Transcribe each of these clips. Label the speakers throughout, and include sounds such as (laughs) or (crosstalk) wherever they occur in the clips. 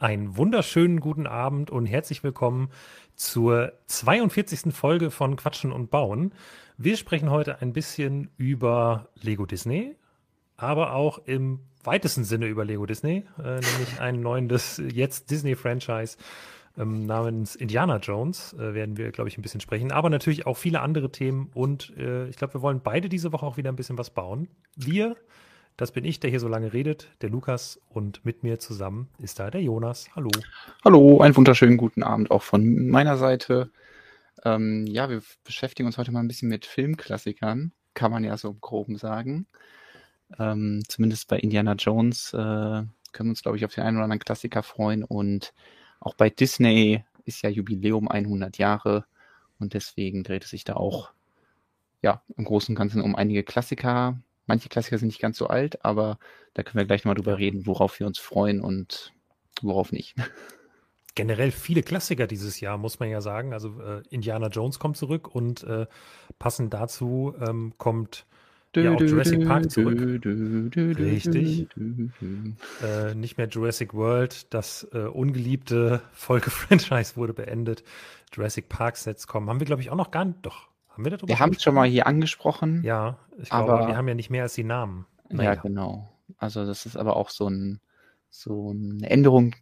Speaker 1: Einen wunderschönen guten Abend und herzlich willkommen zur 42. Folge von Quatschen und Bauen. Wir sprechen heute ein bisschen über Lego Disney, aber auch im weitesten Sinne über Lego Disney, äh, nämlich einen neuen des jetzt Disney-Franchise ähm, namens Indiana Jones äh, werden wir, glaube ich, ein bisschen sprechen, aber natürlich auch viele andere Themen und äh, ich glaube, wir wollen beide diese Woche auch wieder ein bisschen was bauen. Wir das bin ich, der hier so lange redet, der Lukas. Und mit mir zusammen ist da der Jonas. Hallo.
Speaker 2: Hallo, einen wunderschönen guten Abend auch von meiner Seite. Ähm, ja, wir beschäftigen uns heute mal ein bisschen mit Filmklassikern, kann man ja so im Groben sagen. Ähm, zumindest bei Indiana Jones äh, können wir uns, glaube ich, auf den einen oder anderen Klassiker freuen. Und auch bei Disney ist ja Jubiläum 100 Jahre. Und deswegen dreht es sich da auch ja, im Großen und Ganzen um einige Klassiker. Manche Klassiker sind nicht ganz so alt, aber da können wir gleich mal drüber reden, worauf wir uns freuen und worauf nicht. (laughs)
Speaker 1: Generell viele Klassiker dieses Jahr, muss man ja sagen. Also äh, Indiana Jones kommt zurück und äh, passend dazu ähm, kommt ja auch Jurassic Park zurück. Richtig. Äh, nicht mehr Jurassic World, das äh, ungeliebte (laughs) Folge-Franchise wurde beendet. Jurassic Park Sets kommen. Haben wir, glaube ich, auch noch gar nicht. Doch,
Speaker 2: haben wir darüber Wir haben es schon mal hier angesprochen.
Speaker 1: Ja, ich glaube, aber, wir haben ja nicht mehr als die Namen.
Speaker 2: Naja. Ja, genau. Also das ist aber auch so, ein, so eine Änderung,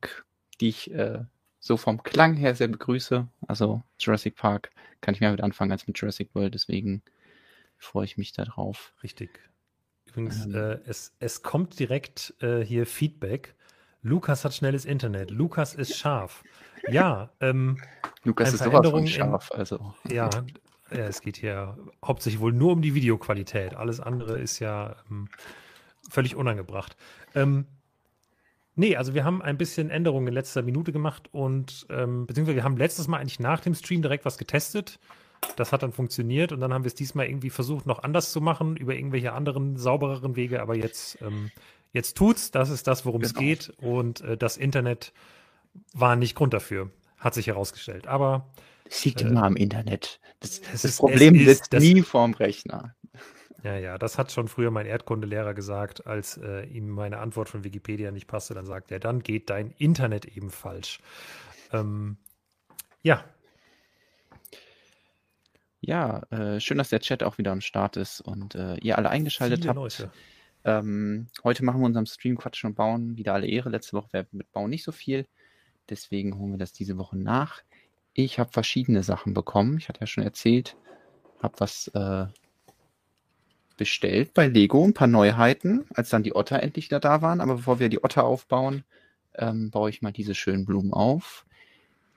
Speaker 2: die ich äh, so vom Klang her sehr begrüße. Also Jurassic Park kann ich mehr mit anfangen als mit Jurassic World, deswegen freue ich mich darauf.
Speaker 1: Richtig. Übrigens, ähm. äh, es, es kommt direkt äh, hier Feedback. Lukas hat schnelles Internet. Lukas ist scharf. Ja, ähm,
Speaker 2: Lukas ist sowas von scharf. In, also.
Speaker 1: Ja, (laughs) ja, es geht hier hauptsächlich wohl nur um die Videoqualität. Alles andere ist ja ähm, völlig unangebracht. Ähm, nee, also wir haben ein bisschen Änderungen in letzter Minute gemacht und ähm, beziehungsweise wir haben letztes Mal eigentlich nach dem Stream direkt was getestet. Das hat dann funktioniert und dann haben wir es diesmal irgendwie versucht, noch anders zu machen, über irgendwelche anderen, saubereren Wege, aber jetzt, ähm, jetzt tut's. Das ist das, worum genau. es geht. Und äh, das Internet war nicht Grund dafür, hat sich herausgestellt. Aber
Speaker 2: das liegt äh, immer am Internet. Das, das, das Problem sitzt nie vorm Rechner.
Speaker 1: Ja, ja, das hat schon früher mein Erdkundelehrer gesagt, als äh, ihm meine Antwort von Wikipedia nicht passte. Dann sagt er, dann geht dein Internet eben falsch. Ähm, ja.
Speaker 2: Ja, äh, schön, dass der Chat auch wieder am Start ist und äh, ihr alle eingeschaltet Viele habt. Ähm, heute machen wir unserem Stream Quatsch und Bauen wieder alle Ehre. Letzte Woche wäre mit Bauen nicht so viel. Deswegen holen wir das diese Woche nach. Ich habe verschiedene Sachen bekommen. Ich hatte ja schon erzählt, habe was äh, bestellt bei Lego, ein paar Neuheiten, als dann die Otter endlich wieder da waren. Aber bevor wir die Otter aufbauen, ähm, baue ich mal diese schönen Blumen auf.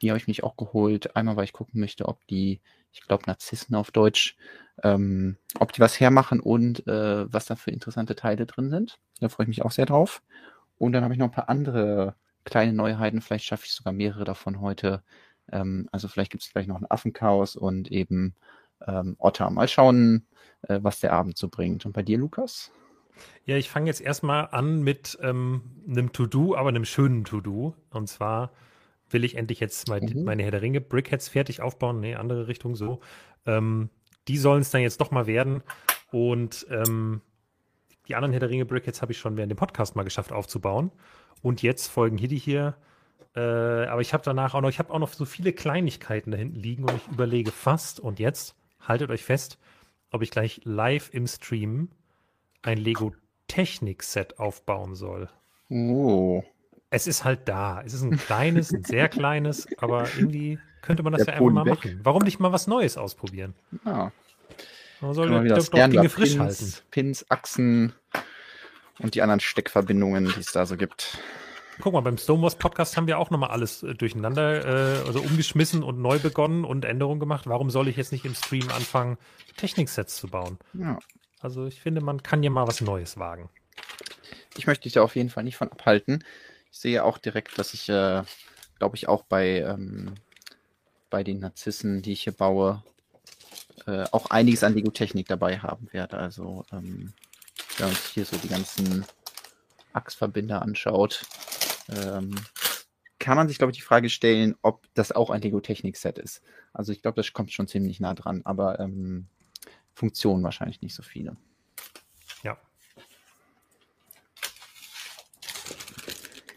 Speaker 2: Die habe ich mich auch geholt. Einmal, weil ich gucken möchte, ob die, ich glaube Narzissen auf Deutsch, ähm, ob die was hermachen und äh, was da für interessante Teile drin sind. Da freue ich mich auch sehr drauf. Und dann habe ich noch ein paar andere kleine Neuheiten. Vielleicht schaffe ich sogar mehrere davon heute ähm, also vielleicht gibt es gleich noch ein Affenchaos und eben ähm, Otter. Mal schauen, äh, was der Abend so bringt. Und bei dir, Lukas?
Speaker 1: Ja, ich fange jetzt erstmal an mit ähm, einem To-Do, aber einem schönen To-Do. Und zwar will ich endlich jetzt mein, mhm. meine Herr der Ringe Brickheads fertig aufbauen. Nee, andere Richtung so. Ähm, die sollen es dann jetzt doch mal werden. Und ähm, die anderen Herr der Ringe Brickheads habe ich schon während dem Podcast mal geschafft aufzubauen. Und jetzt folgen hier die hier äh, aber ich habe danach auch noch, ich habe auch noch so viele Kleinigkeiten da hinten liegen und ich überlege fast, und jetzt haltet euch fest, ob ich gleich live im Stream ein Lego Technik-Set aufbauen soll.
Speaker 2: Oh.
Speaker 1: Es ist halt da. Es ist ein kleines, ein sehr kleines, aber irgendwie könnte man das der ja einfach mal weg. machen. Warum nicht mal was Neues ausprobieren?
Speaker 2: Ja.
Speaker 1: Man soll doch, doch Dinge frisch Pins, halten.
Speaker 2: Pins, Achsen und die anderen Steckverbindungen, die es da so gibt.
Speaker 1: Guck mal, beim Stonewalls Podcast haben wir auch nochmal alles äh, durcheinander, äh, also umgeschmissen und neu begonnen und Änderungen gemacht. Warum soll ich jetzt nicht im Stream anfangen, Techniksets zu bauen?
Speaker 2: Ja.
Speaker 1: Also ich finde, man kann ja mal was Neues wagen.
Speaker 2: Ich möchte dich da auf jeden Fall nicht von abhalten. Ich sehe auch direkt, dass ich, äh, glaube ich, auch bei, ähm, bei den Narzissen, die ich hier baue, äh, auch einiges an Lego-Technik dabei haben werde. Also, ähm, wenn man sich hier so die ganzen Achsverbinder anschaut, ähm, kann man sich, glaube ich, die Frage stellen, ob das auch ein Lego-Technik-Set ist. Also ich glaube, das kommt schon ziemlich nah dran, aber ähm, Funktionen wahrscheinlich nicht so viele.
Speaker 1: Ja.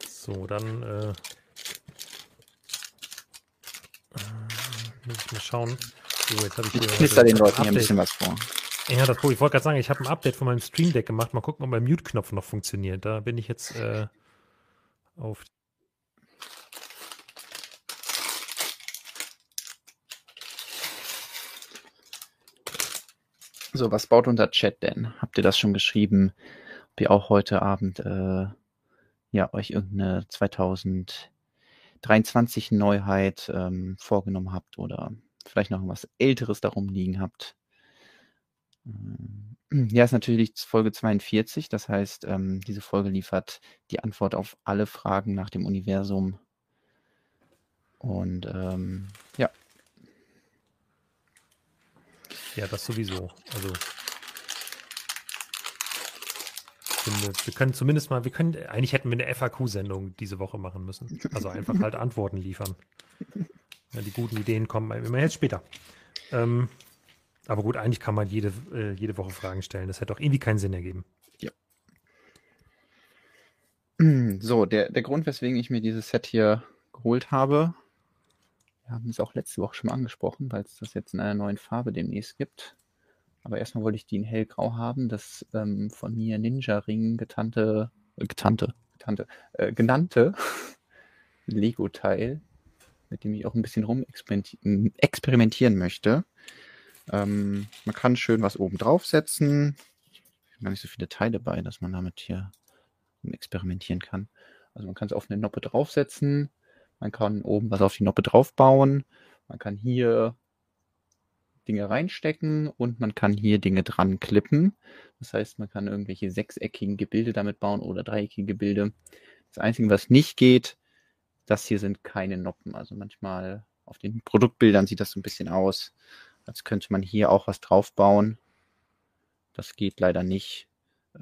Speaker 1: So, dann äh, äh muss ich mal schauen.
Speaker 2: Oh, jetzt habe ich hier. Ich den Leuten hier ein bisschen was vor.
Speaker 1: Ja, das, ich wollte gerade sagen, ich habe ein Update von meinem Stream Deck gemacht. Mal gucken, ob mein Mute-Knopf noch funktioniert. Da bin ich jetzt. Äh, auf.
Speaker 2: So, was baut unser Chat denn? Habt ihr das schon geschrieben? Ob ihr auch heute Abend äh, ja euch irgendeine 2023 Neuheit ähm, vorgenommen habt oder vielleicht noch irgendwas Älteres darum liegen habt? (clears throat) Ja, ist natürlich Folge 42. Das heißt, ähm, diese Folge liefert die Antwort auf alle Fragen nach dem Universum. Und ähm, ja.
Speaker 1: Ja, das sowieso. Also finde, wir können zumindest mal, wir können, eigentlich hätten wir eine FAQ-Sendung diese Woche machen müssen. Also einfach (laughs) halt Antworten liefern. Ja, die guten Ideen kommen immer jetzt später. Ähm, aber gut, eigentlich kann man jede, äh, jede Woche Fragen stellen. Das hätte auch irgendwie keinen Sinn ergeben.
Speaker 2: Ja. (clears throat) So, der, der Grund, weswegen ich mir dieses Set hier geholt habe, wir haben es auch letzte Woche schon mal angesprochen, weil es das jetzt in einer neuen Farbe demnächst gibt. Aber erstmal wollte ich die in hellgrau haben, das ähm, von mir Ninja Ring getannte, äh, getannte, getannte, äh, genannte (laughs) Lego-Teil, mit dem ich auch ein bisschen rum experimentieren möchte. Ähm, man kann schön was oben draufsetzen. Gar nicht so viele Teile bei, dass man damit hier experimentieren kann. Also man kann es auf eine Noppe draufsetzen. Man kann oben was auf die Noppe draufbauen. Man kann hier Dinge reinstecken und man kann hier Dinge dran klippen. Das heißt, man kann irgendwelche sechseckigen Gebilde damit bauen oder dreieckige Gebilde. Das Einzige, was nicht geht, das hier sind keine Noppen. Also manchmal auf den Produktbildern sieht das so ein bisschen aus, als könnte man hier auch was draufbauen. Das geht leider nicht.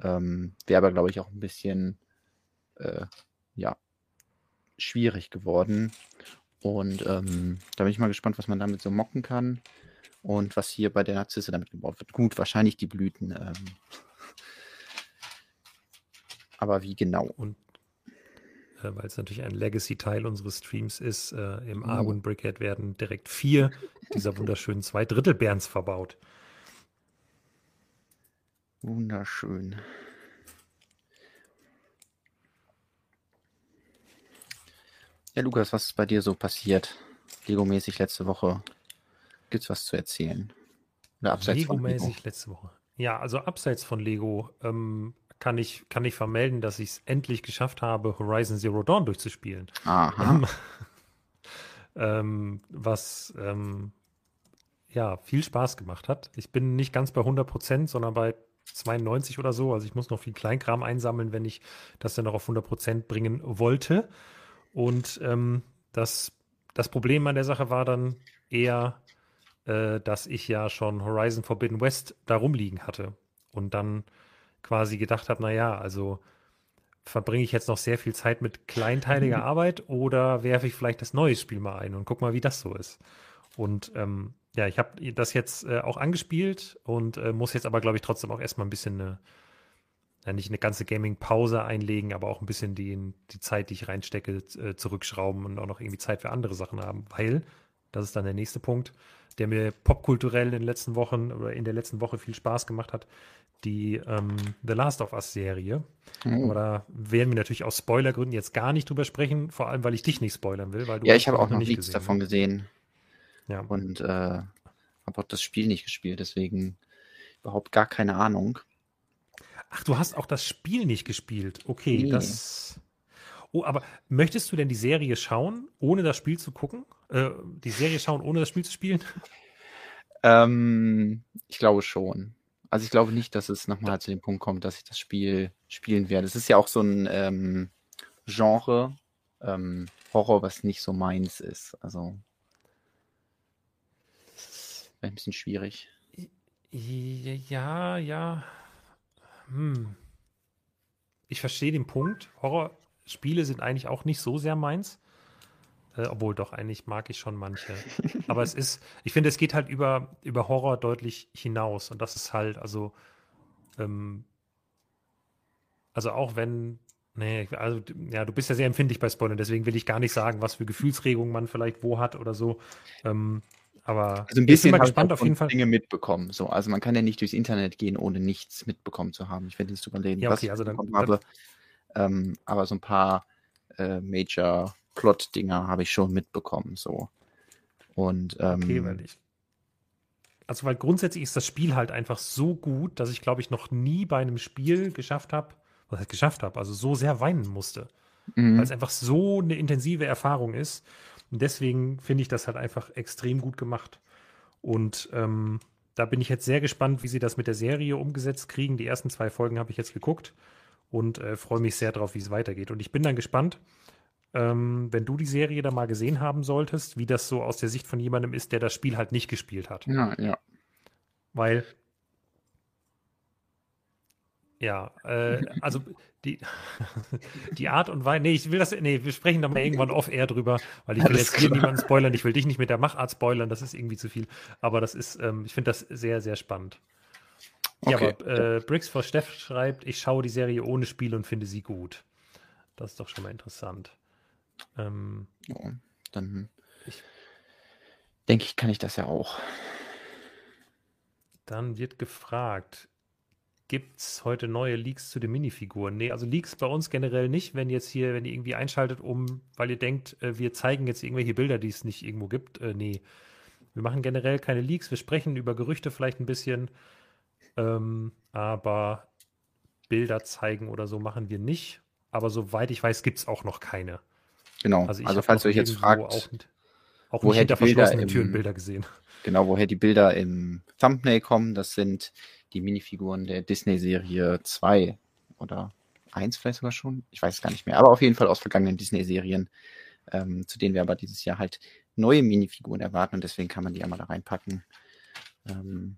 Speaker 2: Ähm, Wäre aber, glaube ich, auch ein bisschen äh, ja, schwierig geworden. Und ähm, da bin ich mal gespannt, was man damit so mocken kann. Und was hier bei der Narzisse damit gebaut wird. Gut, wahrscheinlich die Blüten. Ähm, (laughs) aber wie genau?
Speaker 1: Und äh, weil es natürlich ein Legacy-Teil unseres Streams ist. Äh, Im oh. Arwen Brigade werden direkt vier dieser wunderschönen zwei Drittel Berns verbaut.
Speaker 2: Wunderschön. Ja, Lukas, was ist bei dir so passiert? Lego-mäßig letzte Woche. Gibt es was zu erzählen?
Speaker 1: Oder abseits Lego-mäßig Lego? letzte Woche. Ja, also abseits von Lego ähm, kann ich, kann ich vermelden, dass ich es endlich geschafft habe, Horizon Zero Dawn durchzuspielen.
Speaker 2: Aha. Ähm, (laughs)
Speaker 1: ähm, was ähm, ja viel Spaß gemacht hat. Ich bin nicht ganz bei 100 Prozent, sondern bei 92 oder so. Also ich muss noch viel Kleinkram einsammeln, wenn ich das dann noch auf 100 Prozent bringen wollte. Und ähm, das, das Problem an der Sache war dann eher, äh, dass ich ja schon Horizon Forbidden West da rumliegen hatte. Und dann quasi gedacht habe, naja, also verbringe ich jetzt noch sehr viel Zeit mit kleinteiliger mhm. (laughs) Arbeit oder werfe ich vielleicht das neue Spiel mal ein und guck mal, wie das so ist. Und ähm, ja, ich habe das jetzt äh, auch angespielt und äh, muss jetzt aber, glaube ich, trotzdem auch erstmal ein bisschen eine, ja, nicht eine ganze Gaming-Pause einlegen, aber auch ein bisschen die, die Zeit, die ich reinstecke, äh, zurückschrauben und auch noch irgendwie Zeit für andere Sachen haben, weil, das ist dann der nächste Punkt, der mir popkulturell in den letzten Wochen oder in der letzten Woche viel Spaß gemacht hat die ähm, The Last of Us Serie. Mhm. Aber da werden wir natürlich aus Spoilergründen jetzt gar nicht drüber sprechen, vor allem weil ich dich nicht spoilern will. Weil du
Speaker 2: ja, ich habe auch noch nichts gesehen. davon gesehen.
Speaker 1: Ja.
Speaker 2: Und äh, habe auch das Spiel nicht gespielt, deswegen überhaupt gar keine Ahnung.
Speaker 1: Ach, du hast auch das Spiel nicht gespielt. Okay, nee. das. Oh, aber möchtest du denn die Serie schauen, ohne das Spiel zu gucken? Äh, die Serie schauen, ohne das Spiel zu spielen? (laughs)
Speaker 2: Ähm, ich glaube schon. Also ich glaube nicht, dass es nochmal zu dem Punkt kommt, dass ich das Spiel spielen werde. Es ist ja auch so ein ähm, Genre ähm, Horror, was nicht so meins ist. Also das ist ein bisschen schwierig.
Speaker 1: Ja, ja. Hm. Ich verstehe den Punkt. Horrorspiele sind eigentlich auch nicht so sehr meins. Äh, obwohl doch, eigentlich mag ich schon manche. Aber es ist, (laughs) ich finde, es geht halt über, über Horror deutlich hinaus. Und das ist halt, also, ähm, also auch wenn, nee, also, ja, du bist ja sehr empfindlich bei Spoilern, deswegen will ich gar nicht sagen, was für Gefühlsregungen man vielleicht wo hat oder so. Ähm, Aber
Speaker 2: also ein bisschen mal gespannt auf jeden Fall. Dinge mitbekommen. So, also man kann ja nicht durchs Internet gehen, ohne nichts mitbekommen zu haben. Ich werde jetzt überlegen,
Speaker 1: ja, okay,
Speaker 2: was
Speaker 1: also dann,
Speaker 2: ich habe. Ähm, aber so ein paar äh, Major Plot-Dinger habe ich schon mitbekommen. So. Und ähm, okay,
Speaker 1: weil ich. Also, weil grundsätzlich ist das Spiel halt einfach so gut, dass ich, glaube ich, noch nie bei einem Spiel geschafft habe, was ich geschafft habe, also so sehr weinen musste. Mhm. Weil es einfach so eine intensive Erfahrung ist. Und deswegen finde ich das halt einfach extrem gut gemacht. Und ähm, da bin ich jetzt sehr gespannt, wie sie das mit der Serie umgesetzt kriegen. Die ersten zwei Folgen habe ich jetzt geguckt und äh, freue mich sehr drauf, wie es weitergeht. Und ich bin dann gespannt, ähm, wenn du die Serie da mal gesehen haben solltest, wie das so aus der Sicht von jemandem ist, der das Spiel halt nicht gespielt hat.
Speaker 2: Ja, ja.
Speaker 1: Weil ja, äh, also die, (laughs) die Art und Weise, nee, ich will das, nee, wir sprechen da mal irgendwann off-air drüber, weil ich will Alles jetzt hier niemanden spoilern, ich will dich nicht mit der Machart spoilern, das ist irgendwie zu viel, aber das ist, ähm, ich finde das sehr, sehr spannend. Okay. Ja, aber äh, Bricks for Steff schreibt, ich schaue die Serie ohne Spiel und finde sie gut. Das ist doch schon mal interessant. Ähm,
Speaker 2: ja, dann ich, denke ich, kann ich das ja auch.
Speaker 1: Dann wird gefragt, gibt es heute neue Leaks zu den Minifiguren? Nee, also Leaks bei uns generell nicht, wenn jetzt hier, wenn ihr irgendwie einschaltet, um, weil ihr denkt, äh, wir zeigen jetzt irgendwelche Bilder, die es nicht irgendwo gibt. Äh, nee. Wir machen generell keine Leaks, wir sprechen über Gerüchte vielleicht ein bisschen, ähm, aber Bilder zeigen oder so machen wir nicht. Aber soweit ich weiß, gibt es auch noch keine.
Speaker 2: Genau. Also, also falls ihr euch jetzt fragt, auch,
Speaker 1: auch woher die Bilder im, Türen Bilder gesehen.
Speaker 2: Genau, woher die Bilder im Thumbnail kommen, das sind die Minifiguren der Disney-Serie 2 oder 1 vielleicht sogar schon. Ich weiß es gar nicht mehr, aber auf jeden Fall aus vergangenen Disney-Serien, ähm, zu denen wir aber dieses Jahr halt neue Minifiguren erwarten und deswegen kann man die einmal da reinpacken. Ähm,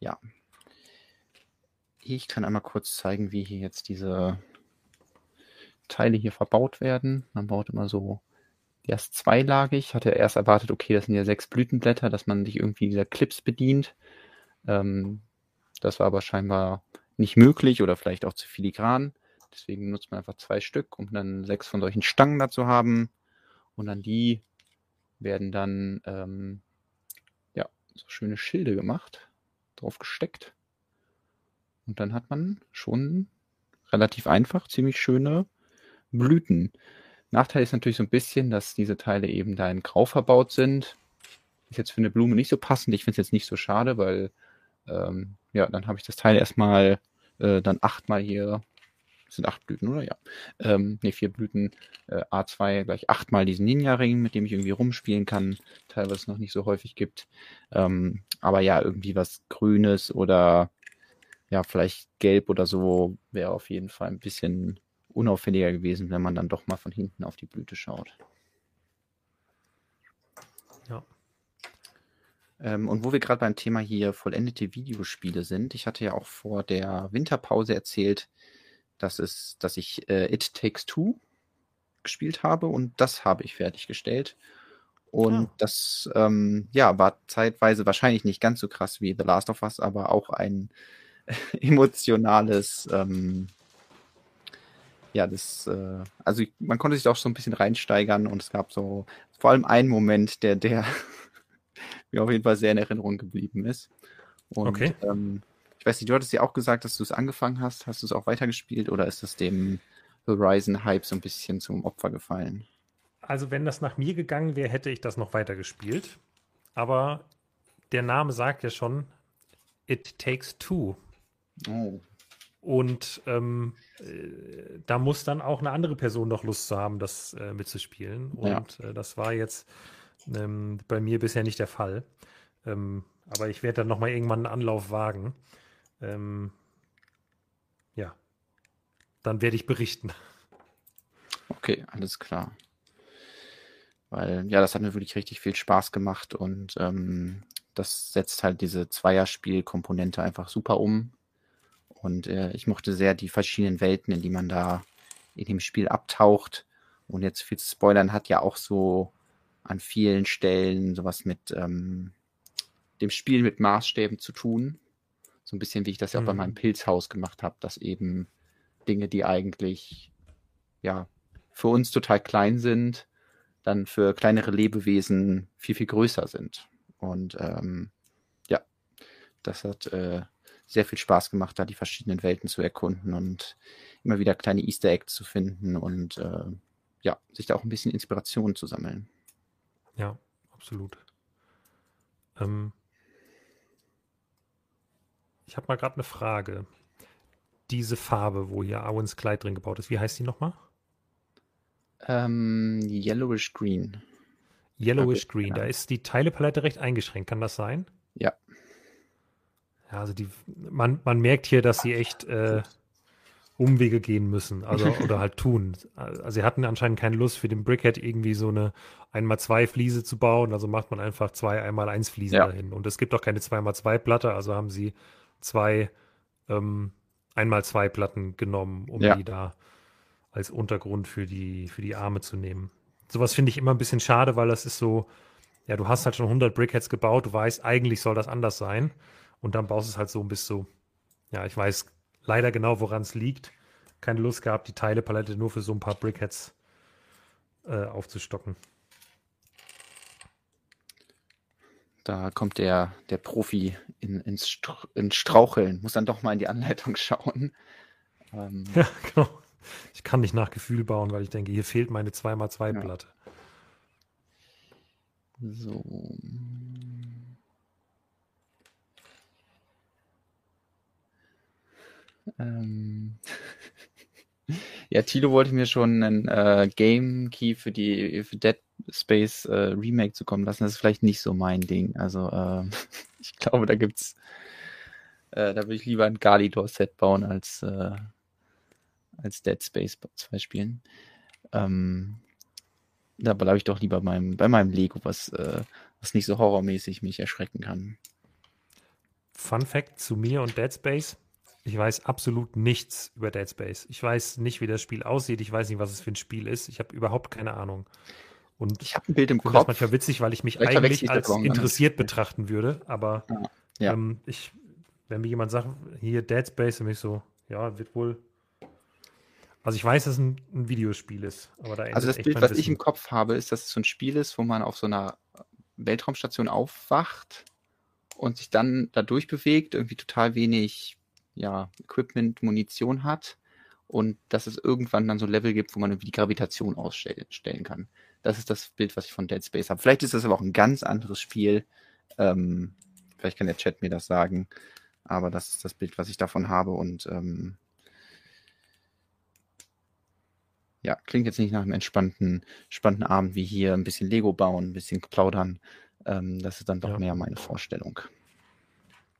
Speaker 2: ja. Ich kann einmal kurz zeigen, wie hier jetzt diese Teile hier verbaut werden. Man baut immer so erst zweilagig. Ich hatte erst erwartet, okay, das sind ja sechs Blütenblätter, dass man sich irgendwie dieser Clips bedient. Ähm, das war aber scheinbar nicht möglich oder vielleicht auch zu filigran. Deswegen nutzt man einfach zwei Stück, um dann sechs von solchen Stangen dazu haben. Und an die werden dann ähm, ja, so schöne Schilde gemacht, drauf gesteckt. Und dann hat man schon relativ einfach ziemlich schöne Blüten. Nachteil ist natürlich so ein bisschen, dass diese Teile eben da in Grau verbaut sind. Ist jetzt für eine Blume nicht so passend. Ich finde es jetzt nicht so schade, weil ähm, ja, dann habe ich das Teil erstmal äh, dann achtmal hier, sind acht Blüten, oder? Ja. Ähm, ne, vier Blüten, äh, A2 gleich achtmal diesen Ninja-Ring, mit dem ich irgendwie rumspielen kann, teilweise noch nicht so häufig gibt. Ähm, aber ja, irgendwie was Grünes oder ja, vielleicht Gelb oder so wäre auf jeden Fall ein bisschen unauffälliger gewesen, wenn man dann doch mal von hinten auf die Blüte schaut.
Speaker 1: Ja.
Speaker 2: Ähm, und wo wir gerade beim Thema hier vollendete Videospiele sind, ich hatte ja auch vor der Winterpause erzählt, dass es, dass ich äh, It Takes Two gespielt habe und das habe ich fertiggestellt. Und oh. das ähm, ja, war zeitweise wahrscheinlich nicht ganz so krass wie The Last of Us, aber auch ein (laughs) emotionales ähm, ja, das, äh, also man konnte sich auch so ein bisschen reinsteigern und es gab so vor allem einen Moment, der, der (laughs) mir auf jeden Fall sehr in Erinnerung geblieben ist. Und,
Speaker 1: okay.
Speaker 2: Ähm, ich weiß nicht, du hattest ja auch gesagt, dass du es angefangen hast. Hast du es auch weitergespielt oder ist es dem Horizon-Hype so ein bisschen zum Opfer gefallen?
Speaker 1: Also, wenn das nach mir gegangen wäre, hätte ich das noch weitergespielt. Aber der Name sagt ja schon, It Takes Two.
Speaker 2: Oh.
Speaker 1: Und ähm, äh, da muss dann auch eine andere Person noch Lust zu haben, das äh, mitzuspielen. Und ja. äh, das war jetzt ähm, bei mir bisher nicht der Fall. Ähm, aber ich werde dann nochmal irgendwann einen Anlauf wagen. Ähm, ja, dann werde ich berichten.
Speaker 2: Okay, alles klar. Weil, ja, das hat mir wirklich richtig viel Spaß gemacht und ähm, das setzt halt diese Zweierspiel-Komponente einfach super um. Und äh, ich mochte sehr die verschiedenen Welten, in die man da in dem Spiel abtaucht. Und jetzt viel zu spoilern, hat ja auch so an vielen Stellen sowas mit ähm, dem Spiel mit Maßstäben zu tun. So ein bisschen wie ich das ja auch mhm. bei meinem Pilzhaus gemacht habe, dass eben Dinge, die eigentlich ja für uns total klein sind, dann für kleinere Lebewesen viel, viel größer sind. Und ähm, ja, das hat äh, sehr viel Spaß gemacht, da die verschiedenen Welten zu erkunden und immer wieder kleine Easter Eggs zu finden und äh, ja, sich da auch ein bisschen Inspiration zu sammeln.
Speaker 1: Ja, absolut. Ähm, ich habe mal gerade eine Frage. Diese Farbe, wo hier Owens Kleid drin gebaut ist, wie heißt die nochmal?
Speaker 2: Ähm, yellowish Green.
Speaker 1: Yellowish okay, Green. Ja. Da ist die Teilepalette recht eingeschränkt. Kann das sein?
Speaker 2: Ja.
Speaker 1: Ja, also die, man, man merkt hier, dass sie echt äh, Umwege gehen müssen, also (laughs) oder halt tun. Also sie hatten anscheinend keine Lust für den Brickhead irgendwie so eine einmal zwei Fliese zu bauen, also macht man einfach zwei einmal eins Fliesen ja. dahin. Und es gibt auch keine zweimal zwei Platte, also haben sie zwei ähm, einmal zwei Platten genommen, um ja. die da als Untergrund für die für die Arme zu nehmen. Sowas finde ich immer ein bisschen schade, weil das ist so, ja, du hast halt schon 100 Brickheads gebaut, du weißt, eigentlich soll das anders sein und dann baust du es halt so und bist so, ja, ich weiß leider genau, woran es liegt. Keine Lust gehabt, die Teilepalette nur für so ein paar Brickheads äh, aufzustocken.
Speaker 2: Da kommt der, der Profi in, ins, Str ins Straucheln, muss dann doch mal in die Anleitung (laughs) schauen.
Speaker 1: Ähm, ja, genau. Ich kann nicht nach Gefühl bauen, weil ich denke, hier fehlt meine 2x2-Platte.
Speaker 2: Ja. So. Ähm. (laughs) ja, Tilo wollte mir schon einen äh, Game Key für die für Dead Space äh, Remake zu kommen lassen. Das ist vielleicht nicht so mein Ding. Also äh, (laughs) ich glaube, da gibt's äh, da würde ich lieber ein Galidor-Set bauen als, äh, als Dead Space 2 spielen. Ähm, da bleibe ich doch lieber beim, bei meinem Lego, was, äh, was nicht so horrormäßig mich erschrecken kann.
Speaker 1: Fun Fact zu mir und Dead Space. Ich weiß absolut nichts über Dead Space. Ich weiß nicht, wie das Spiel aussieht. Ich weiß nicht, was es für ein Spiel ist. Ich habe überhaupt keine Ahnung. Und
Speaker 2: ich habe ein Bild im Kopf.
Speaker 1: Das ist manchmal witzig, weil ich mich Vielleicht eigentlich als interessiert betrachten würde. Aber
Speaker 2: ja.
Speaker 1: ähm, ich, wenn mir jemand sagt, hier Dead Space, dann bin ich so, ja, wird wohl. Also ich weiß, dass es ein, ein Videospiel ist. Aber da
Speaker 2: also das Bild, was Wissen. ich im Kopf habe, ist, dass es so ein Spiel ist, wo man auf so einer Weltraumstation aufwacht und sich dann da durchbewegt, irgendwie total wenig ja, Equipment, Munition hat und dass es irgendwann dann so Level gibt, wo man irgendwie die Gravitation ausstellen kann. Das ist das Bild, was ich von Dead Space habe. Vielleicht ist das aber auch ein ganz anderes Spiel. Ähm, vielleicht kann der Chat mir das sagen. Aber das ist das Bild, was ich davon habe. Und ähm, ja, klingt jetzt nicht nach einem entspannten, spannenden Abend wie hier. Ein bisschen Lego bauen, ein bisschen plaudern. Ähm, das ist dann doch ja. mehr meine Vorstellung.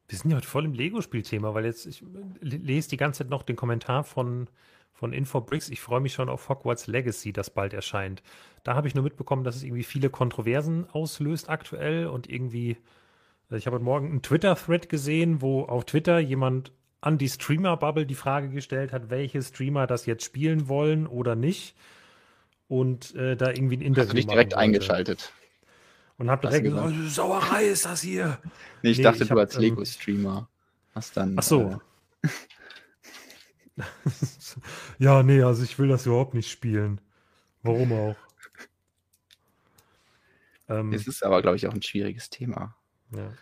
Speaker 1: Wir sind ja heute voll im Lego-Spielthema, weil jetzt, ich lese die ganze Zeit noch den Kommentar von, von Infobricks. Ich freue mich schon auf Hogwarts Legacy, das bald erscheint. Da habe ich nur mitbekommen, dass es irgendwie viele Kontroversen auslöst aktuell und irgendwie, äh, ich habe heute Morgen einen Twitter-Thread gesehen, wo auf Twitter jemand an die Streamer-Bubble die Frage gestellt hat, welche Streamer das jetzt spielen wollen oder nicht. Und äh, da irgendwie ein Interview. Hast
Speaker 2: du dich direkt eingeschaltet?
Speaker 1: Und hab direkt gesagt, gesagt, Sauerei ist das hier. (laughs)
Speaker 2: Nee, ich nee, dachte, ich du hab, als ähm, Lego-Streamer hast dann.
Speaker 1: Ach so. Äh, (laughs) ja, nee, also ich will das überhaupt nicht spielen. Warum auch?
Speaker 2: Ähm, es ist aber, glaube ich, auch ein schwieriges Thema.
Speaker 1: Ja.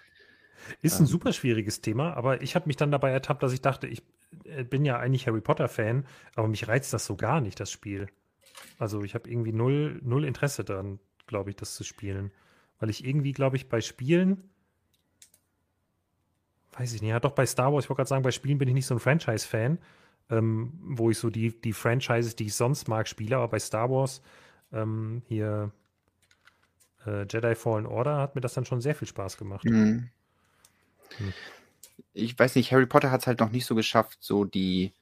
Speaker 1: Ist ein ähm, super schwieriges Thema, aber ich habe mich dann dabei ertappt, dass ich dachte, ich äh, bin ja eigentlich Harry Potter-Fan, aber mich reizt das so gar nicht, das Spiel. Also ich habe irgendwie null, null Interesse daran, glaube ich, das zu spielen weil ich irgendwie, glaube ich, bei Spielen, weiß ich nicht, ja doch bei Star Wars, ich wollte gerade sagen, bei Spielen bin ich nicht so ein Franchise-Fan, ähm, wo ich so die, die Franchises, die ich sonst mag, spiele, aber bei Star Wars ähm, hier äh, Jedi Fallen Order hat mir das dann schon sehr viel Spaß gemacht. Mhm.
Speaker 2: Hm. Ich weiß nicht, Harry Potter hat es halt noch nicht so geschafft, so die,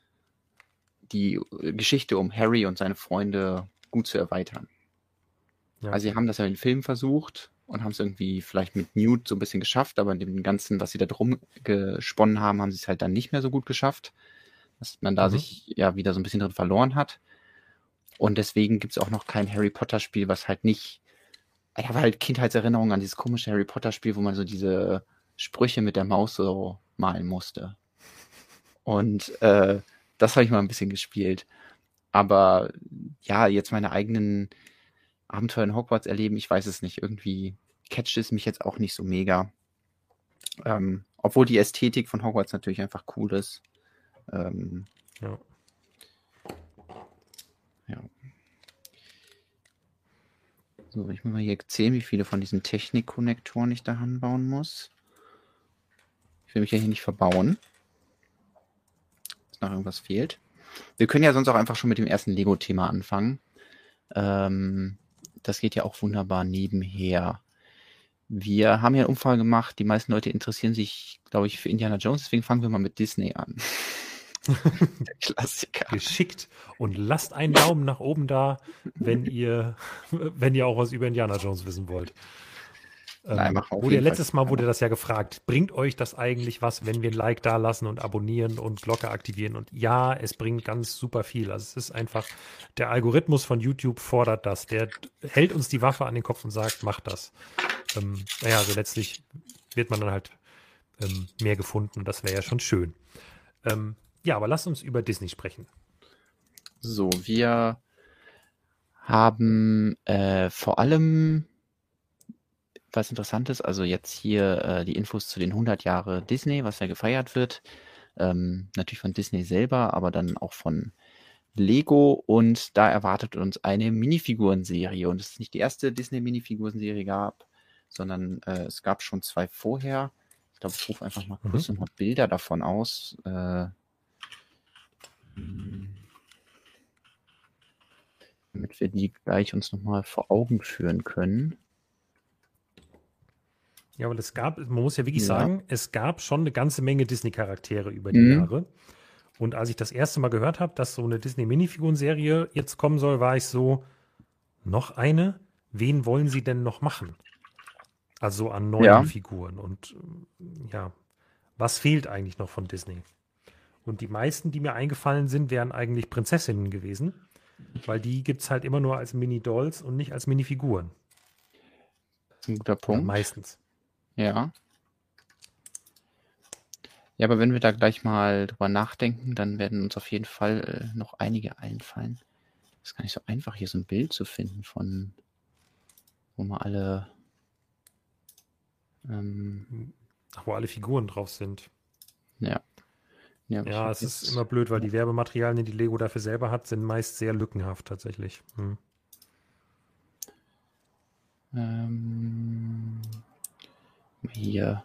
Speaker 2: die Geschichte um Harry und seine Freunde gut zu erweitern. Ja. Also sie haben das ja in den Film versucht, und haben es irgendwie vielleicht mit Newt so ein bisschen geschafft, aber in dem Ganzen, was sie da drum gesponnen haben, haben sie es halt dann nicht mehr so gut geschafft, dass man da mhm. sich ja wieder so ein bisschen drin verloren hat. Und deswegen gibt es auch noch kein Harry Potter Spiel, was halt nicht, ich habe halt Kindheitserinnerungen an dieses komische Harry Potter Spiel, wo man so diese Sprüche mit der Maus so malen musste. Und äh, das habe ich mal ein bisschen gespielt. Aber ja, jetzt meine eigenen Abenteuer in Hogwarts erleben, ich weiß es nicht. Irgendwie catcht es mich jetzt auch nicht so mega. Ähm, obwohl die Ästhetik von Hogwarts natürlich einfach cool ist. Ähm, ja. Ja. So, ich muss mal hier zählen, wie viele von diesen Technik-Konnektoren ich da anbauen muss. Ich will mich ja hier nicht verbauen. Dass noch irgendwas fehlt. Wir können ja sonst auch einfach schon mit dem ersten Lego-Thema anfangen. Ähm, das geht ja auch wunderbar nebenher. Wir haben ja eine Umfrage gemacht. Die meisten Leute interessieren sich, glaube ich, für Indiana Jones. Deswegen fangen wir mal mit Disney an. (laughs)
Speaker 1: Der Klassiker. Geschickt. Und lasst einen Daumen nach oben da, wenn ihr, wenn ihr auch was über Indiana Jones wissen wollt. Nein, ähm, wurde ja letztes Mal wurde das ja gefragt. Bringt euch das eigentlich was, wenn wir ein Like da lassen und abonnieren und Glocke aktivieren? Und ja, es bringt ganz super viel. Also es ist einfach, der Algorithmus von YouTube fordert das. Der hält uns die Waffe an den Kopf und sagt, macht das. Ähm, naja, also letztlich wird man dann halt ähm, mehr gefunden und das wäre ja schon schön. Ähm, ja, aber lasst uns über Disney sprechen.
Speaker 2: So, wir haben äh, vor allem was Interessantes. Also jetzt hier äh, die Infos zu den 100 Jahre Disney, was ja gefeiert wird. Ähm, natürlich von Disney selber, aber dann auch von Lego und da erwartet uns eine Minifigurenserie und es ist nicht die erste Disney-Minifigurenserie gab, sondern äh, es gab schon zwei vorher. Ich glaube, ich rufe einfach mal mhm. kurz mal Bilder davon aus. Äh, damit wir die gleich uns nochmal vor Augen führen können.
Speaker 1: Ja, aber es gab, man muss ja wirklich ja. sagen, es gab schon eine ganze Menge Disney-Charaktere über die mhm. Jahre. Und als ich das erste Mal gehört habe, dass so eine Disney-Minifiguren-Serie jetzt kommen soll, war ich so, noch eine? Wen wollen sie denn noch machen? Also an neuen ja. Figuren. Und ja, was fehlt eigentlich noch von Disney? Und die meisten, die mir eingefallen sind, wären eigentlich Prinzessinnen gewesen. Weil die gibt es halt immer nur als Mini-Dolls und nicht als Minifiguren.
Speaker 2: Das ist ein guter Punkt. Ja,
Speaker 1: meistens.
Speaker 2: Ja. Ja, aber wenn wir da gleich mal drüber nachdenken, dann werden uns auf jeden Fall äh, noch einige einfallen. Es ist gar nicht so einfach, hier so ein Bild zu finden von, wo man alle,
Speaker 1: ähm, wo alle Figuren drauf sind.
Speaker 2: Ja.
Speaker 1: Ja, ja es ist immer blöd, weil die Werbematerialien, die Lego dafür selber hat, sind meist sehr lückenhaft tatsächlich. Hm.
Speaker 2: Ähm, hier.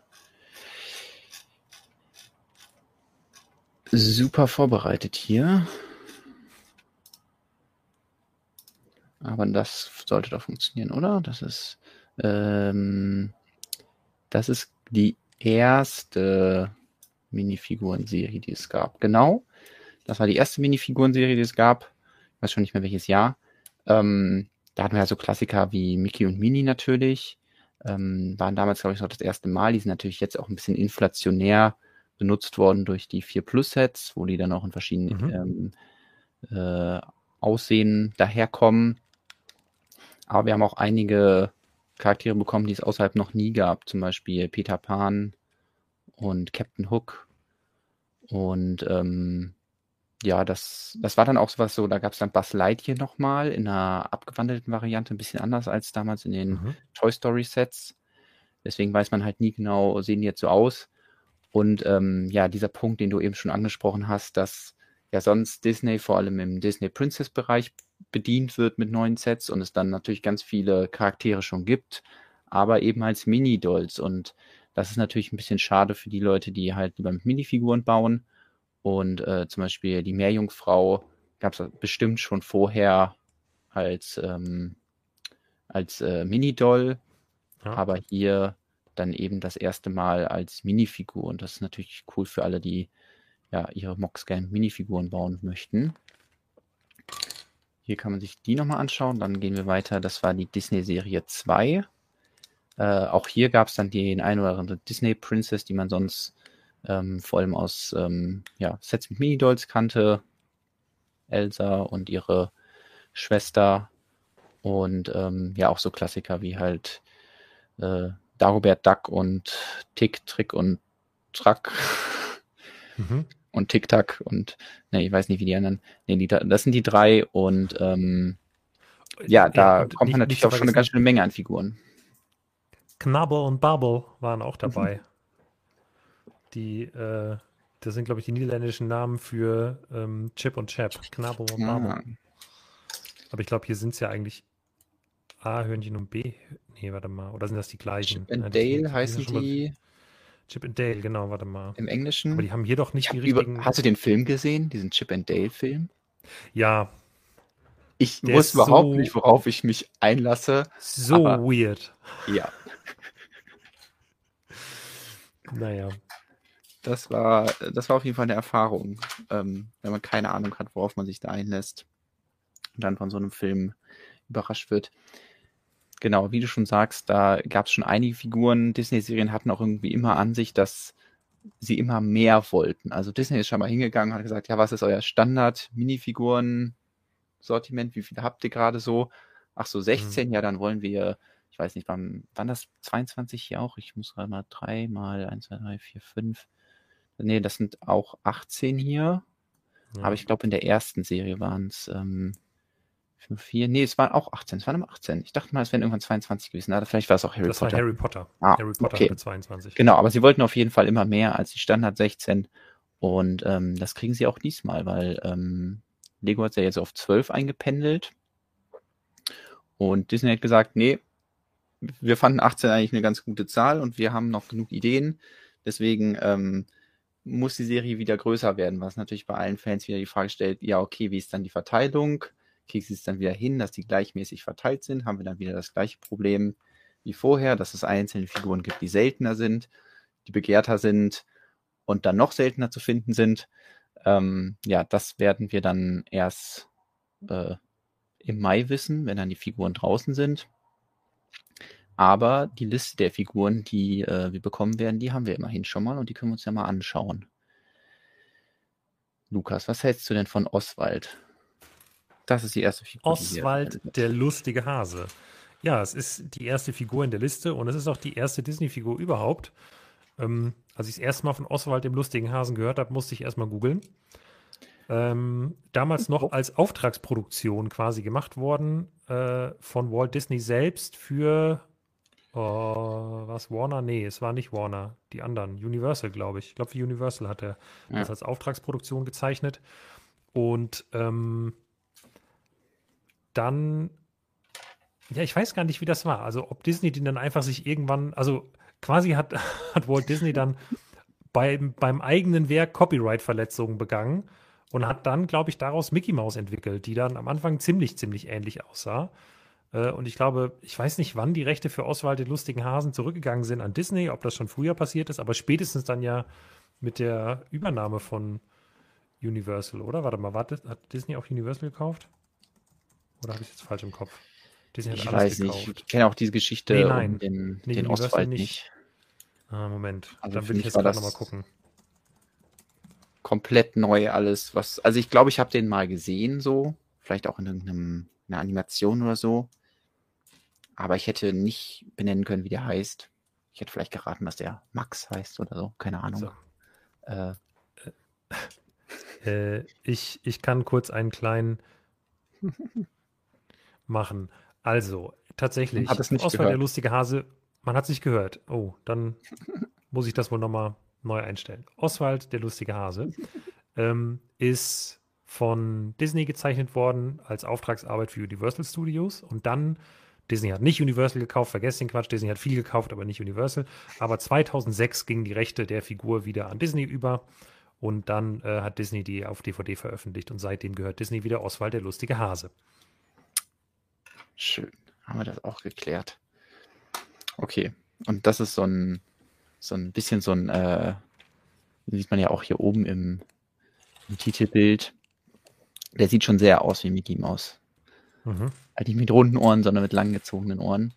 Speaker 2: Super vorbereitet hier. Aber das sollte doch funktionieren, oder? Das ist, ähm, das ist die erste Minifiguren-Serie, die es gab. Genau. Das war die erste Minifiguren-Serie, die es gab. Ich weiß schon nicht mehr welches Jahr. Ähm, da hatten wir ja so Klassiker wie Mickey und Minnie natürlich. Ähm, waren damals, glaube ich, noch das erste Mal. Die sind natürlich jetzt auch ein bisschen inflationär benutzt worden durch die 4 Plus Sets, wo die dann auch in verschiedenen mhm. ähm, äh, Aussehen daherkommen. Aber wir haben auch einige Charaktere bekommen, die es außerhalb noch nie gab. Zum Beispiel Peter Pan und Captain Hook. Und ähm, ja, das, das war dann auch sowas so, da gab es dann Buzz Lightyear nochmal in einer abgewandelten Variante, ein bisschen anders als damals in den mhm. Toy Story Sets. Deswegen weiß man halt nie genau, sehen die jetzt so aus. Und ähm, ja, dieser Punkt, den du eben schon angesprochen hast, dass ja sonst Disney vor allem im Disney Princess Bereich bedient wird mit neuen Sets und es dann natürlich ganz viele Charaktere schon gibt, aber eben als Mini-Dolls. Und das ist natürlich ein bisschen schade für die Leute, die halt lieber mit Minifiguren bauen und äh, zum Beispiel die Meerjungfrau gab es bestimmt schon vorher als, ähm, als äh, Mini-Doll, ja. aber hier dann eben das erste Mal als Minifigur. Und das ist natürlich cool für alle, die ja ihre Mox gerne Minifiguren bauen möchten. Hier kann man sich die nochmal anschauen. Dann gehen wir weiter. Das war die Disney-Serie 2. Äh, auch hier gab es dann den ein oder andere Disney Princess, die man sonst ähm, vor allem aus ähm, ja, Sets mit Mini-Dolls kannte. Elsa und ihre Schwester und ähm, ja auch so Klassiker wie halt äh, Dagobert Duck und Tick, Trick und Track mhm. und Tick Tack und ne, ich weiß nicht wie die anderen. Ne, die, das sind die drei und ähm, ja, da ja, kommt man natürlich auch schon eine ganz schöne Menge an Figuren.
Speaker 1: Knabble und Bubble waren auch dabei. Die, äh, das sind, glaube ich, die niederländischen Namen für ähm, Chip und Chap. Knabble und Bubble. Ah. Aber ich glaube, hier sind es ja eigentlich A-Hörnchen und B. Nee, warte mal. Oder sind das die gleichen?
Speaker 2: Chip and Dale die, heißen die.
Speaker 1: Chip and Dale, genau, warte mal.
Speaker 2: Im Englischen.
Speaker 1: Aber die haben hier doch nicht die richtigen.
Speaker 2: Über, hast du den Film gesehen, diesen Chip and Dale-Film?
Speaker 1: Ja.
Speaker 2: Ich wusste überhaupt so, nicht, worauf ich mich einlasse.
Speaker 1: So weird.
Speaker 2: Ja. (laughs)
Speaker 1: naja.
Speaker 2: Das war, das war auf jeden Fall eine Erfahrung, ähm, wenn man keine Ahnung hat, worauf man sich da einlässt und dann von so einem Film überrascht wird. Genau, wie du schon sagst, da gab es schon einige Figuren. Disney-Serien hatten auch irgendwie immer an sich, dass sie immer mehr wollten. Also Disney ist schon mal hingegangen und hat gesagt, ja, was ist euer Standard-Minifiguren-Sortiment? Wie viele habt ihr gerade so? Ach so, 16, mhm. ja, dann wollen wir, ich weiß nicht, wann, wann das 22 hier auch? Ich muss gerade mal drei mal, 1, 2, 3, 4, 5. Nee, das sind auch 18 hier. Ja. Aber ich glaube, in der ersten Serie waren es ähm, 4, nee, es waren auch 18, es waren immer 18. Ich dachte mal, es wären irgendwann 22 gewesen. Na, vielleicht war es auch Harry
Speaker 1: das
Speaker 2: Potter.
Speaker 1: Das war Harry Potter.
Speaker 2: Ah,
Speaker 1: Harry
Speaker 2: Potter okay.
Speaker 1: hatte 22.
Speaker 2: Genau, aber sie wollten auf jeden Fall immer mehr als die Standard 16. Und ähm, das kriegen sie auch diesmal, weil ähm, Lego hat ja jetzt auf 12 eingependelt. Und Disney hat gesagt, nee, wir fanden 18 eigentlich eine ganz gute Zahl und wir haben noch genug Ideen. Deswegen ähm, muss die Serie wieder größer werden, was natürlich bei allen Fans wieder die Frage stellt, ja, okay, wie ist dann die Verteilung? kriegst du es dann wieder hin, dass die gleichmäßig verteilt sind, haben wir dann wieder das gleiche Problem wie vorher, dass es einzelne Figuren gibt, die seltener sind, die begehrter sind und dann noch seltener zu finden sind. Ähm, ja, das werden wir dann erst äh, im Mai wissen, wenn dann die Figuren draußen sind. Aber die Liste der Figuren, die äh, wir bekommen werden, die haben wir immerhin schon mal und die können wir uns ja mal anschauen. Lukas, was hältst du denn von Oswald? Das ist die erste
Speaker 1: Figur. Oswald, der lustige Hase. Ja, es ist die erste Figur in der Liste und es ist auch die erste Disney-Figur überhaupt. Ähm, als ich das erste Mal von Oswald, dem lustigen Hasen, gehört habe, musste ich erstmal googeln. Ähm, damals noch als Auftragsproduktion quasi gemacht worden äh, von Walt Disney selbst für oh, was Warner? Nee, es war nicht Warner, die anderen. Universal, glaube ich. Ich glaube, für Universal hat er ja. das als Auftragsproduktion gezeichnet. Und ähm, dann, ja, ich weiß gar nicht, wie das war. Also, ob Disney den dann einfach sich irgendwann, also quasi hat, (laughs) hat Walt Disney dann beim, beim eigenen Werk Copyright-Verletzungen begangen und hat dann, glaube ich, daraus Mickey Mouse entwickelt, die dann am Anfang ziemlich, ziemlich ähnlich aussah. Äh, und ich glaube, ich weiß nicht, wann die Rechte für Oswald den lustigen Hasen zurückgegangen sind an Disney, ob das schon früher passiert ist, aber spätestens dann ja mit der Übernahme von Universal, oder? Warte mal, hat Disney auch Universal gekauft? Oder habe ich jetzt falsch im Kopf?
Speaker 2: Disney hat ich weiß gekauft. nicht. Ich kenne auch diese Geschichte
Speaker 1: nee, nein. um
Speaker 2: den, nee, den Ostwald nicht. nicht.
Speaker 1: Ah, Moment. Also Dann will ich jetzt gerade nochmal gucken.
Speaker 2: Komplett neu alles, was. Also ich glaube, ich habe den mal gesehen, so. Vielleicht auch in irgendeiner Animation oder so. Aber ich hätte nicht benennen können, wie der heißt. Ich hätte vielleicht geraten, dass der Max heißt oder so. Keine Ahnung. So. Äh.
Speaker 1: Äh, ich, ich kann kurz einen kleinen (laughs) machen. Also, tatsächlich,
Speaker 2: hat es nicht
Speaker 1: Oswald
Speaker 2: gehört.
Speaker 1: der lustige Hase, man hat es nicht gehört. Oh, dann (laughs) muss ich das wohl nochmal neu einstellen. Oswald der lustige Hase (laughs) ähm, ist von Disney gezeichnet worden als Auftragsarbeit für Universal Studios und dann Disney hat nicht Universal gekauft, vergesst den Quatsch, Disney hat viel gekauft, aber nicht Universal. Aber 2006 gingen die Rechte der Figur wieder an Disney über und dann äh, hat Disney die auf DVD veröffentlicht und seitdem gehört Disney wieder Oswald der lustige Hase.
Speaker 2: Schön. Haben wir das auch geklärt. Okay. Und das ist so ein, so ein bisschen so ein, äh, sieht man ja auch hier oben im, im Titelbild. Der sieht schon sehr aus wie Mickey Mouse. Mhm. Also nicht mit runden Ohren, sondern mit langgezogenen Ohren.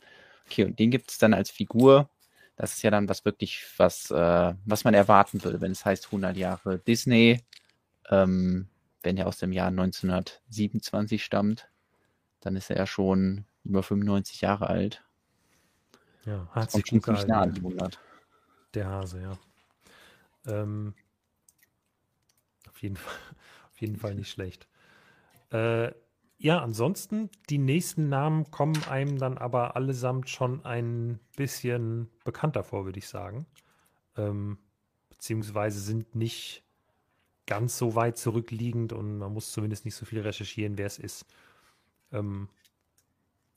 Speaker 2: Okay, und den gibt es dann als Figur. Das ist ja dann was wirklich, was, äh, was man erwarten würde, wenn es heißt 100 Jahre Disney. Ähm, wenn er aus dem Jahr 1927 stammt, dann ist er ja schon über 95 Jahre alt.
Speaker 1: Ja, hat sich
Speaker 2: schon ziemlich nah an die 100.
Speaker 1: Der Hase, ja. Ähm, auf, jeden Fall, (laughs) auf jeden Fall nicht schlecht. Äh, ja, ansonsten, die nächsten Namen kommen einem dann aber allesamt schon ein bisschen bekannter vor, würde ich sagen. Ähm, beziehungsweise sind nicht ganz so weit zurückliegend und man muss zumindest nicht so viel recherchieren, wer es ist. Ähm,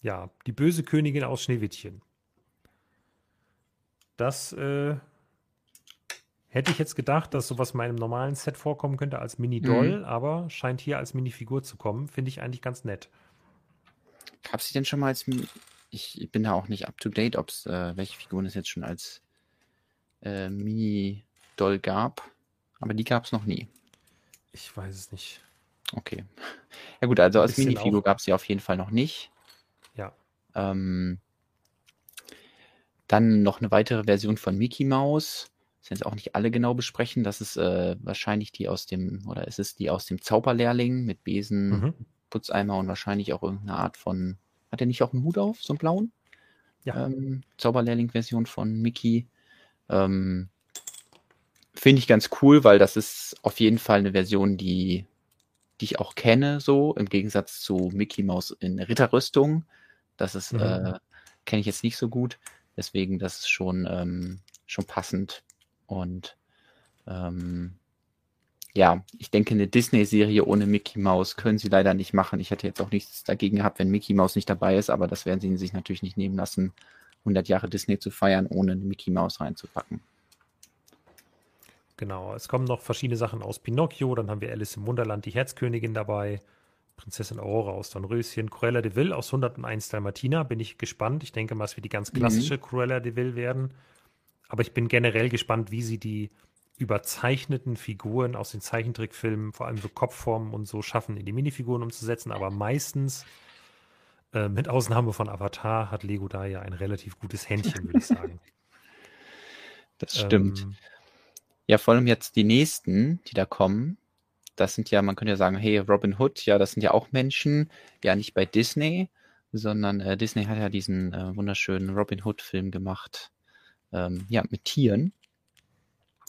Speaker 1: ja, die böse Königin aus Schneewittchen. Das äh, hätte ich jetzt gedacht, dass sowas in meinem normalen Set vorkommen könnte als Mini-Doll, mhm. aber scheint hier als Minifigur zu kommen. Finde ich eigentlich ganz nett.
Speaker 2: Gab es die denn schon mal als. Ich bin da auch nicht up to date, ob es äh, welche Figuren es jetzt schon als äh, Mini-Doll gab. Aber die gab es noch nie.
Speaker 1: Ich weiß es nicht.
Speaker 2: Okay. Ja gut, also als Minifigur gab es sie auf jeden Fall noch nicht.
Speaker 1: Ja.
Speaker 2: Ähm, dann noch eine weitere Version von Mickey Mouse. Das jetzt auch nicht alle genau besprechen. Das ist äh, wahrscheinlich die aus dem, oder es ist die aus dem Zauberlehrling mit Besen, mhm. Putzeimer und wahrscheinlich auch irgendeine Art von. Hat er nicht auch einen Hut auf, so einen blauen?
Speaker 1: Ja.
Speaker 2: Ähm, Zauberlehrling-Version von Mickey. Ähm, Finde ich ganz cool, weil das ist auf jeden Fall eine Version, die, die ich auch kenne, so im Gegensatz zu Mickey Mouse in Ritterrüstung. Das ist, mhm. äh, kenne ich jetzt nicht so gut. Deswegen, das ist schon, ähm, schon passend. Und ähm, ja, ich denke, eine Disney-Serie ohne Mickey Mouse können sie leider nicht machen. Ich hätte jetzt auch nichts dagegen gehabt, wenn Mickey Mouse nicht dabei ist, aber das werden sie sich natürlich nicht nehmen lassen, 100 Jahre Disney zu feiern, ohne eine Mickey Mouse reinzupacken.
Speaker 1: Genau, es kommen noch verschiedene Sachen aus Pinocchio, dann haben wir Alice im Wunderland, die Herzkönigin dabei, Prinzessin Aurora aus Dornröschen, Cruella de Vil aus 101 Dalmatina, bin ich gespannt. Ich denke mal, es wird die ganz klassische mhm. Cruella de Vil werden. Aber ich bin generell gespannt, wie sie die überzeichneten Figuren aus den Zeichentrickfilmen, vor allem so Kopfformen und so schaffen, in die Minifiguren umzusetzen. Aber meistens, äh, mit Ausnahme von Avatar, hat Lego da ja ein relativ gutes Händchen, würde ich sagen. (laughs)
Speaker 2: Das stimmt. Ähm, ja, vor allem jetzt die nächsten, die da kommen, das sind ja, man könnte ja sagen, hey, Robin Hood, ja, das sind ja auch Menschen, ja nicht bei Disney, sondern äh, Disney hat ja diesen äh, wunderschönen Robin Hood-Film gemacht, ähm, ja, mit Tieren.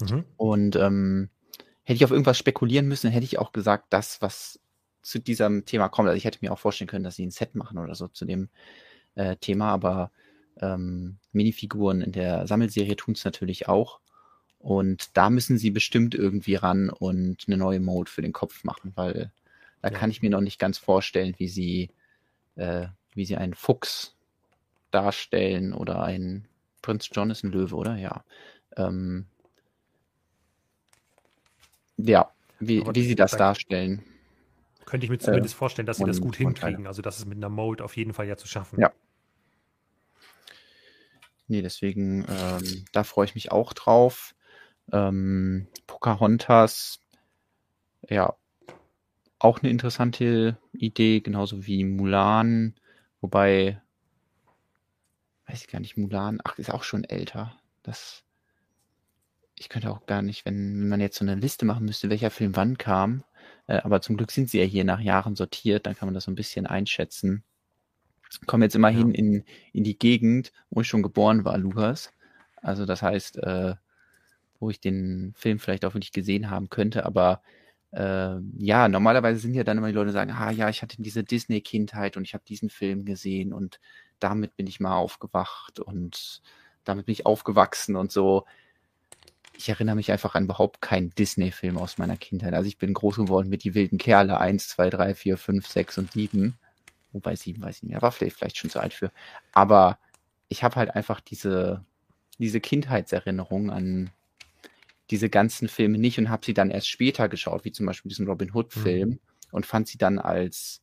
Speaker 2: Mhm. Und ähm, hätte ich auf irgendwas spekulieren müssen, hätte ich auch gesagt, das, was zu diesem Thema kommt. Also ich hätte mir auch vorstellen können, dass sie ein Set machen oder so zu dem äh, Thema, aber ähm, Minifiguren in der Sammelserie tun es natürlich auch. Und da müssen sie bestimmt irgendwie ran und eine neue Mode für den Kopf machen, weil da ja. kann ich mir noch nicht ganz vorstellen, wie sie, äh, wie sie einen Fuchs darstellen oder einen Prinz John ist ein Löwe, oder? Ja. Ähm, ja, wie, wie sie das da darstellen.
Speaker 1: Könnte ich mir zumindest äh, vorstellen, dass sie das gut hinkriegen. Also das ist mit einer Mode auf jeden Fall ja zu schaffen.
Speaker 2: Ja. Nee, deswegen, ähm, da freue ich mich auch drauf. Ähm, Pocahontas, ja, auch eine interessante Idee, genauso wie Mulan, wobei, weiß ich gar nicht, Mulan, ach, ist auch schon älter. Das, ich könnte auch gar nicht, wenn, wenn man jetzt so eine Liste machen müsste, welcher Film wann kam, äh, aber zum Glück sind sie ja hier nach Jahren sortiert, dann kann man das so ein bisschen einschätzen. Kommen jetzt immerhin ja. in, in die Gegend, wo ich schon geboren war, Lukas. Also das heißt, äh, wo ich den Film vielleicht auch wirklich gesehen haben könnte, aber äh, ja, normalerweise sind ja dann immer die Leute, die sagen, ah ja, ich hatte diese Disney-Kindheit und ich habe diesen Film gesehen und damit bin ich mal aufgewacht und damit bin ich aufgewachsen und so. Ich erinnere mich einfach an überhaupt keinen Disney-Film aus meiner Kindheit. Also ich bin groß geworden mit die wilden Kerle 1, 2, 3, 4, 5, 6 und 7. Wobei 7 weiß ich nicht mehr, war vielleicht, vielleicht schon zu alt für. Aber ich habe halt einfach diese, diese Kindheitserinnerung an diese ganzen Filme nicht und habe sie dann erst später geschaut, wie zum Beispiel diesen Robin Hood-Film mhm. und fand sie dann als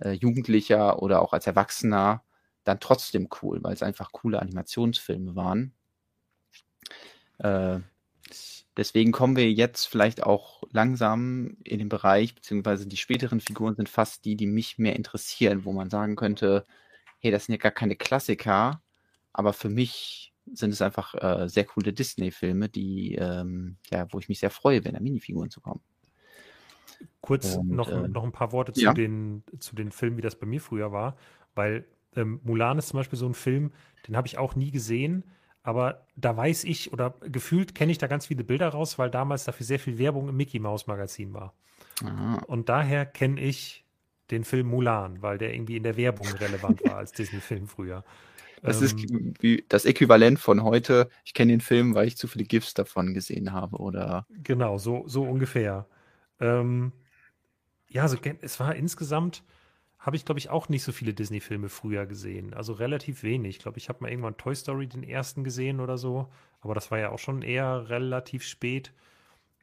Speaker 2: äh, Jugendlicher oder auch als Erwachsener dann trotzdem cool, weil es einfach coole Animationsfilme waren. Äh, deswegen kommen wir jetzt vielleicht auch langsam in den Bereich, beziehungsweise die späteren Figuren sind fast die, die mich mehr interessieren, wo man sagen könnte, hey, das sind ja gar keine Klassiker, aber für mich sind es einfach äh, sehr coole Disney-Filme, die, ähm, ja, wo ich mich sehr freue, wenn da Minifiguren zu kommen.
Speaker 1: Kurz Und, noch, äh, noch ein paar Worte zu, ja. den, zu den Filmen, wie das bei mir früher war, weil ähm, Mulan ist zum Beispiel so ein Film, den habe ich auch nie gesehen, aber da weiß ich oder gefühlt kenne ich da ganz viele Bilder raus, weil damals dafür sehr viel Werbung im Mickey Mouse Magazin war. Aha. Und daher kenne ich den Film Mulan, weil der irgendwie in der Werbung relevant war als Disney-Film früher.
Speaker 2: Das ähm, ist wie das Äquivalent von heute. Ich kenne den Film, weil ich zu viele GIFs davon gesehen habe, oder?
Speaker 1: Genau, so, so ungefähr. Ähm, ja, also es war insgesamt, habe ich glaube ich auch nicht so viele Disney-Filme früher gesehen. Also relativ wenig. Ich glaube, ich habe mal irgendwann Toy Story den ersten gesehen oder so. Aber das war ja auch schon eher relativ spät.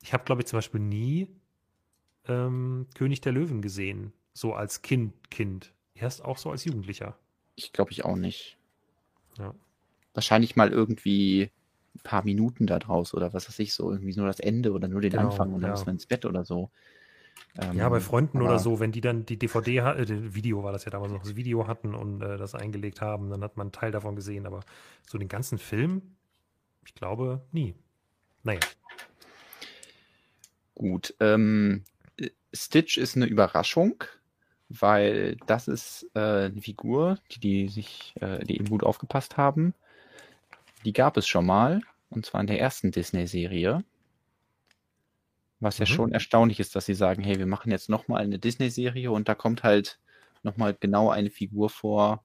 Speaker 1: Ich habe glaube ich zum Beispiel nie ähm, König der Löwen gesehen. So als Kind, Kind. Erst auch so als Jugendlicher.
Speaker 2: Ich glaube ich auch nicht. Ja. Wahrscheinlich mal irgendwie ein paar Minuten da draus oder was weiß ich, so irgendwie nur das Ende oder nur den genau, Anfang und dann ja. ist man ins Bett oder so.
Speaker 1: Ähm, ja, bei Freunden oder so, wenn die dann die DVD, äh, Video war das ja damals noch, das Video hatten und äh, das eingelegt haben, dann hat man einen Teil davon gesehen, aber so den ganzen Film, ich glaube, nie. Naja.
Speaker 2: Gut, ähm, Stitch ist eine Überraschung weil das ist äh, eine Figur, die, die sich, äh, die eben gut aufgepasst haben. Die gab es schon mal, und zwar in der ersten Disney-Serie. Was ja mhm. schon erstaunlich ist, dass sie sagen, hey, wir machen jetzt nochmal eine Disney-Serie und da kommt halt nochmal genau eine Figur vor,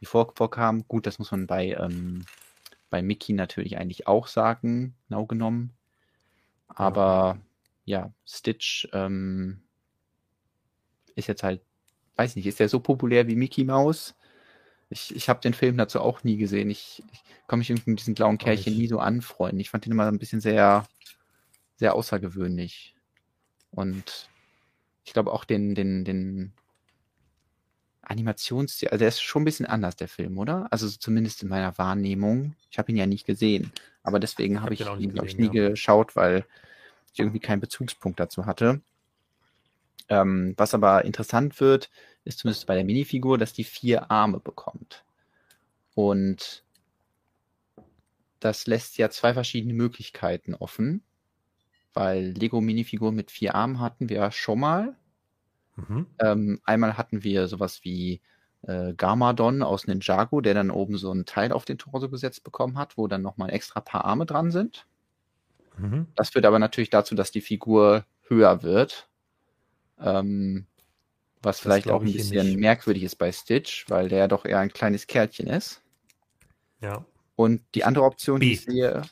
Speaker 2: die vor, vorkam. Gut, das muss man bei, ähm, bei Mickey natürlich eigentlich auch sagen, genau genommen. Aber ja, ja Stitch ähm, ist jetzt halt weiß nicht, ist der so populär wie Mickey Mouse? Ich, ich habe den Film dazu auch nie gesehen. Ich, ich kann mich irgendwie mit diesen blauen Kerlchen nie so anfreunden. Ich fand den immer ein bisschen sehr, sehr außergewöhnlich. Und ich glaube auch den, den, den Animationsstil, also der ist schon ein bisschen anders, der Film, oder? Also zumindest in meiner Wahrnehmung. Ich habe ihn ja nicht gesehen. Aber deswegen habe ich, hab ich ihn, glaube ich, nie ja. geschaut, weil ich irgendwie keinen Bezugspunkt dazu hatte. Ähm, was aber interessant wird, ist zumindest bei der Minifigur, dass die vier Arme bekommt. Und das lässt ja zwei verschiedene Möglichkeiten offen, weil Lego Minifigur mit vier Armen hatten wir schon mal. Mhm. Ähm, einmal hatten wir sowas wie äh, Garmadon aus Ninjago, der dann oben so ein Teil auf den Torso gesetzt bekommen hat, wo dann nochmal extra paar Arme dran sind. Mhm. Das führt aber natürlich dazu, dass die Figur höher wird ähm, was das vielleicht auch ein bisschen merkwürdig ist bei Stitch, weil der doch eher ein kleines Kerlchen ist.
Speaker 1: Ja.
Speaker 2: Und die andere Option, B. die ich sehe,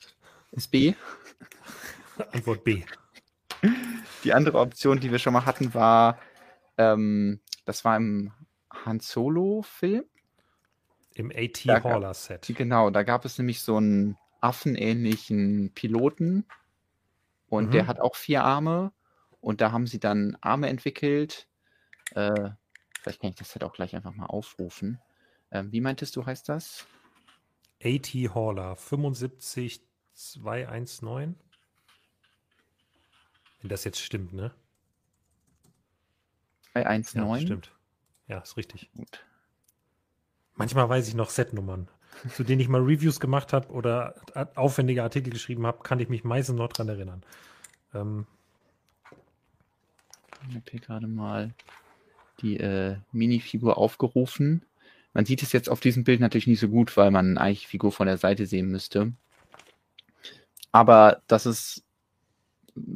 Speaker 2: ist B. (laughs)
Speaker 1: Antwort B.
Speaker 2: Die andere Option, die wir schon mal hatten, war, ähm, das war im Han Solo-Film.
Speaker 1: Im AT Hauler Set.
Speaker 2: Genau, da gab es nämlich so einen affenähnlichen Piloten und mhm. der hat auch vier Arme und da haben sie dann Arme entwickelt. Äh, vielleicht kann ich das halt auch gleich einfach mal aufrufen. Ähm, wie meintest du, heißt das?
Speaker 1: AT Hauler 75219. Wenn das jetzt stimmt, ne?
Speaker 2: 219?
Speaker 1: Ja, stimmt. Ja, ist richtig. Gut. Manchmal weiß ich noch Setnummern, (laughs) zu denen ich mal Reviews gemacht habe oder aufwendige Artikel geschrieben habe, kann ich mich meistens noch dran erinnern. Ähm,
Speaker 2: ich habe hier gerade mal die äh, Minifigur aufgerufen. Man sieht es jetzt auf diesem Bild natürlich nicht so gut, weil man eigentlich Figur von der Seite sehen müsste. Aber das ist,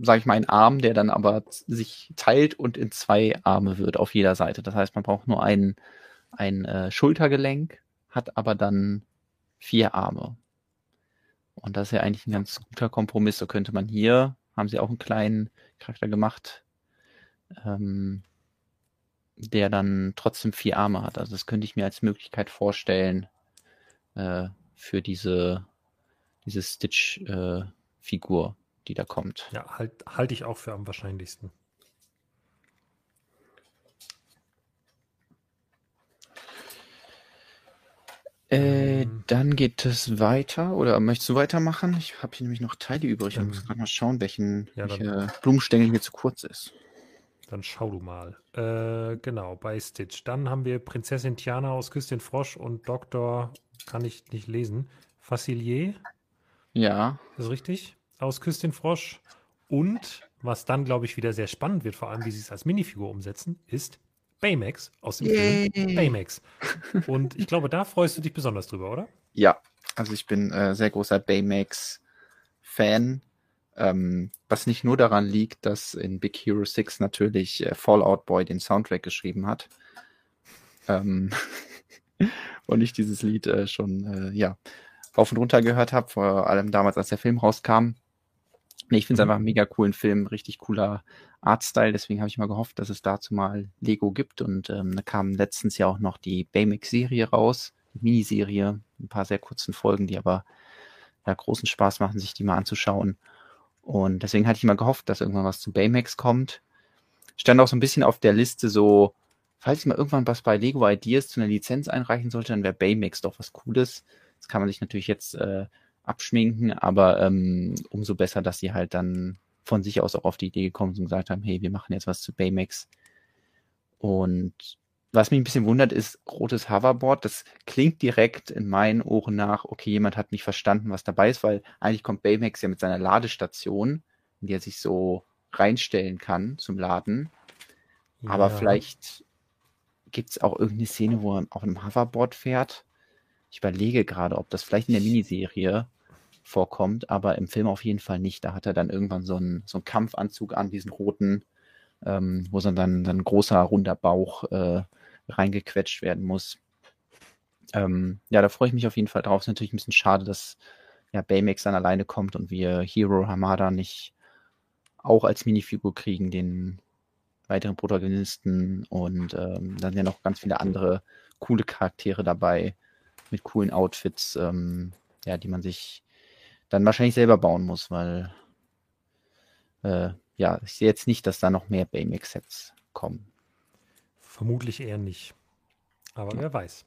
Speaker 2: sage ich mal, ein Arm, der dann aber sich teilt und in zwei Arme wird auf jeder Seite. Das heißt, man braucht nur ein, ein äh, Schultergelenk, hat aber dann vier Arme. Und das ist ja eigentlich ein ganz guter Kompromiss. So könnte man hier, haben sie auch einen kleinen Charakter gemacht, ähm, der dann trotzdem vier Arme hat. Also das könnte ich mir als Möglichkeit vorstellen äh, für diese, diese Stitch-Figur, äh, die da kommt.
Speaker 1: Ja, halt, halte ich auch für am wahrscheinlichsten.
Speaker 2: Äh, ähm. dann geht es weiter. Oder möchtest du weitermachen? Ich habe hier nämlich noch Teile übrig. Ich muss gerade mal schauen, welchen ja, welche Blumenstängel hier zu kurz ist.
Speaker 1: Dann schau du mal. Äh, genau, bei Stitch. Dann haben wir Prinzessin Tiana aus Küsschen Frosch und Dr. kann ich nicht lesen. Facilier.
Speaker 2: Ja.
Speaker 1: Ist richtig? Aus Küsschen Frosch. Und was dann, glaube ich, wieder sehr spannend wird, vor allem wie sie es als Minifigur umsetzen, ist Baymax aus dem Yay. Film Baymax. Und ich glaube, da freust du dich besonders drüber, oder?
Speaker 2: Ja, also ich bin äh, sehr großer Baymax-Fan. Ähm, was nicht nur daran liegt, dass in Big Hero 6 natürlich äh, Fallout Boy den Soundtrack geschrieben hat. Ähm (laughs) und ich dieses Lied äh, schon äh, ja rauf und runter gehört habe, vor allem damals, als der Film rauskam. Nee, ich finde es mhm. einfach einen mega coolen Film, richtig cooler Artstyle, deswegen habe ich mal gehofft, dass es dazu mal Lego gibt und ähm, da kam letztens ja auch noch die Baymax-Serie raus, Miniserie, ein paar sehr kurzen Folgen, die aber ja, großen Spaß machen, sich die mal anzuschauen. Und deswegen hatte ich mal gehofft, dass irgendwann was zu Baymax kommt. Stand auch so ein bisschen auf der Liste so, falls ich mal irgendwann was bei Lego Ideas zu einer Lizenz einreichen sollte, dann wäre Baymax doch was Cooles. Das kann man sich natürlich jetzt äh, abschminken, aber ähm, umso besser, dass sie halt dann von sich aus auch auf die Idee gekommen sind und gesagt haben, hey, wir machen jetzt was zu Baymax. Und was mich ein bisschen wundert, ist rotes Hoverboard. Das klingt direkt in meinen Ohren nach, okay, jemand hat nicht verstanden, was dabei ist, weil eigentlich kommt Baymax ja mit seiner Ladestation, in die er sich so reinstellen kann zum Laden. Ja. Aber vielleicht gibt es auch irgendeine Szene, wo er auf einem Hoverboard fährt. Ich überlege gerade, ob das vielleicht in der Miniserie vorkommt, aber im Film auf jeden Fall nicht. Da hat er dann irgendwann so einen, so einen Kampfanzug an, diesen roten, ähm, wo dann, dann ein großer, runder Bauch äh, reingequetscht werden muss. Ähm, ja, da freue ich mich auf jeden Fall drauf. Ist natürlich ein bisschen schade, dass ja, Baymax dann alleine kommt und wir Hero Hamada nicht auch als Minifigur kriegen, den weiteren Protagonisten und ähm, dann ja noch ganz viele andere coole Charaktere dabei mit coolen Outfits, ähm, ja, die man sich dann wahrscheinlich selber bauen muss, weil äh, ja, ich sehe jetzt nicht, dass da noch mehr Baymax-Sets kommen.
Speaker 1: Vermutlich eher nicht. Aber ja. wer weiß.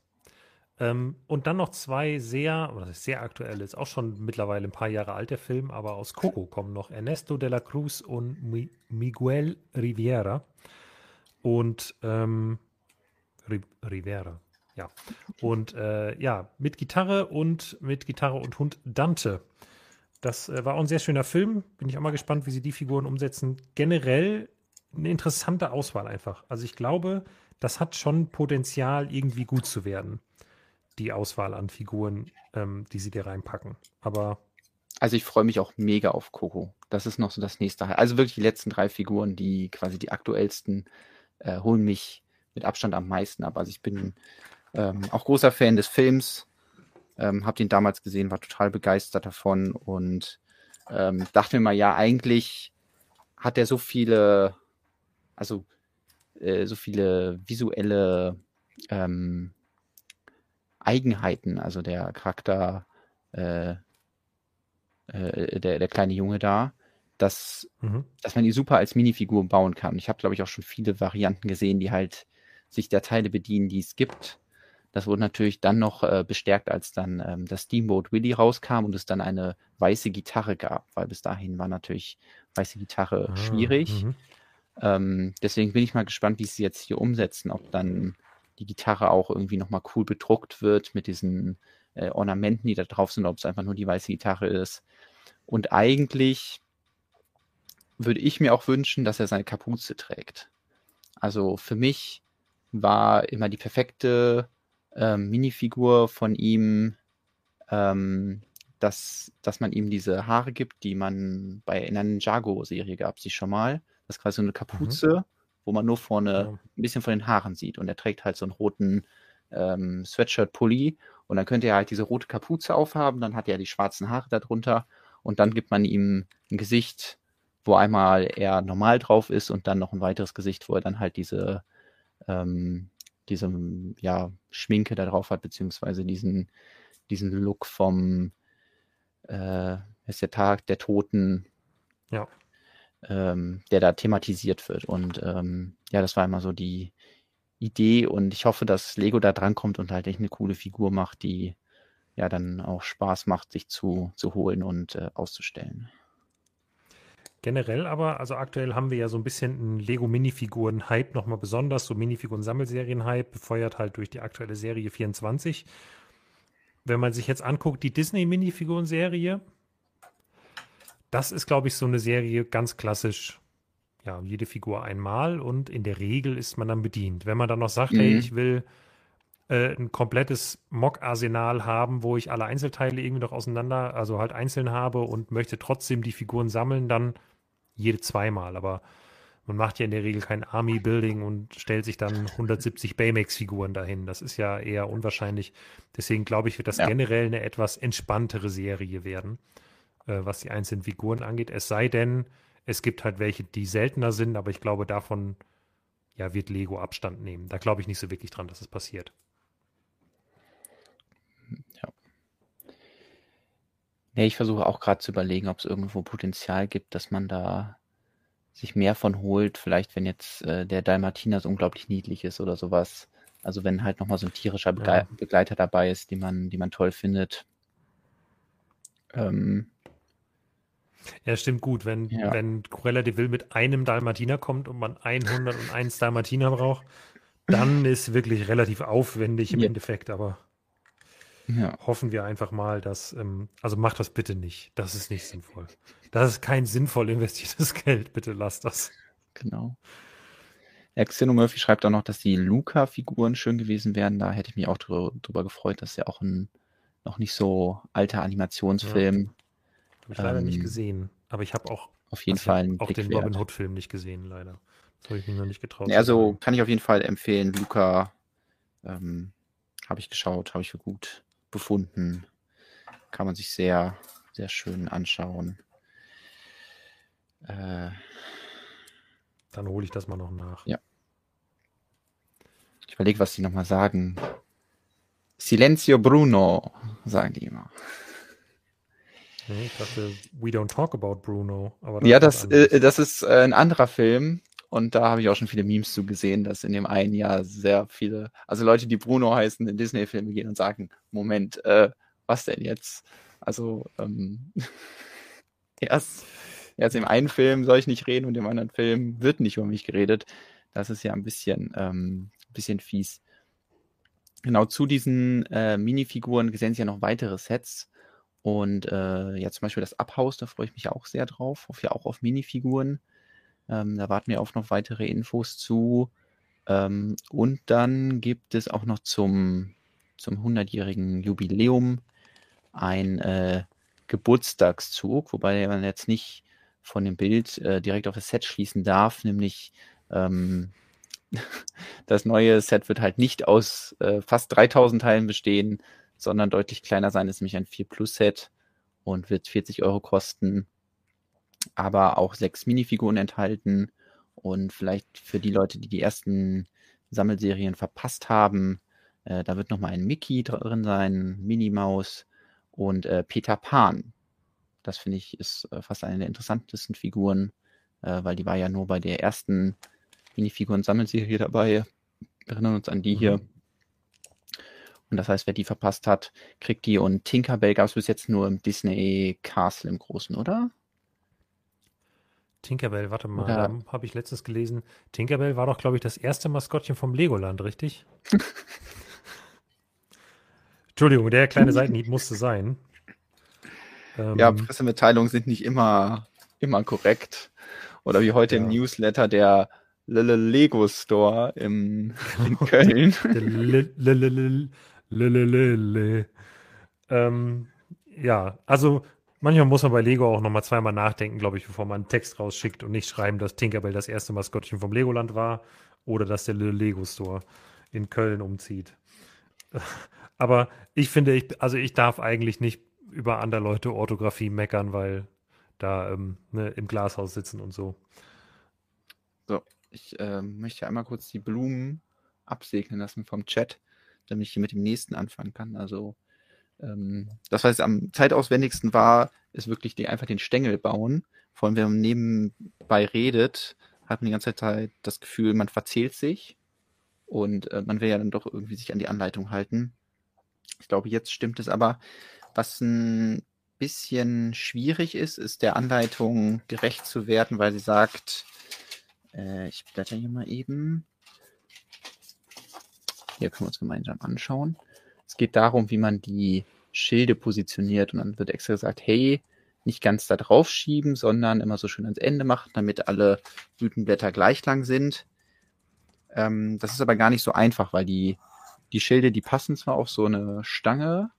Speaker 1: Ähm, und dann noch zwei sehr, oder sehr aktuelle, ist auch schon mittlerweile ein paar Jahre alt der Film, aber aus Coco kommen noch Ernesto de la Cruz und Mi Miguel Riviera. Und ähm, Rivera, ja. Und äh, ja, mit Gitarre und mit Gitarre und Hund Dante. Das äh, war auch ein sehr schöner Film. Bin ich auch mal gespannt, wie sie die Figuren umsetzen. Generell eine interessante Auswahl einfach. Also ich glaube, das hat schon Potenzial, irgendwie gut zu werden. Die Auswahl an Figuren, ähm, die sie dir reinpacken. Aber.
Speaker 2: Also ich freue mich auch mega auf Coco. Das ist noch so das nächste. Also wirklich die letzten drei Figuren, die quasi die aktuellsten, äh, holen mich mit Abstand am meisten ab. Also ich bin ähm, auch großer Fan des Films. Ähm, hab den damals gesehen, war total begeistert davon und ähm, dachte mir mal, ja, eigentlich hat er so viele, also äh, so viele visuelle ähm, Eigenheiten, also der Charakter, äh, äh, der, der kleine Junge da, dass, mhm. dass man die super als Minifigur bauen kann. Ich habe, glaube ich, auch schon viele Varianten gesehen, die halt sich der Teile bedienen, die es gibt das wurde natürlich dann noch äh, bestärkt, als dann ähm, das Steamboat Willie rauskam und es dann eine weiße Gitarre gab, weil bis dahin war natürlich weiße Gitarre ah, schwierig. Mhm. Ähm, deswegen bin ich mal gespannt, wie sie jetzt hier umsetzen, ob dann die Gitarre auch irgendwie nochmal cool bedruckt wird mit diesen äh, Ornamenten, die da drauf sind, ob es einfach nur die weiße Gitarre ist. Und eigentlich würde ich mir auch wünschen, dass er seine Kapuze trägt. Also für mich war immer die perfekte ähm, Minifigur von ihm, ähm, dass, dass man ihm diese Haare gibt, die man bei in einer Ninjago-Serie gab, sie schon mal. Das ist quasi so eine Kapuze, mhm. wo man nur vorne ein bisschen von den Haaren sieht. Und er trägt halt so einen roten ähm, Sweatshirt-Pulli. Und dann könnte er halt diese rote Kapuze aufhaben, dann hat er die schwarzen Haare darunter. Und dann gibt man ihm ein Gesicht, wo einmal er normal drauf ist und dann noch ein weiteres Gesicht, wo er dann halt diese ähm, diese ja, Schminke da drauf hat, beziehungsweise diesen, diesen Look vom äh, ist der Tag der Toten,
Speaker 1: ja.
Speaker 2: Ähm, der da thematisiert wird. Und ähm, ja, das war immer so die Idee und ich hoffe, dass Lego da drankommt und halt echt eine coole Figur macht, die ja dann auch Spaß macht, sich zu, zu holen und äh, auszustellen.
Speaker 1: Generell aber, also aktuell haben wir ja so ein bisschen einen Lego-Minifiguren-Hype nochmal besonders, so Minifiguren-Sammelserien-Hype, befeuert halt durch die aktuelle Serie 24. Wenn man sich jetzt anguckt, die Disney-Minifiguren-Serie, das ist, glaube ich, so eine Serie ganz klassisch. Ja, jede Figur einmal und in der Regel ist man dann bedient. Wenn man dann noch sagt, mhm. hey, ich will äh, ein komplettes Mock-Arsenal haben, wo ich alle Einzelteile irgendwie noch auseinander, also halt einzeln habe und möchte trotzdem die Figuren sammeln, dann jede zweimal. Aber man macht ja in der Regel kein Army-Building und stellt sich dann 170 Baymax-Figuren dahin. Das ist ja eher unwahrscheinlich. Deswegen glaube ich, wird das ja. generell eine etwas entspanntere Serie werden, äh, was die einzelnen Figuren angeht. Es sei denn, es gibt halt welche, die seltener sind, aber ich glaube, davon ja, wird Lego Abstand nehmen. Da glaube ich nicht so wirklich dran, dass es passiert.
Speaker 2: Ja. Nee, ich versuche auch gerade zu überlegen, ob es irgendwo Potenzial gibt, dass man da sich mehr von holt. Vielleicht, wenn jetzt äh, der Dalmatiner so unglaublich niedlich ist oder sowas. Also wenn halt nochmal so ein tierischer Begle ja. Begleiter dabei ist, die man, die man toll findet.
Speaker 1: Ähm, ja, stimmt gut. Wenn, ja. wenn Cruella de Vil mit einem Dalmatiner kommt und man 101 Dalmatiner braucht, dann (laughs) ist wirklich relativ aufwendig im ja. Endeffekt, aber ja. hoffen wir einfach mal, dass, ähm, also macht das bitte nicht. Das ist nicht sinnvoll. Das ist kein sinnvoll investiertes (laughs) Geld. Bitte lasst das.
Speaker 2: Genau. Xeno Murphy schreibt auch noch, dass die Luca-Figuren schön gewesen wären. Da hätte ich mich auch drüber, drüber gefreut, dass ja auch ein noch nicht so alter Animationsfilm
Speaker 1: habe ich leider ähm, nicht gesehen. Aber ich habe auch
Speaker 2: auf jeden also Fall
Speaker 1: auch den Robin Hood-Film nicht gesehen, leider. Das habe ich mir noch nicht getraut.
Speaker 2: Also kann ich auf jeden Fall empfehlen. Luca ähm, habe ich geschaut, habe ich für gut befunden. Kann man sich sehr, sehr schön anschauen.
Speaker 1: Äh, Dann hole ich das mal noch nach.
Speaker 2: Ja. Ich überlege, was die nochmal sagen. Silenzio Bruno, sagen die immer.
Speaker 1: Nee, ich dachte, We Don't Talk About Bruno.
Speaker 2: ja, das, äh, das ist äh, ein anderer Film. Und da habe ich auch schon viele Memes zu gesehen, dass in dem einen Jahr sehr viele, also Leute, die Bruno heißen, in Disney-Filme gehen und sagen, Moment, äh, was denn jetzt? Also, ähm, (laughs) erst, erst im einen Film soll ich nicht reden und im anderen Film wird nicht über mich geredet. Das ist ja ein bisschen, ähm, bisschen fies. Genau, zu diesen äh, Minifiguren gesehen sich ja noch weitere Sets. Und äh, ja, zum Beispiel das Abhaus, da freue ich mich auch sehr drauf, auf ja auch auf Minifiguren. Ähm, da warten wir auf noch weitere Infos zu. Ähm, und dann gibt es auch noch zum, zum 100-jährigen Jubiläum ein äh, Geburtstagszug, wobei man jetzt nicht von dem Bild äh, direkt auf das Set schließen darf, nämlich ähm, (laughs) das neue Set wird halt nicht aus äh, fast 3000 Teilen bestehen, sondern deutlich kleiner sein. Das ist nämlich ein 4 Plus Set und wird 40 Euro kosten, aber auch sechs Minifiguren enthalten. Und vielleicht für die Leute, die die ersten Sammelserien verpasst haben, äh, da wird nochmal ein Mickey drin sein, Minnie Maus und äh, Peter Pan. Das finde ich ist äh, fast eine der interessantesten Figuren, äh, weil die war ja nur bei der ersten Minifiguren-Sammelserie dabei. Wir erinnern uns an die mhm. hier. Und das heißt, wer die verpasst hat, kriegt die. Und Tinkerbell gab es bis jetzt nur im Disney Castle im Großen, oder?
Speaker 1: Tinkerbell, warte mal, ja. habe ich letztens gelesen. Tinkerbell war doch, glaube ich, das erste Maskottchen vom Legoland, richtig? (laughs) Entschuldigung, der kleine Seitenhieb musste sein.
Speaker 2: Ähm, ja, Pressemitteilungen sind nicht immer, immer korrekt. Oder wie heute ja. im Newsletter der Lego Store im, in Köln. (laughs)
Speaker 1: Ähm, ja, also manchmal muss man bei Lego auch nochmal zweimal nachdenken, glaube ich, bevor man einen Text rausschickt und nicht schreiben, dass Tinkerbell das erste Maskottchen vom Legoland war oder dass der Lego Store in Köln umzieht. (laughs) Aber ich finde, ich, also ich darf eigentlich nicht über andere Leute Orthographie meckern, weil da ähm, ne, im Glashaus sitzen und so.
Speaker 2: So, ich äh, möchte einmal kurz die Blumen absegnen lassen vom Chat damit ich hier mit dem nächsten anfangen kann. Also ähm, das, was am zeitauswendigsten war, ist wirklich die, einfach den Stängel bauen. Vor allem, wenn man nebenbei redet, hat man die ganze Zeit das Gefühl, man verzählt sich und äh, man will ja dann doch irgendwie sich an die Anleitung halten. Ich glaube, jetzt stimmt es aber. Was ein bisschen schwierig ist, ist der Anleitung gerecht zu werden, weil sie sagt, äh, ich blätter hier mal eben. Hier können wir uns gemeinsam anschauen. Es geht darum, wie man die Schilde positioniert und dann wird extra gesagt, hey, nicht ganz da drauf schieben, sondern immer so schön ans Ende machen, damit alle Blütenblätter gleich lang sind. Ähm, das ist aber gar nicht so einfach, weil die, die Schilde, die passen zwar auf so eine Stange,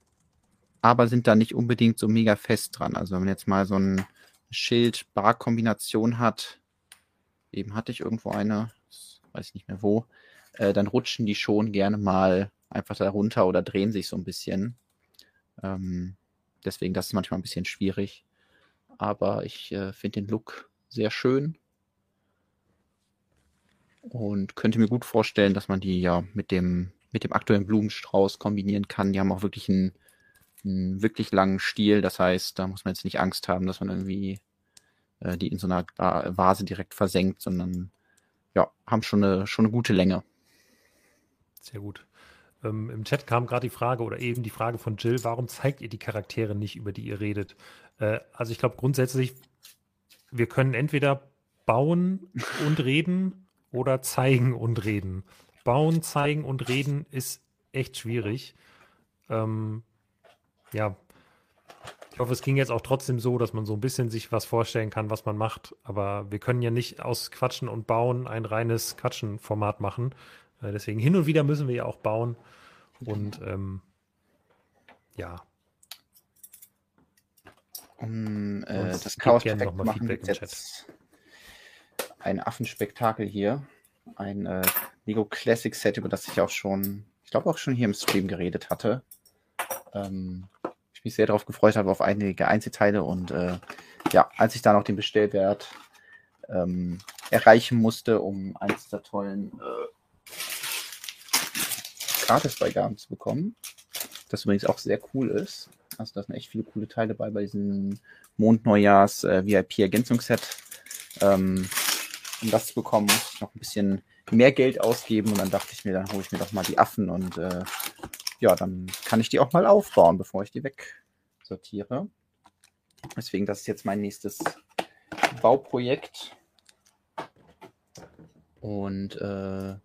Speaker 2: aber sind da nicht unbedingt so mega fest dran. Also wenn man jetzt mal so ein Schild-Bar-Kombination hat, eben hatte ich irgendwo eine, weiß ich nicht mehr wo, äh, dann rutschen die schon gerne mal einfach da runter oder drehen sich so ein bisschen. Ähm, deswegen, das ist manchmal ein bisschen schwierig. Aber ich äh, finde den Look sehr schön und könnte mir gut vorstellen, dass man die ja mit dem, mit dem aktuellen Blumenstrauß kombinieren kann. Die haben auch wirklich einen, einen wirklich langen Stiel. Das heißt, da muss man jetzt nicht Angst haben, dass man irgendwie äh, die in so einer Vase direkt versenkt, sondern ja, haben schon eine, schon eine gute Länge.
Speaker 1: Sehr gut. Ähm, Im Chat kam gerade die Frage oder eben die Frage von Jill, warum zeigt ihr die Charaktere nicht, über die ihr redet? Äh, also ich glaube grundsätzlich, wir können entweder bauen und reden oder zeigen und reden. Bauen, zeigen und reden ist echt schwierig. Ähm, ja, ich hoffe, es ging jetzt auch trotzdem so, dass man so ein bisschen sich was vorstellen kann, was man macht. Aber wir können ja nicht aus Quatschen und Bauen ein reines Quatschen-Format machen. Äh, deswegen hin und wieder müssen wir ja auch bauen. Und ähm, ja.
Speaker 2: Um äh, das Chaos perfekt machen, Feedback jetzt ein Affenspektakel hier. Ein äh, Lego Classic Set, über das ich auch schon, ich glaube auch schon hier im Stream geredet hatte. Ähm, ich mich sehr darauf gefreut habe, auf einige Einzelteile und äh, ja, als ich da noch den Bestellwert ähm, erreichen musste, um eins dieser tollen äh, Gratisbeigaben zu bekommen. Das übrigens auch sehr cool ist. Also da sind echt viele coole Teile bei, bei diesem Mondneujahrs äh. Ähm, um das zu bekommen, muss ich noch ein bisschen mehr Geld ausgeben und dann dachte ich mir, dann hole ich mir doch mal die Affen und äh, ja, dann kann ich die auch mal aufbauen, bevor ich die wegsortiere. Deswegen, das ist jetzt mein nächstes Bauprojekt. Und äh,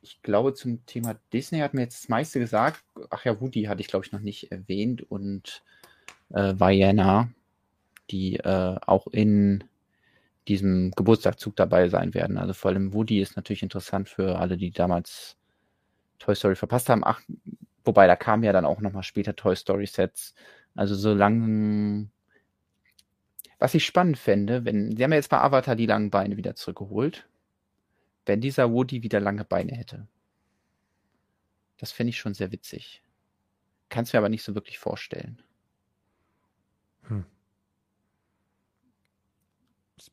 Speaker 2: ich glaube, zum Thema Disney hat mir jetzt das meiste gesagt. Ach ja, Woody hatte ich, glaube ich, noch nicht erwähnt und äh, Vienna, die äh, auch in diesem Geburtstagszug dabei sein werden. Also vor allem Woody ist natürlich interessant für alle, die damals Toy Story verpasst haben. Ach, wobei da kamen ja dann auch nochmal später Toy Story Sets. Also solange was ich spannend fände, wenn, sie haben ja jetzt bei Avatar die langen Beine wieder zurückgeholt wenn dieser Woody wieder lange Beine hätte. Das fände ich schon sehr witzig. Kann es mir aber nicht so wirklich vorstellen. Hm.
Speaker 1: Ich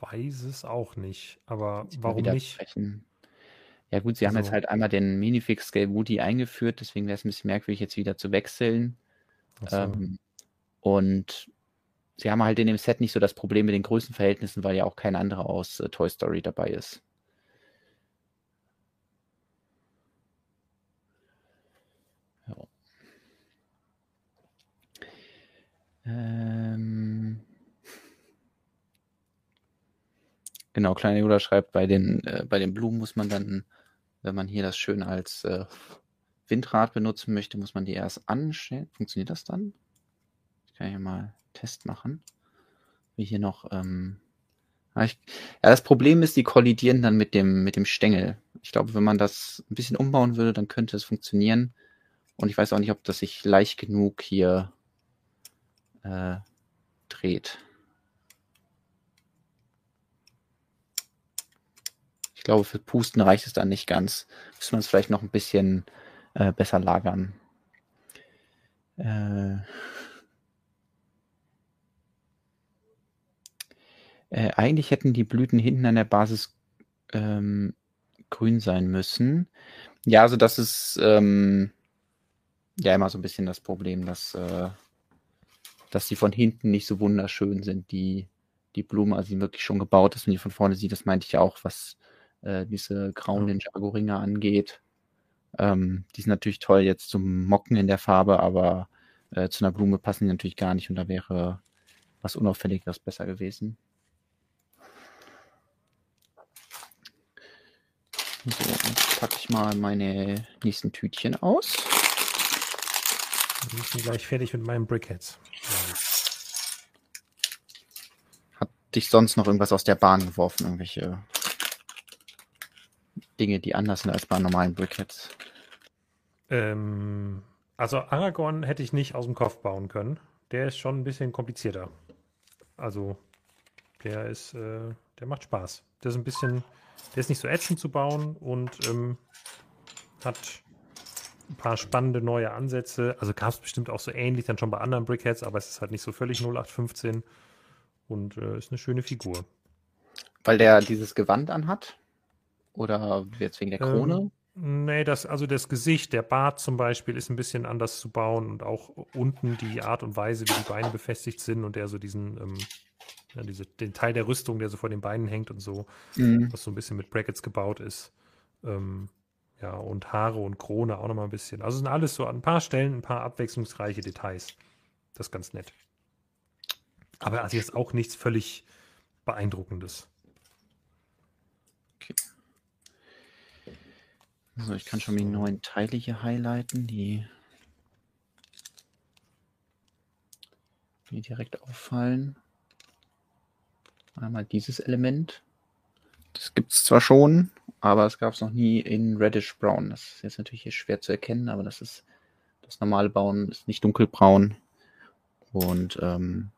Speaker 1: weiß es auch nicht, aber warum nicht?
Speaker 2: Sprechen. Ja gut, sie also. haben jetzt also halt einmal den Minifix Scale Woody eingeführt, deswegen wäre es ein bisschen merkwürdig, jetzt wieder zu wechseln. So. Ähm, und sie haben halt in dem Set nicht so das Problem mit den Größenverhältnissen, weil ja auch kein anderer aus äh, Toy Story dabei ist. Ähm genau, kleiner Yoda schreibt, bei den, äh, bei den Blumen muss man dann, wenn man hier das schön als äh, Windrad benutzen möchte, muss man die erst anstellen. Funktioniert das dann? Ich kann hier mal Test machen. Wie hier noch. Ähm, ich, ja, das Problem ist, die kollidieren dann mit dem, mit dem Stängel. Ich glaube, wenn man das ein bisschen umbauen würde, dann könnte es funktionieren. Und ich weiß auch nicht, ob das sich leicht genug hier äh, dreht. Ich glaube, für Pusten reicht es dann nicht ganz. Muss man es vielleicht noch ein bisschen äh, besser lagern. Äh, Äh, eigentlich hätten die Blüten hinten an der Basis ähm, grün sein müssen. Ja, also das ist ähm, ja immer so ein bisschen das Problem, dass, äh, dass die von hinten nicht so wunderschön sind, die, die Blumen, also die wirklich schon gebaut ist, wenn die von vorne sieht, das meinte ich ja auch, was äh, diese grauen Ninjago-Ringe angeht. Ähm, die sind natürlich toll jetzt zum Mocken in der Farbe, aber äh, zu einer Blume passen die natürlich gar nicht und da wäre was Unauffälligeres besser gewesen. So, jetzt packe ich mal meine nächsten Tütchen aus.
Speaker 1: Ich bin gleich fertig mit meinen Brickheads.
Speaker 2: Hat dich sonst noch irgendwas aus der Bahn geworfen? Irgendwelche Dinge, die anders sind als bei normalen Brickheads?
Speaker 1: Ähm, also Aragorn hätte ich nicht aus dem Kopf bauen können. Der ist schon ein bisschen komplizierter. Also der ist, äh, der macht Spaß. Der ist ein bisschen, der ist nicht so ätzend zu bauen und ähm, hat ein paar spannende neue Ansätze. Also gab es bestimmt auch so ähnlich dann schon bei anderen Brickheads, aber es ist halt nicht so völlig 0815 und äh, ist eine schöne Figur.
Speaker 2: Weil der dieses Gewand anhat? Oder jetzt wegen der Krone? Ähm,
Speaker 1: Nee, das, also das Gesicht, der Bart zum Beispiel, ist ein bisschen anders zu bauen und auch unten die Art und Weise, wie die Beine befestigt sind und der so diesen, ähm, ja, diese, den Teil der Rüstung, der so vor den Beinen hängt und so, mhm. was so ein bisschen mit Brackets gebaut ist. Ähm, ja, und Haare und Krone auch nochmal ein bisschen. Also sind alles so an ein paar Stellen ein paar abwechslungsreiche Details. Das ist ganz nett. Aber also jetzt auch nichts völlig Beeindruckendes.
Speaker 2: Okay. So, ich kann schon die neuen Teile hier highlighten, die mir direkt auffallen. Einmal dieses Element. Das gibt es zwar schon, aber es gab es noch nie in Reddish Brown. Das ist jetzt natürlich hier schwer zu erkennen, aber das ist das normale Bauen ist nicht dunkelbraun. Und ähm,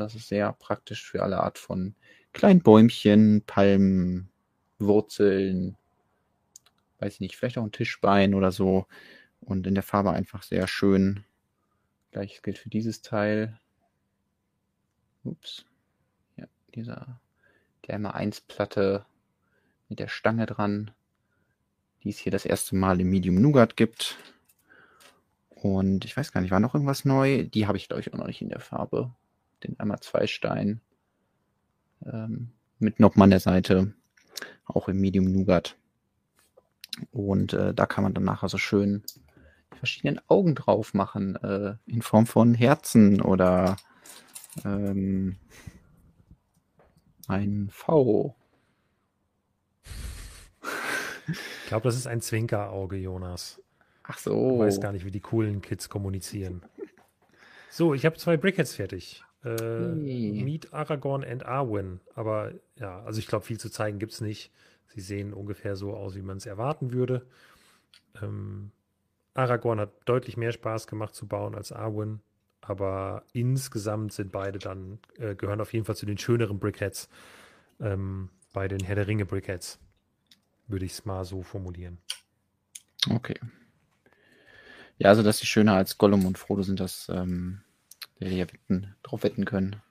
Speaker 2: das ist sehr praktisch für alle Art von kleinen Bäumchen, Palmen, Wurzeln, weiß ich nicht, vielleicht auch ein Tischbein oder so. Und in der Farbe einfach sehr schön. Gleiches gilt für dieses Teil. Ups. Ja, dieser, die einmal 1 Platte mit der Stange dran, die es hier das erste Mal im Medium Nougat gibt. Und ich weiß gar nicht, war noch irgendwas neu? Die habe ich, glaube ich, auch noch nicht in der Farbe. Den einmal zwei Stein. Ähm, mit nochmal an der Seite. Auch im Medium Nougat. Und äh, da kann man dann nachher so schön die verschiedenen Augen drauf machen, äh, in Form von Herzen oder ähm, ein V.
Speaker 1: Ich glaube, das ist ein Zwinkerauge, Jonas.
Speaker 2: Ach so.
Speaker 1: Ich weiß gar nicht, wie die coolen Kids kommunizieren. So, ich habe zwei Brickheads fertig. Äh, hey. Meet Aragorn and Arwen. Aber ja, also ich glaube, viel zu zeigen gibt es nicht. Sie sehen ungefähr so aus, wie man es erwarten würde. Ähm, Aragorn hat deutlich mehr Spaß gemacht zu bauen als Arwen, aber insgesamt sind beide dann, äh, gehören auf jeden Fall zu den schöneren Brickheads ähm, bei den Herr der Ringe Brickheads. Würde ich es mal so formulieren.
Speaker 2: Okay. Ja, also dass sie schöner als Gollum und Frodo sind, dass ähm, wir hier wetten, drauf wetten können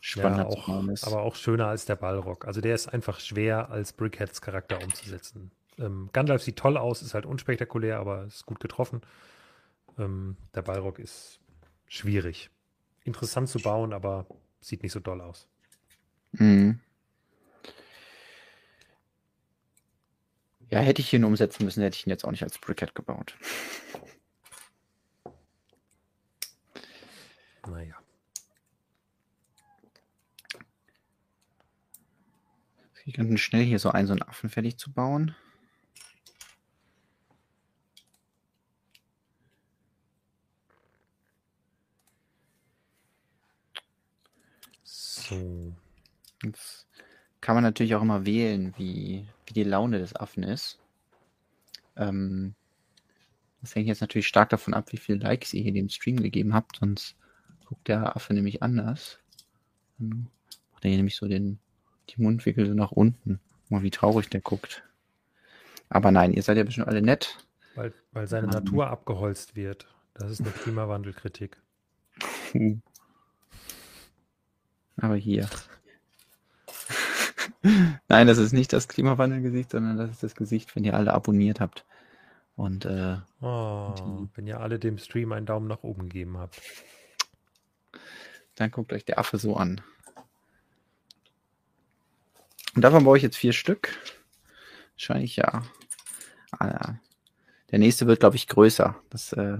Speaker 1: spannender ja, auch. Aber auch schöner als der Ballrock. Also der ist einfach schwer als Brickheads Charakter umzusetzen. Ähm, Gandalf sieht toll aus, ist halt unspektakulär, aber ist gut getroffen. Ähm, der Ballrock ist schwierig. Interessant zu bauen, aber sieht nicht so doll aus. Mhm.
Speaker 2: Ja, hätte ich ihn umsetzen müssen, hätte ich ihn jetzt auch nicht als Brickhead gebaut.
Speaker 1: Naja.
Speaker 2: Ich könnte schnell hier so einen, so einen Affen fertig zu bauen. So. Jetzt kann man natürlich auch immer wählen, wie, wie die Laune des Affen ist. Ähm, das hängt jetzt natürlich stark davon ab, wie viele Likes ihr hier dem Stream gegeben habt, sonst guckt der Affe nämlich anders. Dann macht er hier nämlich so den die Mundwinkel so nach unten. Mal wie traurig der guckt. Aber nein, ihr seid ja bestimmt alle nett.
Speaker 1: Weil, weil seine um, Natur abgeholzt wird. Das ist eine Klimawandelkritik.
Speaker 2: Aber hier. (laughs) Nein, das ist nicht das Klimawandelgesicht, sondern das ist das Gesicht, wenn ihr alle abonniert habt. Und, äh,
Speaker 1: oh, wenn ihr alle dem Stream einen Daumen nach oben gegeben habt.
Speaker 2: Dann guckt euch der Affe so an. Und davon baue ich jetzt vier Stück. Wahrscheinlich ja. Ah, der nächste wird, glaube ich, größer. Das, äh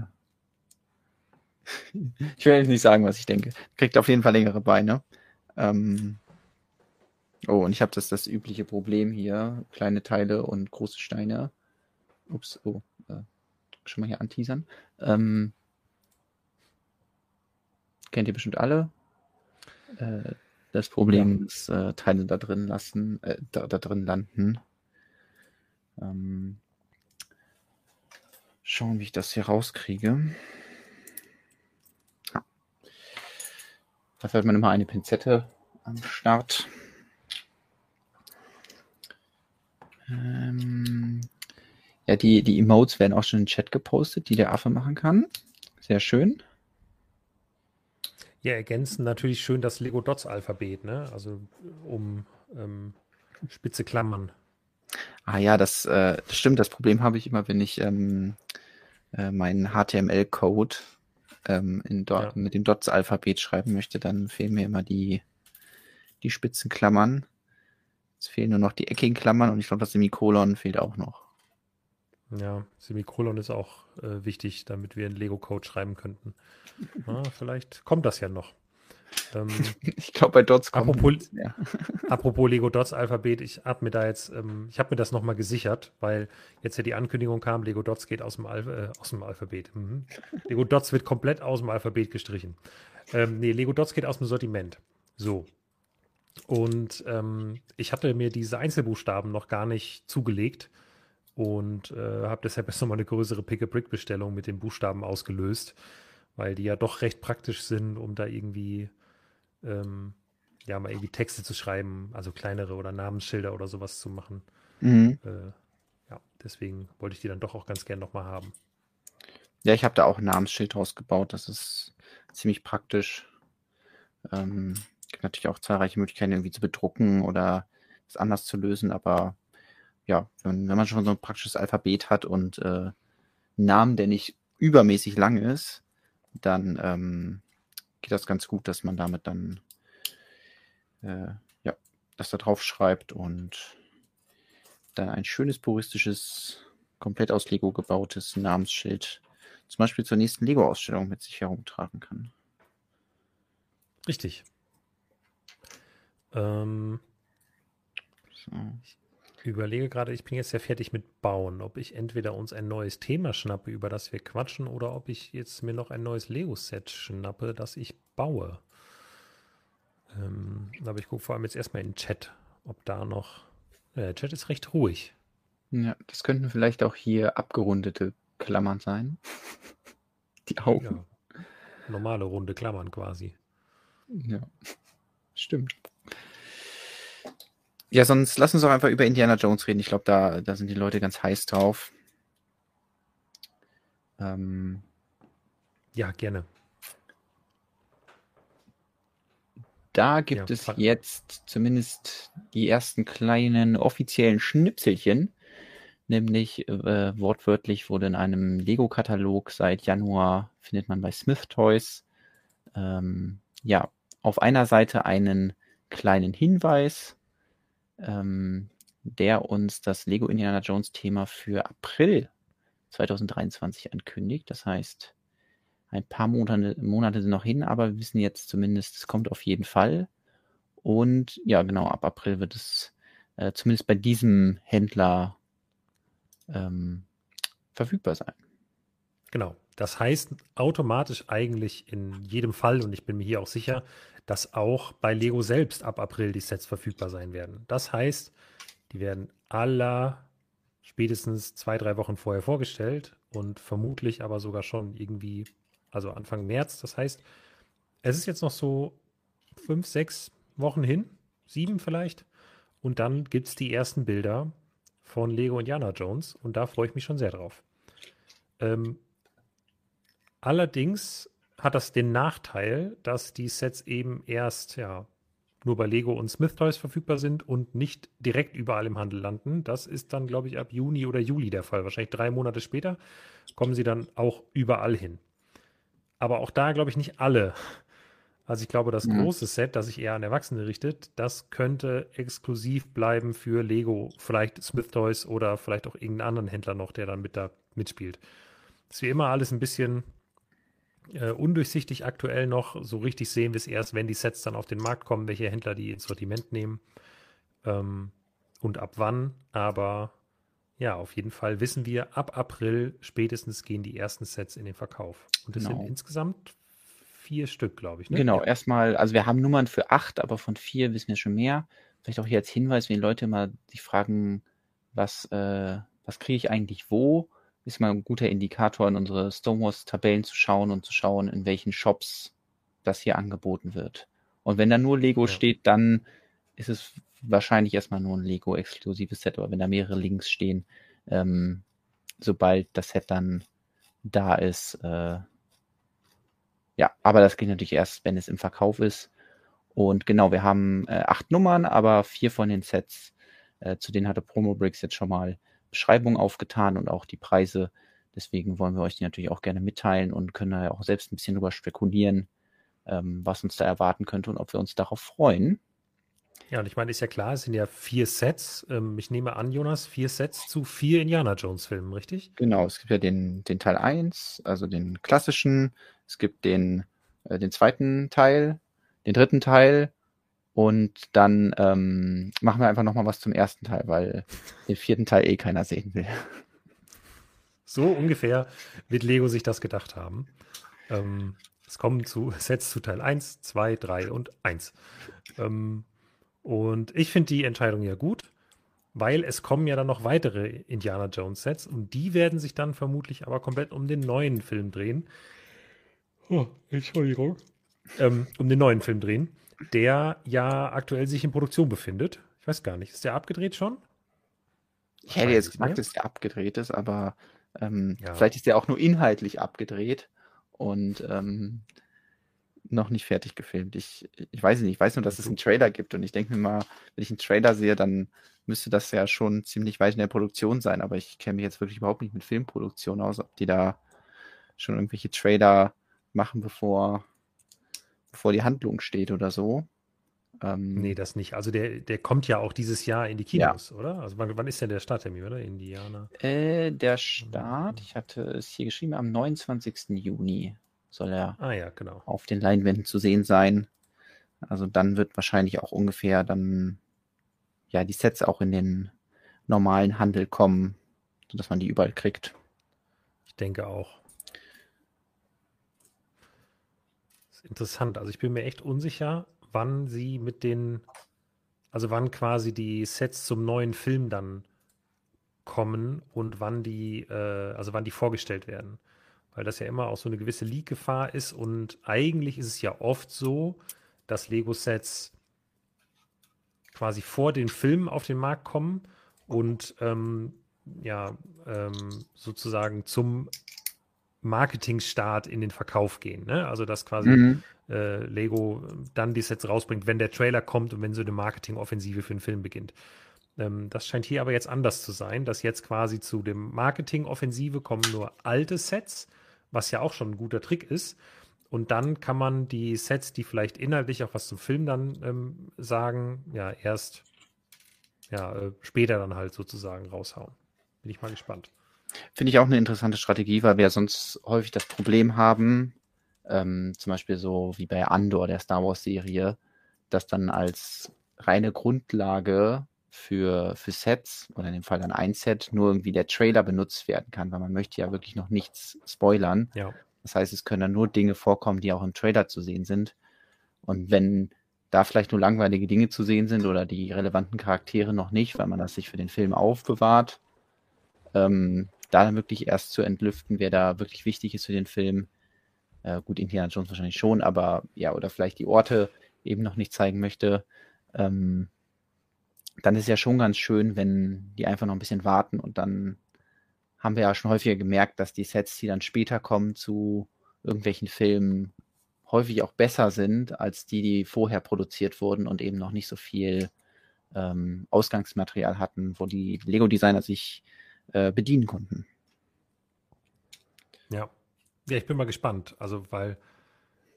Speaker 2: (laughs) ich will jetzt nicht sagen, was ich denke. Kriegt auf jeden Fall längere Beine. Ähm oh, und ich habe das, das übliche Problem hier. Kleine Teile und große Steine. Ups, oh. Äh, schon mal hier anteasern. Ähm kennt ihr bestimmt alle. Äh, das Problem ja. ist, äh, Teile da drin lassen, äh, da, da drin landen. Ähm, schauen, wie ich das hier rauskriege. Ja. Dafür hat man immer eine Pinzette am Start. Ähm, ja, die, die Emotes werden auch schon den Chat gepostet, die der Affe machen kann. Sehr schön.
Speaker 1: Ja, ergänzen natürlich schön das Lego Dots Alphabet, ne? Also um ähm, spitze Klammern.
Speaker 2: Ah ja, das, äh, das stimmt. Das Problem habe ich immer, wenn ich ähm, äh, meinen HTML-Code ähm, ja. mit dem Dots-Alphabet schreiben möchte, dann fehlen mir immer die, die spitzen Klammern. Es fehlen nur noch die eckigen Klammern und ich glaube, das Semikolon fehlt auch noch.
Speaker 1: Ja, Semikolon ist auch äh, wichtig, damit wir einen Lego-Code schreiben könnten. Ja, (laughs) vielleicht kommt das ja noch.
Speaker 2: Ähm, (laughs) ich glaube, bei Dots
Speaker 1: kommt apropos, ja. (laughs) apropos Lego Dots Alphabet, ich habe mir da jetzt, ähm, ich habe mir das nochmal gesichert, weil jetzt ja die Ankündigung kam, Lego Dots geht aus dem, Alph äh, aus dem Alphabet. Mhm. Lego Dots wird komplett aus dem Alphabet gestrichen. Ähm, nee, Lego Dots geht aus dem Sortiment. So. Und ähm, ich hatte mir diese Einzelbuchstaben noch gar nicht zugelegt und äh, habe deshalb erst nochmal eine größere Pick-a-Brick-Bestellung mit den Buchstaben ausgelöst, weil die ja doch recht praktisch sind, um da irgendwie ähm, ja mal irgendwie Texte zu schreiben, also kleinere oder Namensschilder oder sowas zu machen. Mhm. Äh, ja, deswegen wollte ich die dann doch auch ganz gern nochmal haben.
Speaker 2: Ja, ich habe da auch ein Namensschild rausgebaut. Das ist ziemlich praktisch. Ähm, gibt natürlich auch zahlreiche Möglichkeiten, irgendwie zu bedrucken oder es anders zu lösen, aber ja, wenn, wenn man schon so ein praktisches Alphabet hat und äh, einen Namen, der nicht übermäßig lang ist, dann ähm, geht das ganz gut, dass man damit dann äh, ja, das da drauf schreibt und dann ein schönes puristisches, komplett aus Lego gebautes Namensschild zum Beispiel zur nächsten Lego-Ausstellung mit sich herumtragen kann.
Speaker 1: Richtig. Ähm, so. Überlege gerade, ich bin jetzt ja fertig mit Bauen, ob ich entweder uns ein neues Thema schnappe, über das wir quatschen, oder ob ich jetzt mir noch ein neues Lego-Set schnappe, das ich baue. Ähm, aber ich gucke vor allem jetzt erstmal in den Chat, ob da noch. Ja, der Chat ist recht ruhig.
Speaker 2: Ja, das könnten vielleicht auch hier abgerundete Klammern sein. (laughs)
Speaker 1: Die Augen. Ja, normale runde Klammern quasi.
Speaker 2: Ja, stimmt. Ja, sonst lass uns doch einfach über Indiana Jones reden. Ich glaube, da, da sind die Leute ganz heiß drauf.
Speaker 1: Ähm, ja, gerne.
Speaker 2: Da gibt ja, es jetzt zumindest die ersten kleinen offiziellen Schnipselchen. Nämlich äh, wortwörtlich wurde in einem Lego-Katalog seit Januar, findet man bei Smith Toys, ähm, ja, auf einer Seite einen kleinen Hinweis ähm, der uns das Lego Indiana Jones Thema für April 2023 ankündigt. Das heißt, ein paar Monate, Monate sind noch hin, aber wir wissen jetzt zumindest, es kommt auf jeden Fall. Und ja, genau, ab April wird es äh, zumindest bei diesem Händler ähm, verfügbar sein.
Speaker 1: Genau. Das heißt automatisch eigentlich in jedem Fall, und ich bin mir hier auch sicher, dass auch bei Lego selbst ab April die Sets verfügbar sein werden. Das heißt, die werden aller spätestens zwei, drei Wochen vorher vorgestellt und vermutlich aber sogar schon irgendwie, also Anfang März. Das heißt, es ist jetzt noch so fünf, sechs Wochen hin, sieben vielleicht. Und dann gibt es die ersten Bilder von Lego Indiana Jones und da freue ich mich schon sehr drauf. Ähm, allerdings hat das den Nachteil, dass die Sets eben erst ja nur bei Lego und Smith Toys verfügbar sind und nicht direkt überall im Handel landen. Das ist dann, glaube ich, ab Juni oder Juli der Fall. Wahrscheinlich drei Monate später kommen sie dann auch überall hin. Aber auch da, glaube ich, nicht alle. Also ich glaube, das mhm. große Set, das sich eher an Erwachsene richtet, das könnte exklusiv bleiben für Lego, vielleicht Smith Toys oder vielleicht auch irgendeinen anderen Händler noch, der dann mit da mitspielt. Das ist wie immer alles ein bisschen äh, undurchsichtig aktuell noch. So richtig sehen wir es erst, wenn die Sets dann auf den Markt kommen, welche Händler die ins Sortiment nehmen ähm, und ab wann. Aber ja, auf jeden Fall wissen wir, ab April spätestens gehen die ersten Sets in den Verkauf. Und es genau. sind insgesamt vier Stück, glaube ich.
Speaker 2: Ne? Genau, ja. erstmal, also wir haben Nummern für acht, aber von vier wissen wir schon mehr. Vielleicht auch hier als Hinweis, wenn Leute mal sich fragen, was, äh, was kriege ich eigentlich wo? Ist mal ein guter Indikator, in unsere Stonewalls-Tabellen zu schauen und zu schauen, in welchen Shops das hier angeboten wird. Und wenn da nur Lego ja. steht, dann ist es wahrscheinlich erstmal nur ein Lego-exklusives Set, aber wenn da mehrere Links stehen, ähm, sobald das Set dann da ist, äh, ja, aber das geht natürlich erst, wenn es im Verkauf ist. Und genau, wir haben äh, acht Nummern, aber vier von den Sets, äh, zu denen hatte Promo Bricks jetzt schon mal Beschreibungen aufgetan und auch die Preise. Deswegen wollen wir euch die natürlich auch gerne mitteilen und können da ja auch selbst ein bisschen drüber spekulieren, ähm, was uns da erwarten könnte und ob wir uns darauf freuen.
Speaker 1: Ja, und ich meine, ist ja klar, es sind ja vier Sets. Ähm, ich nehme an, Jonas, vier Sets zu vier Indiana Jones-Filmen, richtig?
Speaker 2: Genau, es gibt ja den, den Teil 1, also den klassischen, es gibt den, äh, den zweiten Teil, den dritten Teil und dann ähm, machen wir einfach nochmal was zum ersten Teil, weil (laughs) den vierten Teil eh keiner sehen will.
Speaker 1: So ungefähr wird Lego sich das gedacht haben. Ähm, es kommen zu (laughs) Sets zu Teil 1, 2, 3 und 1. Ähm, und ich finde die Entscheidung ja gut, weil es kommen ja dann noch weitere Indiana Jones Sets und die werden sich dann vermutlich aber komplett um den neuen Film drehen. Oh, Entschuldigung. Ähm, um den neuen Film drehen, der ja aktuell sich in Produktion befindet. Ich weiß gar nicht, ist der abgedreht schon?
Speaker 2: Ich hätte jetzt gesagt, dass der abgedreht ist, aber ähm, ja. vielleicht ist der auch nur inhaltlich abgedreht und ähm, noch nicht fertig gefilmt. Ich, ich weiß nicht, ich weiß nur, dass es einen Trailer gibt und ich denke mir mal, wenn ich einen Trailer sehe, dann müsste das ja schon ziemlich weit in der Produktion sein, aber ich kenne mich jetzt wirklich überhaupt nicht mit Filmproduktion aus, ob die da schon irgendwelche Trailer machen, bevor, bevor die Handlung steht oder so.
Speaker 1: Ähm, nee, das nicht. Also der, der kommt ja auch dieses Jahr in die Kinos, ja. oder? Also wann, wann, ist denn der Starttermin, oder? Indianer?
Speaker 2: Äh, der Start, ich hatte es hier geschrieben, am 29. Juni soll er
Speaker 1: ah, ja, genau.
Speaker 2: auf den Leinwänden zu sehen sein. Also dann wird wahrscheinlich auch ungefähr dann ja die Sets auch in den normalen Handel kommen, sodass man die überall kriegt.
Speaker 1: Ich denke auch. Das ist interessant. Also ich bin mir echt unsicher, wann sie mit den, also wann quasi die Sets zum neuen Film dann kommen und wann die, äh, also wann die vorgestellt werden weil das ja immer auch so eine gewisse Leak-Gefahr ist. Und eigentlich ist es ja oft so, dass Lego-Sets quasi vor den Filmen auf den Markt kommen und ähm, ja, ähm, sozusagen zum Marketingstart in den Verkauf gehen. Ne? Also dass quasi mhm. äh, Lego dann die Sets rausbringt, wenn der Trailer kommt und wenn so eine Marketingoffensive für den Film beginnt. Ähm, das scheint hier aber jetzt anders zu sein, dass jetzt quasi zu dem Marketingoffensive kommen nur alte Sets was ja auch schon ein guter Trick ist. Und dann kann man die Sets, die vielleicht inhaltlich auch was zum Film dann ähm, sagen, ja, erst ja, äh, später dann halt sozusagen raushauen. Bin ich mal gespannt.
Speaker 2: Finde ich auch eine interessante Strategie, weil wir sonst häufig das Problem haben, ähm, zum Beispiel so wie bei Andor, der Star Wars-Serie, dass dann als reine Grundlage für, für Sets oder in dem Fall dann ein Set nur irgendwie der Trailer benutzt werden kann, weil man möchte ja wirklich noch nichts spoilern. Ja. Das heißt, es können dann nur Dinge vorkommen, die auch im Trailer zu sehen sind. Und wenn da vielleicht nur langweilige Dinge zu sehen sind oder die relevanten Charaktere noch nicht, weil man das sich für den Film aufbewahrt, ähm, da dann wirklich erst zu entlüften, wer da wirklich wichtig ist für den Film. Äh, gut, Indiana Jones wahrscheinlich schon, aber ja, oder vielleicht die Orte eben noch nicht zeigen möchte. Ähm, dann ist ja schon ganz schön, wenn die einfach noch ein bisschen warten und dann haben wir ja schon häufiger gemerkt, dass die Sets, die dann später kommen zu irgendwelchen Filmen, häufig auch besser sind als die, die vorher produziert wurden und eben noch nicht so viel ähm, Ausgangsmaterial hatten, wo die Lego-Designer sich äh, bedienen konnten.
Speaker 1: Ja. Ja, ich bin mal gespannt. Also, weil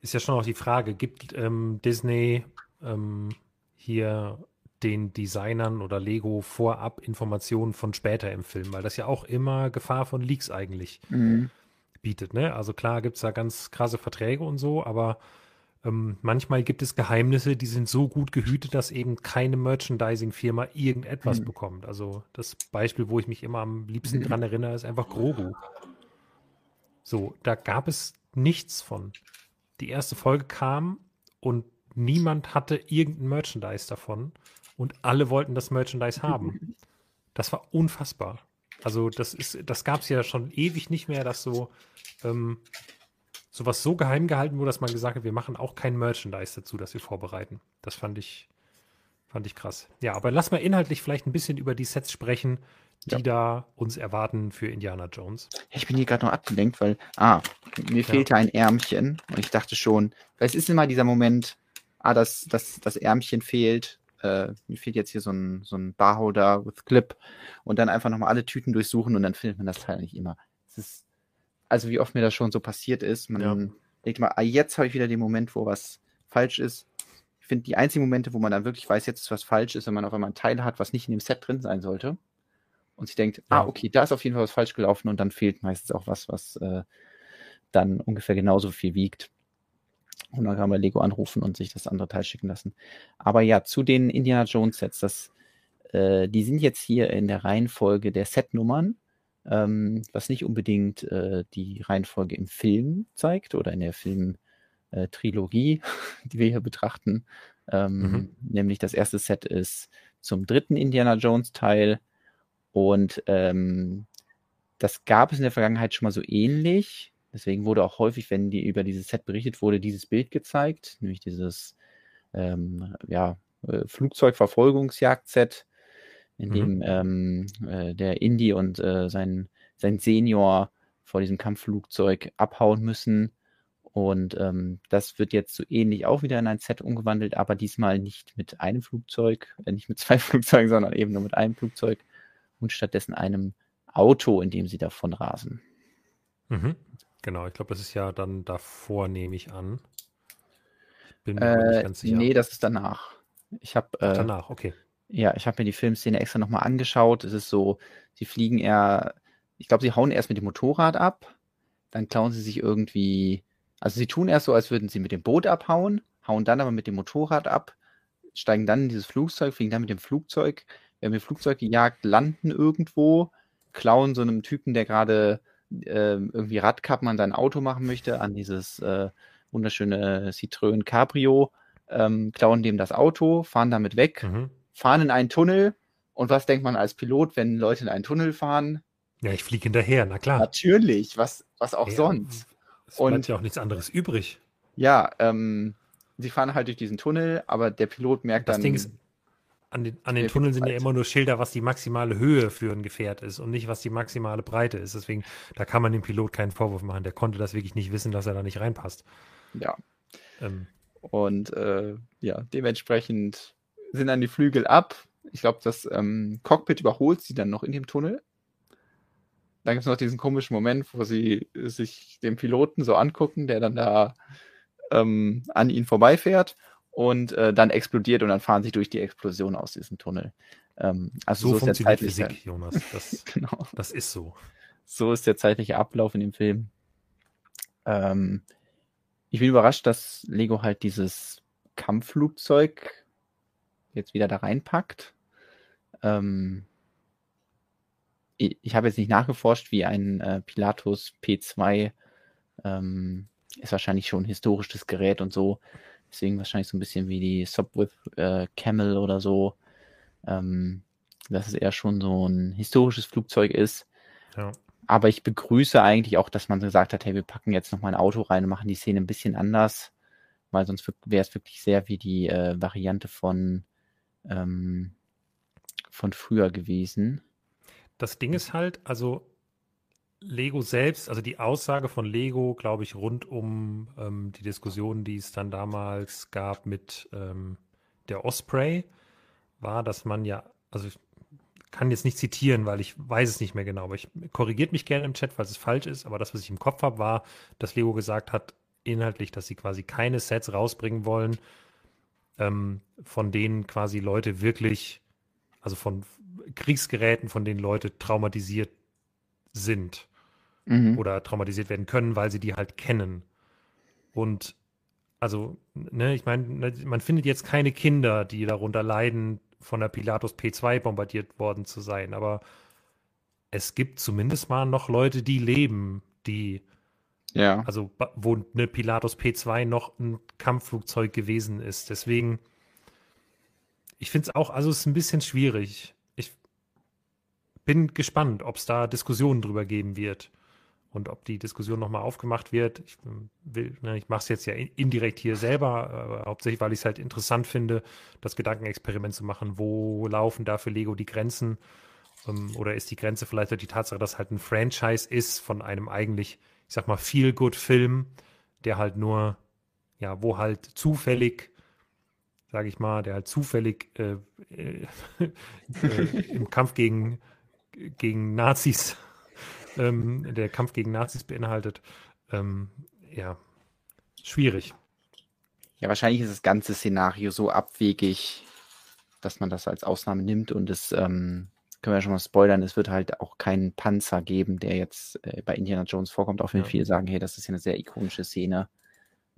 Speaker 1: ist ja schon auch die Frage, gibt ähm, Disney ähm, hier den Designern oder Lego vorab Informationen von später im Film, weil das ja auch immer Gefahr von Leaks eigentlich mhm. bietet. Ne? Also klar gibt es da ganz krasse Verträge und so, aber ähm, manchmal gibt es Geheimnisse, die sind so gut gehütet, dass eben keine Merchandising-Firma irgendetwas mhm. bekommt. Also das Beispiel, wo ich mich immer am liebsten dran erinnere, ist einfach Grogu. So, da gab es nichts von. Die erste Folge kam und niemand hatte irgendein Merchandise davon und alle wollten das Merchandise haben. (laughs) Das war unfassbar. Also das ist, das gab es ja schon ewig nicht mehr, dass so ähm, sowas so geheim gehalten wurde, dass man gesagt hat, wir machen auch kein Merchandise dazu, das wir vorbereiten. Das fand ich, fand ich krass. Ja, aber lass mal inhaltlich vielleicht ein bisschen über die Sets sprechen, die ja. da uns erwarten für Indiana Jones.
Speaker 2: Ich bin hier gerade noch abgelenkt, weil, ah, mir ja. fehlte ein Ärmchen und ich dachte schon, weil es ist immer dieser Moment, ah, das, das, das Ärmchen fehlt, äh, mir fehlt jetzt hier so ein, so ein Barholder with Clip und dann einfach nochmal alle Tüten durchsuchen und dann findet man das Teil nicht immer. Es ist, also wie oft mir das schon so passiert ist, man ja. denkt mal, ah, jetzt habe ich wieder den Moment, wo was falsch ist. Ich finde, die einzigen Momente, wo man dann wirklich weiß, jetzt ist was falsch ist, wenn man auf einmal ein Teil hat, was nicht in dem Set drin sein sollte und sich denkt, ah, ja. ah, okay, da ist auf jeden Fall was falsch gelaufen und dann fehlt meistens auch was, was äh, dann ungefähr genauso viel wiegt. Und dann kann man Lego anrufen und sich das andere Teil schicken lassen. Aber ja, zu den Indiana Jones Sets, das, äh, die sind jetzt hier in der Reihenfolge der Setnummern, ähm, was nicht unbedingt äh, die Reihenfolge im Film zeigt oder in der Film-Trilogie, äh, (laughs) die wir hier betrachten. Ähm, mhm. Nämlich das erste Set ist zum dritten Indiana Jones Teil, und ähm, das gab es in der Vergangenheit schon mal so ähnlich. Deswegen wurde auch häufig, wenn die über dieses Set berichtet wurde, dieses Bild gezeigt, nämlich dieses ähm, ja, äh, Flugzeugverfolgungsjagd-Set, in mhm. dem ähm, äh, der Indy und äh, sein, sein Senior vor diesem Kampfflugzeug abhauen müssen. Und ähm, das wird jetzt so ähnlich auch wieder in ein Set umgewandelt, aber diesmal nicht mit einem Flugzeug, äh, nicht mit (laughs) zwei Flugzeugen, sondern eben nur mit einem Flugzeug und stattdessen einem Auto, in dem sie davon rasen.
Speaker 1: Mhm. Genau, ich glaube, das ist ja dann davor, nehme ich an.
Speaker 2: Ich bin mir äh, nicht ganz sicher. Nee, das ist danach. Ich habe äh,
Speaker 1: danach, okay.
Speaker 2: Ja, ich habe mir die Filmszene extra nochmal angeschaut. Es ist so, sie fliegen eher, ich glaube, sie hauen erst mit dem Motorrad ab, dann klauen sie sich irgendwie, also sie tun erst so, als würden sie mit dem Boot abhauen, hauen dann aber mit dem Motorrad ab, steigen dann in dieses Flugzeug, fliegen dann mit dem Flugzeug wir haben ihr Flugzeug gejagt, landen irgendwo, klauen so einem Typen, der gerade äh, irgendwie Radkappen an sein Auto machen möchte, an dieses äh, wunderschöne Citroën Cabrio, ähm, klauen dem das Auto, fahren damit weg, mhm. Fahren in einen Tunnel. Und was denkt man als Pilot, wenn Leute in einen Tunnel fahren?
Speaker 1: Ja, ich fliege hinterher, na klar.
Speaker 2: Natürlich, was, was auch ja, sonst.
Speaker 1: Es bleibt ja auch nichts anderes übrig.
Speaker 2: Ja, ähm, sie fahren halt durch diesen Tunnel, aber der Pilot merkt
Speaker 1: das
Speaker 2: dann.
Speaker 1: Ding ist, an den, an den Tunneln sind ja immer nur Schilder, was die maximale Höhe für ein Gefährt ist und nicht, was die maximale Breite ist. Deswegen, da kann man dem Pilot keinen Vorwurf machen. Der konnte das wirklich nicht wissen, dass er da nicht reinpasst.
Speaker 2: Ja. Ähm. Und äh, ja, dementsprechend sind dann die Flügel ab. Ich glaube, das ähm, Cockpit überholt sie dann noch in dem Tunnel. Dann gibt es noch diesen komischen Moment, wo sie sich den Piloten so angucken, der dann da ähm, an ihnen vorbeifährt und äh, dann explodiert und dann fahren sie durch die Explosion aus diesem Tunnel. Ähm, also
Speaker 1: so, so ist der zeitliche Physik, Jonas. (laughs) Das, genau. das ist so.
Speaker 2: So ist der zeitliche Ablauf in dem Film. Ähm, ich bin überrascht, dass Lego halt dieses Kampfflugzeug jetzt wieder da reinpackt. Ähm, ich, ich habe jetzt nicht nachgeforscht, wie ein äh, Pilatus P2 ähm, ist wahrscheinlich schon ein historisches Gerät und so. Deswegen wahrscheinlich so ein bisschen wie die Subwith äh, Camel oder so. Ähm, dass es eher schon so ein historisches Flugzeug ist. Ja. Aber ich begrüße eigentlich auch, dass man gesagt hat, hey, wir packen jetzt noch mal ein Auto rein und machen die Szene ein bisschen anders, weil sonst wäre es wirklich sehr wie die äh, Variante von, ähm, von früher gewesen.
Speaker 1: Das Ding ist halt, also Lego selbst, also die Aussage von Lego, glaube ich, rund um ähm, die Diskussion, die es dann damals gab mit ähm, der Osprey, war, dass man ja, also ich kann jetzt nicht zitieren, weil ich weiß es nicht mehr genau, aber ich korrigiert mich gerne im Chat, falls es falsch ist, aber das, was ich im Kopf habe, war, dass Lego gesagt hat, inhaltlich, dass sie quasi keine Sets rausbringen wollen, ähm, von denen quasi Leute wirklich, also von Kriegsgeräten, von denen Leute traumatisiert sind mhm. oder traumatisiert werden können, weil sie die halt kennen. Und also, ne, ich meine, ne, man findet jetzt keine Kinder, die darunter leiden, von der Pilatus P2 bombardiert worden zu sein, aber es gibt zumindest mal noch Leute, die leben, die ja. Also, wo eine Pilatus P2 noch ein Kampfflugzeug gewesen ist. Deswegen, ich finde es auch, also es ist ein bisschen schwierig bin gespannt, ob es da Diskussionen drüber geben wird und ob die Diskussion nochmal aufgemacht wird. Ich ne, ich mache es jetzt ja indirekt hier selber, hauptsächlich, weil ich es halt interessant finde, das Gedankenexperiment zu machen. Wo laufen da für Lego die Grenzen? Ähm, oder ist die Grenze vielleicht die Tatsache, dass halt ein Franchise ist von einem eigentlich, ich sag mal, Feel-Good-Film, der halt nur, ja, wo halt zufällig sage ich mal, der halt zufällig äh, äh, (laughs) äh, im Kampf gegen, gegen Nazis (laughs) ähm, der Kampf gegen Nazis beinhaltet. Ähm, ja, schwierig.
Speaker 2: Ja, wahrscheinlich ist das ganze Szenario so abwegig, dass man das als Ausnahme nimmt und es ähm, können wir schon mal spoilern, es wird halt auch keinen Panzer geben, der jetzt äh, bei Indiana Jones vorkommt, auch wenn ja. viele sagen, hey, das ist ja eine sehr ikonische Szene.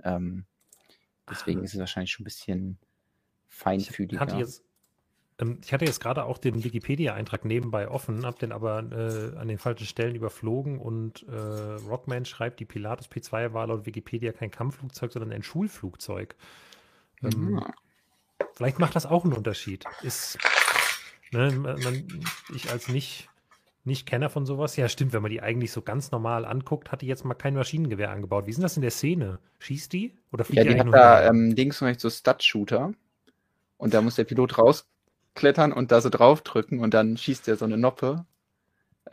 Speaker 2: Ähm, deswegen Ach, ist es wahrscheinlich schon ein bisschen feinfühliger.
Speaker 1: Ich hatte jetzt, ähm, ich hatte jetzt gerade auch den Wikipedia-Eintrag nebenbei offen, habe den aber äh, an den falschen Stellen überflogen und äh, Rockman schreibt, die Pilatus P2 war laut Wikipedia kein Kampfflugzeug, sondern ein Schulflugzeug. Ähm, mhm. Vielleicht macht das auch einen Unterschied. Ist, ne, man, ich als nicht, nicht Kenner von sowas, ja stimmt, wenn man die eigentlich so ganz normal anguckt, hat die jetzt mal kein Maschinengewehr angebaut. Wie ist denn das in der Szene? Schießt die? Oder
Speaker 2: fliegt ja, die, die hat da ähm, links und rechts so Stud-Shooter. Und da muss der Pilot raus klettern und da so draufdrücken und dann schießt er so eine Noppe.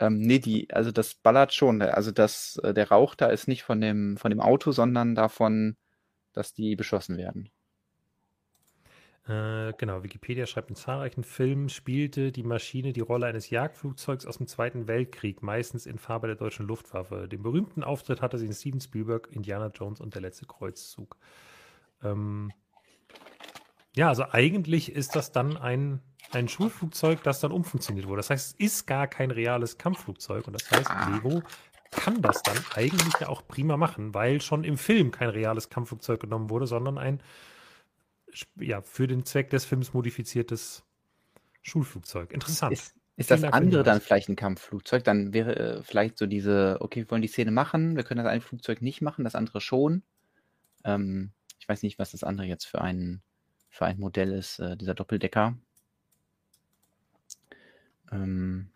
Speaker 2: Ähm, nee, die, also das ballert schon. Also das, äh, der Rauch da ist nicht von dem, von dem Auto, sondern davon, dass die beschossen werden.
Speaker 1: Äh, genau, Wikipedia schreibt, in zahlreichen Filmen spielte die Maschine die Rolle eines Jagdflugzeugs aus dem Zweiten Weltkrieg, meistens in Farbe der deutschen Luftwaffe. Den berühmten Auftritt hatte sie in Steven Spielberg, Indiana Jones und der letzte Kreuzzug. Ähm, ja, also eigentlich ist das dann ein ein Schulflugzeug, das dann umfunktioniert wurde. Das heißt, es ist gar kein reales Kampfflugzeug. Und das heißt, ah. Lego kann das dann eigentlich ja auch prima machen, weil schon im Film kein reales Kampfflugzeug genommen wurde, sondern ein ja, für den Zweck des Films modifiziertes Schulflugzeug. Interessant.
Speaker 2: Ist, ist das andere dann vielleicht ein Kampfflugzeug? Dann wäre äh, vielleicht so diese, okay, wir wollen die Szene machen, wir können das eine Flugzeug nicht machen, das andere schon. Ähm, ich weiß nicht, was das andere jetzt für ein, für ein Modell ist, äh, dieser Doppeldecker. Ähm,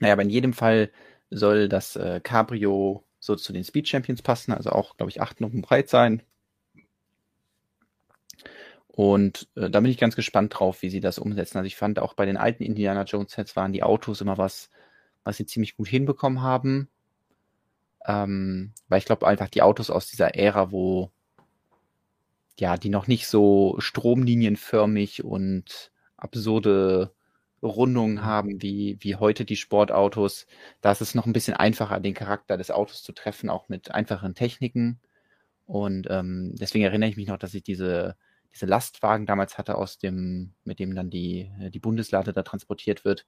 Speaker 2: naja, aber in jedem Fall soll das äh, Cabrio so zu den Speed Champions passen, also auch, glaube ich, acht Nummern breit sein. Und äh, da bin ich ganz gespannt drauf, wie sie das umsetzen. Also ich fand auch bei den alten Indiana Jones Sets waren die Autos immer was, was sie ziemlich gut hinbekommen haben. Ähm, weil ich glaube einfach die Autos aus dieser Ära, wo ja, die noch nicht so stromlinienförmig und absurde Rundungen haben wie, wie heute die Sportautos. Da ist es noch ein bisschen einfacher, den Charakter des Autos zu treffen, auch mit einfachen Techniken. Und ähm, deswegen erinnere ich mich noch, dass ich diese, diese Lastwagen damals hatte, aus dem, mit dem dann die, die Bundeslade da transportiert wird.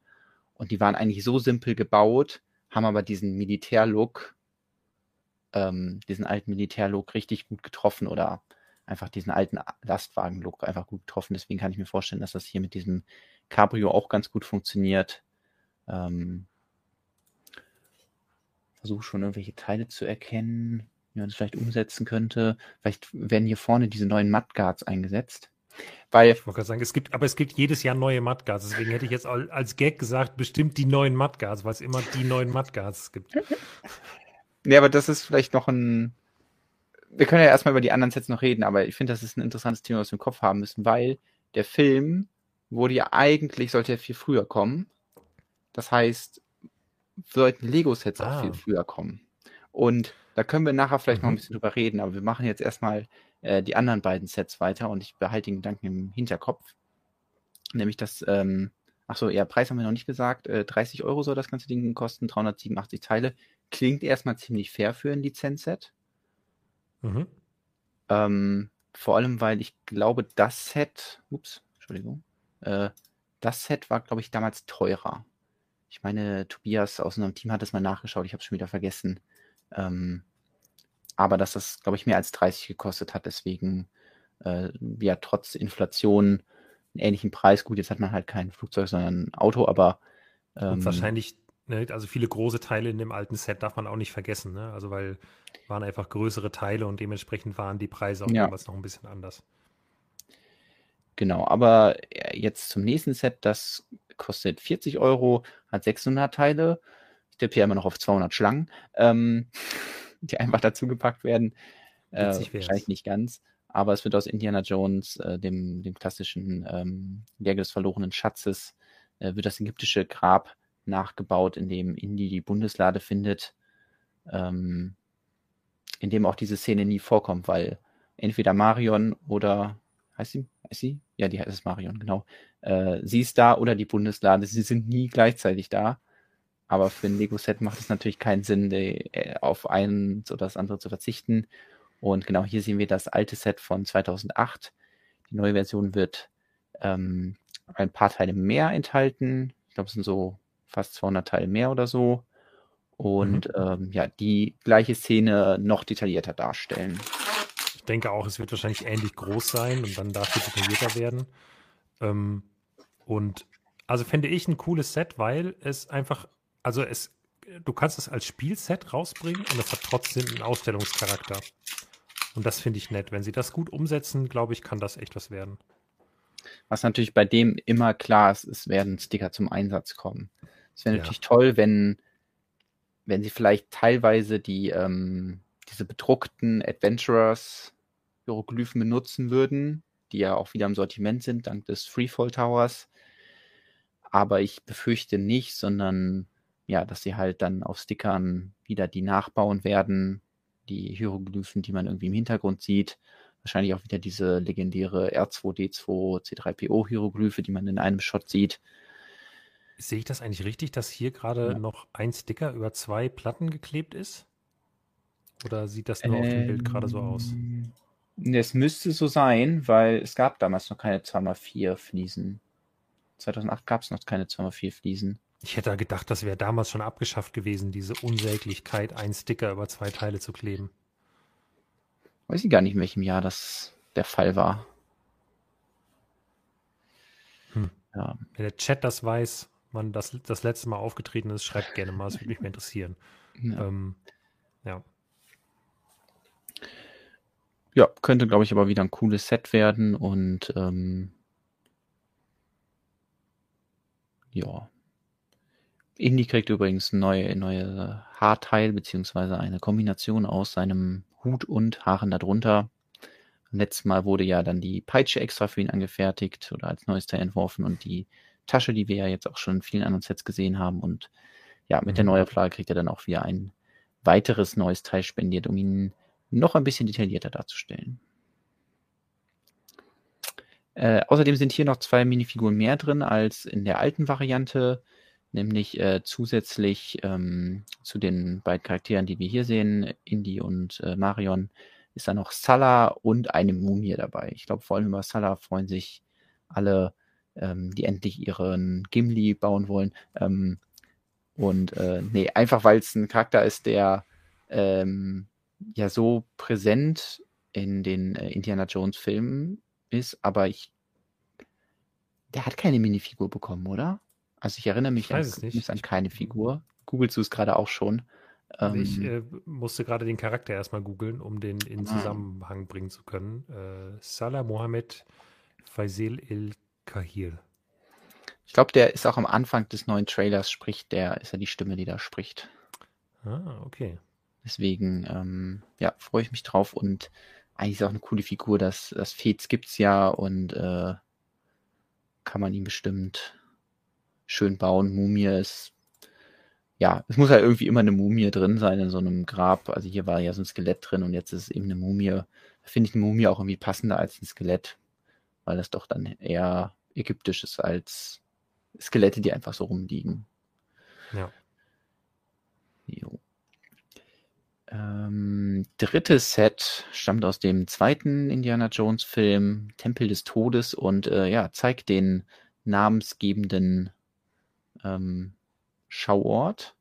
Speaker 2: Und die waren eigentlich so simpel gebaut, haben aber diesen Militärlook, ähm, diesen alten Militärlook richtig gut getroffen oder einfach diesen alten Lastwagen-Look einfach gut getroffen. Deswegen kann ich mir vorstellen, dass das hier mit diesem Cabrio auch ganz gut funktioniert. Ähm, Versuche schon irgendwelche Teile zu erkennen, wie man das vielleicht umsetzen könnte. Vielleicht werden hier vorne diese neuen Mudguards eingesetzt.
Speaker 1: Weil, ich wollte gerade sagen, es gibt, aber es gibt jedes Jahr neue Mudguards. Deswegen hätte ich jetzt als Gag gesagt, bestimmt die neuen Mudguards, weil es immer die neuen Mudguards gibt. (laughs)
Speaker 2: nee, aber das ist vielleicht noch ein. Wir können ja erstmal über die anderen Sets noch reden, aber ich finde, das ist ein interessantes Thema, was wir im Kopf haben müssen, weil der Film wurde ja eigentlich, sollte ja viel früher kommen. Das heißt, sollten Lego-Sets ah. auch viel früher kommen. Und da können wir nachher vielleicht mhm. noch ein mhm. bisschen drüber reden, aber wir machen jetzt erstmal äh, die anderen beiden Sets weiter und ich behalte den Gedanken im Hinterkopf. Nämlich das, ähm, ach so, ja, Preis haben wir noch nicht gesagt. Äh, 30 Euro soll das ganze Ding kosten, 387 Teile. Klingt erstmal ziemlich fair für ein Lizenzset. Mhm. Ähm, vor allem, weil ich glaube, das Set, ups, Entschuldigung, äh, das Set war, glaube ich, damals teurer. Ich meine, Tobias aus unserem Team hat es mal nachgeschaut, ich habe es schon wieder vergessen. Ähm, aber dass das, glaube ich, mehr als 30 gekostet hat, deswegen äh, ja trotz Inflation einen ähnlichen Preis. Gut, jetzt hat man halt kein Flugzeug, sondern ein Auto, aber
Speaker 1: ähm, Und wahrscheinlich, ne, also viele große Teile in dem alten Set darf man auch nicht vergessen, ne? Also weil waren einfach größere Teile und dementsprechend waren die Preise auch ja. damals noch ein bisschen anders.
Speaker 2: Genau, aber äh, jetzt zum nächsten Set, das kostet 40 Euro, hat 600 Teile. Ich tippe hier immer noch auf 200 Schlangen, ähm, die einfach dazu gepackt werden. Äh, wahrscheinlich nicht ganz. Aber es wird aus Indiana Jones, äh, dem, dem klassischen ähm, Jäger des verlorenen Schatzes, äh, wird das ägyptische Grab nachgebaut, in dem Indy die Bundeslade findet, ähm, in dem auch diese Szene nie vorkommt, weil entweder Marion oder heißt sie? Heißt sie? Ja, die heißt es Marion, genau. Äh, sie ist da oder die Bundeslade. Sie sind nie gleichzeitig da. Aber für ein Lego-Set macht es natürlich keinen Sinn, die, äh, auf eins oder das andere zu verzichten. Und genau hier sehen wir das alte Set von 2008. Die neue Version wird ähm, ein paar Teile mehr enthalten. Ich glaube, es sind so fast 200 Teile mehr oder so. Und mhm. ähm, ja, die gleiche Szene noch detaillierter darstellen
Speaker 1: denke auch, es wird wahrscheinlich ähnlich groß sein und dann dafür detaillierter werden. Ähm, und also fände ich ein cooles Set, weil es einfach, also es, du kannst es als Spielset rausbringen und es hat trotzdem einen Ausstellungscharakter. Und das finde ich nett. Wenn sie das gut umsetzen, glaube ich, kann das echt was werden.
Speaker 2: Was natürlich bei dem immer klar ist, es werden Sticker zum Einsatz kommen. Es wäre ja. natürlich toll, wenn, wenn sie vielleicht teilweise die, ähm, diese bedruckten Adventurers Hieroglyphen benutzen würden, die ja auch wieder im Sortiment sind, dank des Freefall Towers. Aber ich befürchte nicht, sondern ja, dass sie halt dann auf Stickern wieder die nachbauen werden, die Hieroglyphen, die man irgendwie im Hintergrund sieht. Wahrscheinlich auch wieder diese legendäre R2D2 C3PO Hieroglyphe, die man in einem Shot sieht.
Speaker 1: Sehe ich das eigentlich richtig, dass hier gerade ja. noch ein Sticker über zwei Platten geklebt ist? Oder sieht das nur ähm, auf dem Bild gerade so aus?
Speaker 2: Ähm, es müsste so sein, weil es gab damals noch keine 2x4 Fliesen. 2008 gab es noch keine 2x4 Fliesen.
Speaker 1: Ich hätte gedacht, das wäre damals schon abgeschafft gewesen, diese Unsäglichkeit, einen Sticker über zwei Teile zu kleben.
Speaker 2: Weiß ich gar nicht, in welchem Jahr das der Fall war.
Speaker 1: Hm. Ja. Wenn der Chat das weiß, wann das das letzte Mal aufgetreten ist, schreibt gerne mal, es würde mich mehr interessieren. Ja. Ähm, ja.
Speaker 2: Ja, könnte, glaube ich, aber wieder ein cooles Set werden und ähm, ja. Indy kriegt übrigens neue, neue Haarteil, beziehungsweise eine Kombination aus seinem Hut und Haaren darunter. Letztes Mal wurde ja dann die Peitsche extra für ihn angefertigt oder als neues Teil entworfen und die Tasche, die wir ja jetzt auch schon in vielen anderen Sets gesehen haben. Und ja, mit mhm. der Neuauflage kriegt er dann auch wieder ein weiteres neues Teil spendiert, um ihn noch ein bisschen detaillierter darzustellen. Äh, außerdem sind hier noch zwei Minifiguren mehr drin als in der alten Variante, nämlich äh, zusätzlich ähm, zu den beiden Charakteren, die wir hier sehen, Indy und äh, Marion, ist da noch Salah und eine Mumie dabei. Ich glaube, vor allem über Salah freuen sich alle, ähm, die endlich ihren Gimli bauen wollen. Ähm, und äh, nee, einfach weil es ein Charakter ist, der ähm, ja so präsent in den äh, Indiana Jones Filmen ist, aber ich der hat keine Minifigur bekommen, oder? Also ich erinnere mich
Speaker 1: ich
Speaker 2: an, an keine Figur. Googlest du es gerade auch schon?
Speaker 1: Also ich ähm, äh, musste gerade den Charakter erstmal googeln, um den in ah. Zusammenhang bringen zu können. Äh, Salah Mohammed Faisal El Kahir.
Speaker 2: Ich glaube, der ist auch am Anfang des neuen Trailers, spricht der, ist er die Stimme, die da spricht.
Speaker 1: Ah, okay.
Speaker 2: Deswegen, ähm, ja, freue ich mich drauf und eigentlich ist auch eine coole Figur, das, das Fates gibt's ja und äh, kann man ihn bestimmt schön bauen. Mumie ist, ja, es muss halt irgendwie immer eine Mumie drin sein in so einem Grab. Also hier war ja so ein Skelett drin und jetzt ist es eben eine Mumie. Da finde ich eine Mumie auch irgendwie passender als ein Skelett, weil das doch dann eher ägyptisch ist als Skelette, die einfach so rumliegen.
Speaker 1: Ja.
Speaker 2: Jo. Ähm, drittes Set stammt aus dem zweiten Indiana Jones Film, Tempel des Todes, und äh, ja, zeigt den namensgebenden ähm, Schauort.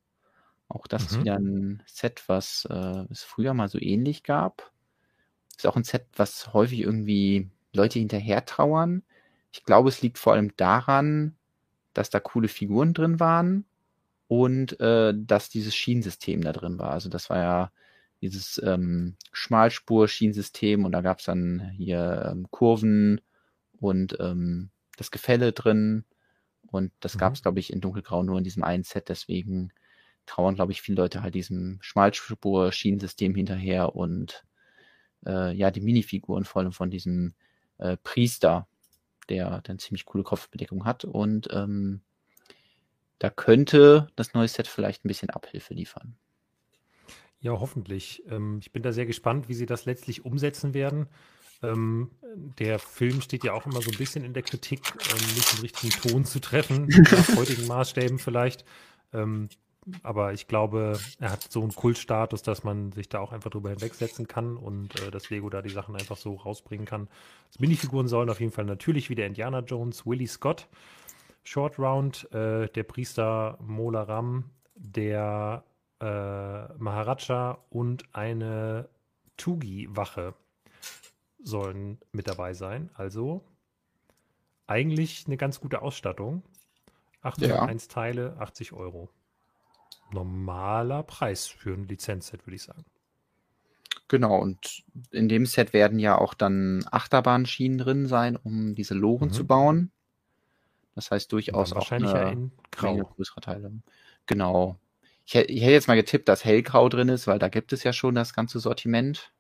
Speaker 2: Auch das mhm. ist wieder ein Set, was äh, es früher mal so ähnlich gab. Ist auch ein Set, was häufig irgendwie Leute hinterher trauern. Ich glaube, es liegt vor allem daran, dass da coole Figuren drin waren und äh, dass dieses Schienensystem da drin war. Also das war ja dieses ähm, Schmalspur-Schienensystem und da gab es dann hier ähm, Kurven und ähm, das Gefälle drin Und das mhm. gab es, glaube ich, in Dunkelgrau nur in diesem einen Set. Deswegen trauern, glaube ich, viele Leute halt diesem Schmalspur-Schienensystem hinterher und äh, ja, die Minifiguren vor allem von diesem äh, Priester, der dann ziemlich coole Kopfbedeckung hat. Und ähm, da könnte das neue Set vielleicht ein bisschen Abhilfe liefern.
Speaker 1: Ja, hoffentlich. Ähm, ich bin da sehr gespannt, wie sie das letztlich umsetzen werden. Ähm, der Film steht ja auch immer so ein bisschen in der Kritik, ähm, nicht den richtigen Ton zu treffen, nach (laughs) heutigen Maßstäben vielleicht. Ähm, aber ich glaube, er hat so einen Kultstatus, dass man sich da auch einfach drüber hinwegsetzen kann und äh, dass Lego da die Sachen einfach so rausbringen kann. Die Minifiguren sollen auf jeden Fall natürlich wieder Indiana Jones, Willie Scott, Short Round, äh, der Priester Mola Ram, der äh, Maharaja und eine Tugi-Wache sollen mit dabei sein. Also eigentlich eine ganz gute Ausstattung. 801 ja. Teile, 80 Euro. Normaler Preis für ein Lizenzset, würde ich sagen.
Speaker 2: Genau, und in dem Set werden ja auch dann Achterbahnschienen drin sein, um diese Loren mhm. zu bauen. Das heißt durchaus auch
Speaker 1: wahrscheinlich eine, ja in Grau.
Speaker 2: größere Teile. Genau. Ich, ich, hätte jetzt mal getippt, dass Hellgrau drin ist, weil da gibt es ja schon das ganze Sortiment.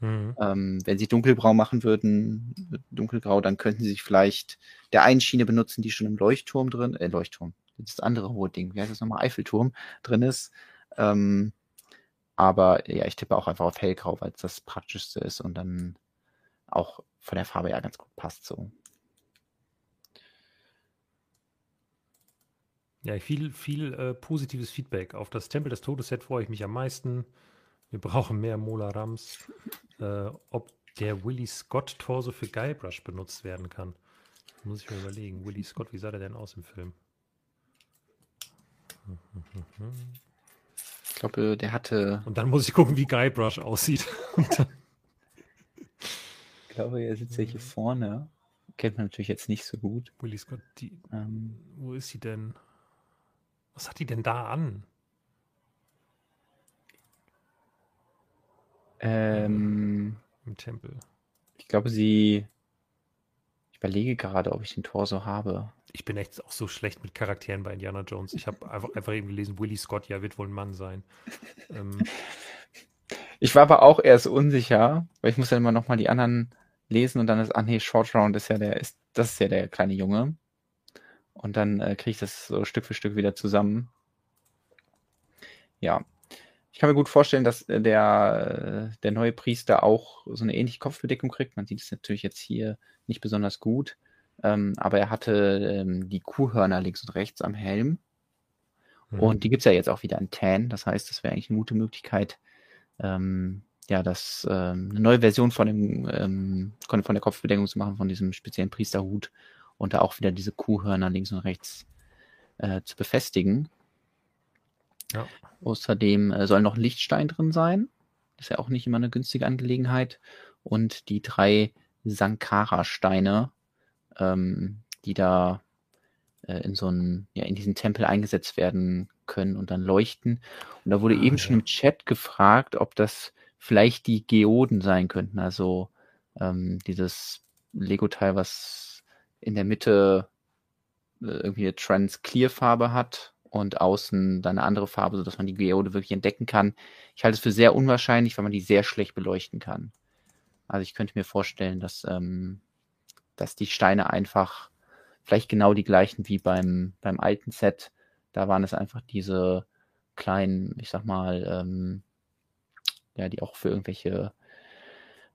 Speaker 2: Mhm. Ähm, wenn sie dunkelgrau machen würden, dunkelgrau, dann könnten sie sich vielleicht der einen Schiene benutzen, die schon im Leuchtturm drin, äh, Leuchtturm, das andere hohe Ding, wie heißt das nochmal, Eiffelturm drin ist. Ähm, aber ja, ich tippe auch einfach auf hellgrau, weil es das praktischste ist und dann auch von der Farbe ja ganz gut passt so.
Speaker 1: Ja, viel, viel äh, positives Feedback. Auf das Tempel des Todes Set freue ich mich am meisten. Wir brauchen mehr Mola Rams. Äh, ob der Willie Scott Torso für Guybrush benutzt werden kann. Muss ich mir überlegen. Willie Scott, wie sah der denn aus im Film?
Speaker 2: Ich glaube, der hatte.
Speaker 1: Und dann muss ich gucken, wie Guybrush aussieht.
Speaker 2: ich glaube, er sitzt ja hier vorne. Kennt man natürlich jetzt nicht so gut.
Speaker 1: Willie Scott, die, ähm, wo ist sie denn? Was hat die denn da an?
Speaker 2: Ähm,
Speaker 1: Im Tempel.
Speaker 2: Ich glaube, sie. Ich überlege gerade, ob ich den Torso habe.
Speaker 1: Ich bin echt auch so schlecht mit Charakteren bei Indiana Jones. Ich habe einfach, einfach eben gelesen, Willie Scott, ja, wird wohl ein Mann sein. ähm.
Speaker 2: Ich war aber auch erst unsicher, weil ich muss ja immer nochmal die anderen lesen und dann ist, ah nee, Short Round ist ja der, ist, das ist ja der kleine Junge. Und dann äh, kriege ich das so Stück für Stück wieder zusammen. Ja, ich kann mir gut vorstellen, dass äh, der, äh, der neue Priester auch so eine ähnliche Kopfbedeckung kriegt. Man sieht es natürlich jetzt hier nicht besonders gut. Ähm, aber er hatte ähm, die Kuhhörner links und rechts am Helm. Mhm. Und die gibt es ja jetzt auch wieder in Tan. Das heißt, das wäre eigentlich eine gute Möglichkeit, ähm, ja, das ähm, eine neue Version von dem ähm, von der Kopfbedeckung zu machen, von diesem speziellen Priesterhut und da auch wieder diese Kuhhörner links und rechts äh, zu befestigen. Ja. Außerdem äh, soll noch ein Lichtstein drin sein. Das ist ja auch nicht immer eine günstige Angelegenheit. Und die drei Sankara-Steine, ähm, die da äh, in so einen, ja, in diesen Tempel eingesetzt werden können und dann leuchten. Und da wurde ah, eben ja. schon im Chat gefragt, ob das vielleicht die Geoden sein könnten. Also ähm, dieses Lego-Teil, was in der Mitte äh, irgendwie eine Trans-Clear-Farbe hat und außen dann eine andere Farbe, sodass man die Geode wirklich entdecken kann. Ich halte es für sehr unwahrscheinlich, weil man die sehr schlecht beleuchten kann. Also ich könnte mir vorstellen, dass, ähm, dass die Steine einfach vielleicht genau die gleichen wie beim, beim alten Set. Da waren es einfach diese kleinen, ich sag mal, ähm, ja, die auch für irgendwelche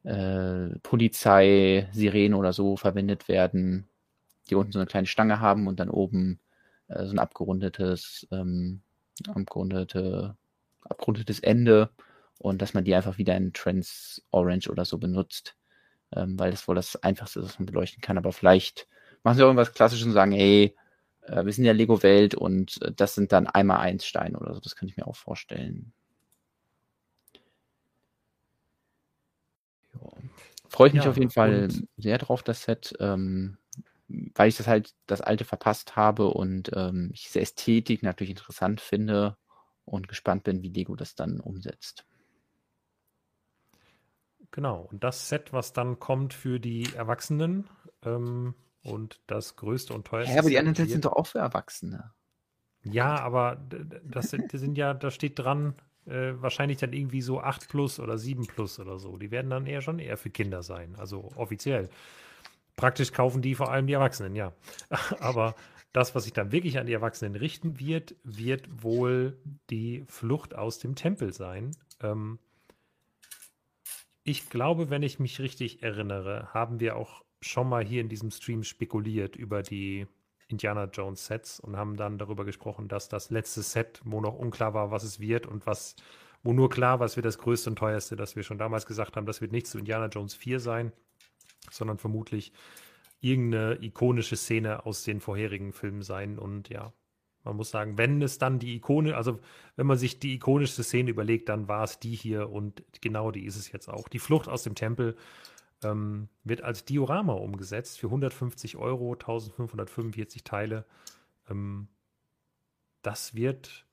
Speaker 2: äh, Polizei, Sirenen oder so verwendet werden, die unten so eine kleine Stange haben und dann oben äh, so ein abgerundetes, ähm, abgerundete, abgerundetes Ende und dass man die einfach wieder in Trans Orange oder so benutzt, ähm, weil das wohl das Einfachste ist, was man beleuchten kann. Aber vielleicht machen sie auch irgendwas Klassisches und sagen, hey, äh, wir sind ja Lego-Welt und äh, das sind dann einmal eins Steine oder so. Das könnte ich mir auch vorstellen. Freue ich mich ja, auf jeden Fall sehr drauf, das Set. Ähm, weil ich das halt das alte verpasst habe und ähm, ich diese Ästhetik natürlich interessant finde und gespannt bin, wie Lego das dann umsetzt.
Speaker 1: Genau, und das Set, was dann kommt für die Erwachsenen, ähm, und das größte und teuerste.
Speaker 2: Ja, aber die anderen Sets sind doch auch für Erwachsene.
Speaker 1: Ja, aber das sind, das sind ja, da steht dran, äh, wahrscheinlich dann irgendwie so 8 plus oder 7 plus oder so. Die werden dann eher schon eher für Kinder sein, also offiziell. Praktisch kaufen die vor allem die Erwachsenen, ja. (laughs) aber das, was sich dann wirklich an die Erwachsenen richten wird, wird wohl die Flucht aus dem Tempel sein. Ähm, ich glaube, wenn ich mich richtig erinnere, haben wir auch schon mal hier in diesem Stream spekuliert über die Indiana Jones Sets und haben dann darüber gesprochen, dass das letzte Set, wo noch unklar war, was es wird und was, wo nur klar war, es wird das größte und teuerste, dass wir schon damals gesagt haben, das wird nicht zu Indiana Jones 4 sein, sondern vermutlich irgendeine ikonische Szene aus den vorherigen Filmen sein. Und ja, man muss sagen, wenn es dann die Ikone, also wenn man sich die ikonischste Szene überlegt, dann war es die hier und genau die ist es jetzt auch. Die Flucht aus dem Tempel ähm, wird als Diorama umgesetzt für 150 Euro, 1545 Teile. Ähm, das wird,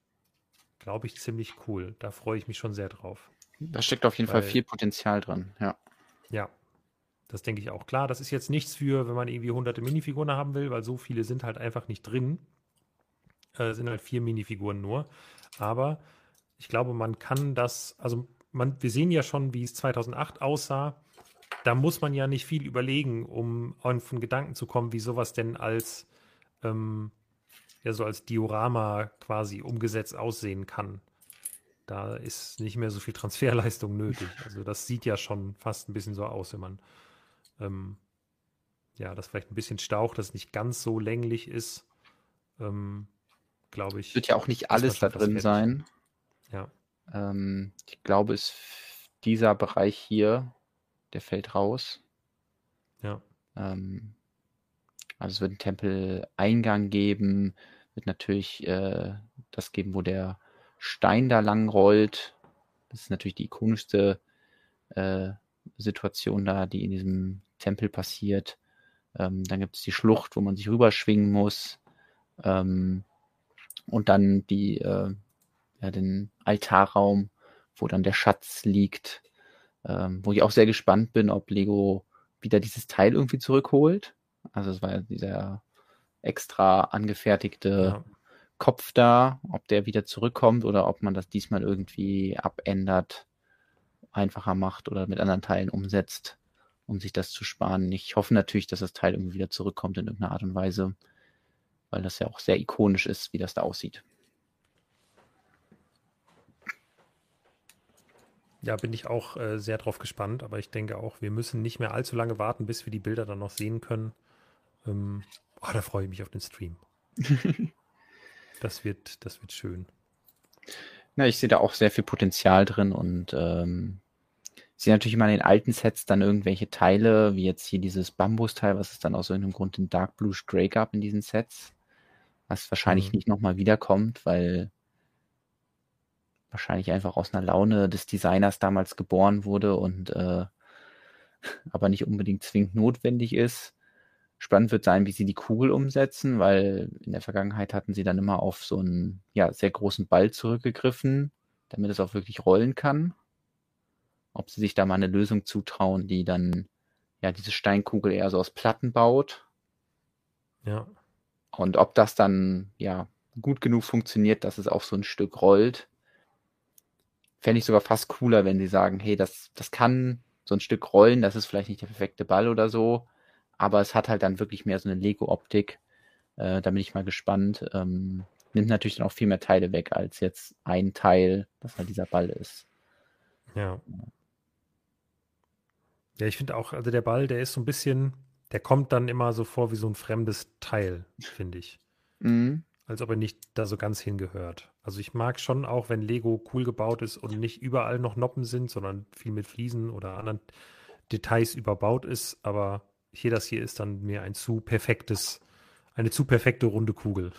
Speaker 1: glaube ich, ziemlich cool. Da freue ich mich schon sehr drauf.
Speaker 2: Da steckt auf jeden Weil, Fall viel Potenzial drin, ja.
Speaker 1: Ja, das denke ich auch. Klar, das ist jetzt nichts für, wenn man irgendwie hunderte Minifiguren haben will, weil so viele sind halt einfach nicht drin. Äh, sind halt vier Minifiguren nur. Aber ich glaube, man kann das, also man, wir sehen ja schon, wie es 2008 aussah da muss man ja nicht viel überlegen, um den Gedanken zu kommen, wie sowas denn als ähm, ja so als Diorama quasi umgesetzt aussehen kann. Da ist nicht mehr so viel Transferleistung nötig. Also das sieht ja schon fast ein bisschen so aus, wenn man ähm, ja, das vielleicht ein bisschen staucht, dass es nicht ganz so länglich ist. Ähm, Glaube ich.
Speaker 2: Wird ja auch nicht alles da drin sein.
Speaker 1: Ja.
Speaker 2: Ähm, ich glaube, es dieser Bereich hier der fällt raus.
Speaker 1: Ja.
Speaker 2: Ähm, also es wird einen Tempeleingang geben, wird natürlich äh, das geben, wo der Stein da lang rollt. Das ist natürlich die ikonischste äh, Situation da, die in diesem Tempel passiert. Ähm, dann gibt es die Schlucht, wo man sich rüberschwingen muss. Ähm, und dann die, äh, ja, den Altarraum, wo dann der Schatz liegt ähm, wo ich auch sehr gespannt bin, ob Lego wieder dieses Teil irgendwie zurückholt. Also es war ja dieser extra angefertigte ja. Kopf da, ob der wieder zurückkommt oder ob man das diesmal irgendwie abändert, einfacher macht oder mit anderen Teilen umsetzt, um sich das zu sparen. Ich hoffe natürlich, dass das Teil irgendwie wieder zurückkommt in irgendeiner Art und Weise, weil das ja auch sehr ikonisch ist, wie das da aussieht.
Speaker 1: Ja, bin ich auch äh, sehr drauf gespannt, aber ich denke auch, wir müssen nicht mehr allzu lange warten, bis wir die Bilder dann noch sehen können. Ähm, oh, da freue ich mich auf den Stream. (laughs) das wird, das wird schön.
Speaker 2: Na, ich sehe da auch sehr viel Potenzial drin und ähm, sehe natürlich immer in den alten Sets dann irgendwelche Teile, wie jetzt hier dieses Bambusteil, was es dann aus irgendeinem Grund in Dark Blue Stray gab in diesen Sets, was wahrscheinlich mhm. nicht nochmal wiederkommt, weil wahrscheinlich einfach aus einer Laune des Designers damals geboren wurde und äh, (laughs) aber nicht unbedingt zwingend notwendig ist. Spannend wird sein, wie sie die Kugel umsetzen, weil in der Vergangenheit hatten sie dann immer auf so einen ja, sehr großen Ball zurückgegriffen, damit es auch wirklich rollen kann. Ob sie sich da mal eine Lösung zutrauen, die dann ja diese Steinkugel eher so aus Platten baut.
Speaker 1: Ja.
Speaker 2: Und ob das dann ja gut genug funktioniert, dass es auf so ein Stück rollt, fände ich sogar fast cooler, wenn sie sagen, hey, das, das kann so ein Stück rollen, das ist vielleicht nicht der perfekte Ball oder so, aber es hat halt dann wirklich mehr so eine Lego-Optik. Äh, da bin ich mal gespannt. Ähm, nimmt natürlich dann auch viel mehr Teile weg, als jetzt ein Teil, das halt dieser Ball ist.
Speaker 1: Ja. Ja, ich finde auch, also der Ball, der ist so ein bisschen, der kommt dann immer so vor wie so ein fremdes Teil, finde ich. Mhm als ob er nicht da so ganz hingehört. Also ich mag schon auch, wenn Lego cool gebaut ist und nicht überall noch Noppen sind, sondern viel mit Fliesen oder anderen Details überbaut ist. Aber hier das hier ist dann mir ein zu perfektes, eine zu perfekte runde Kugel.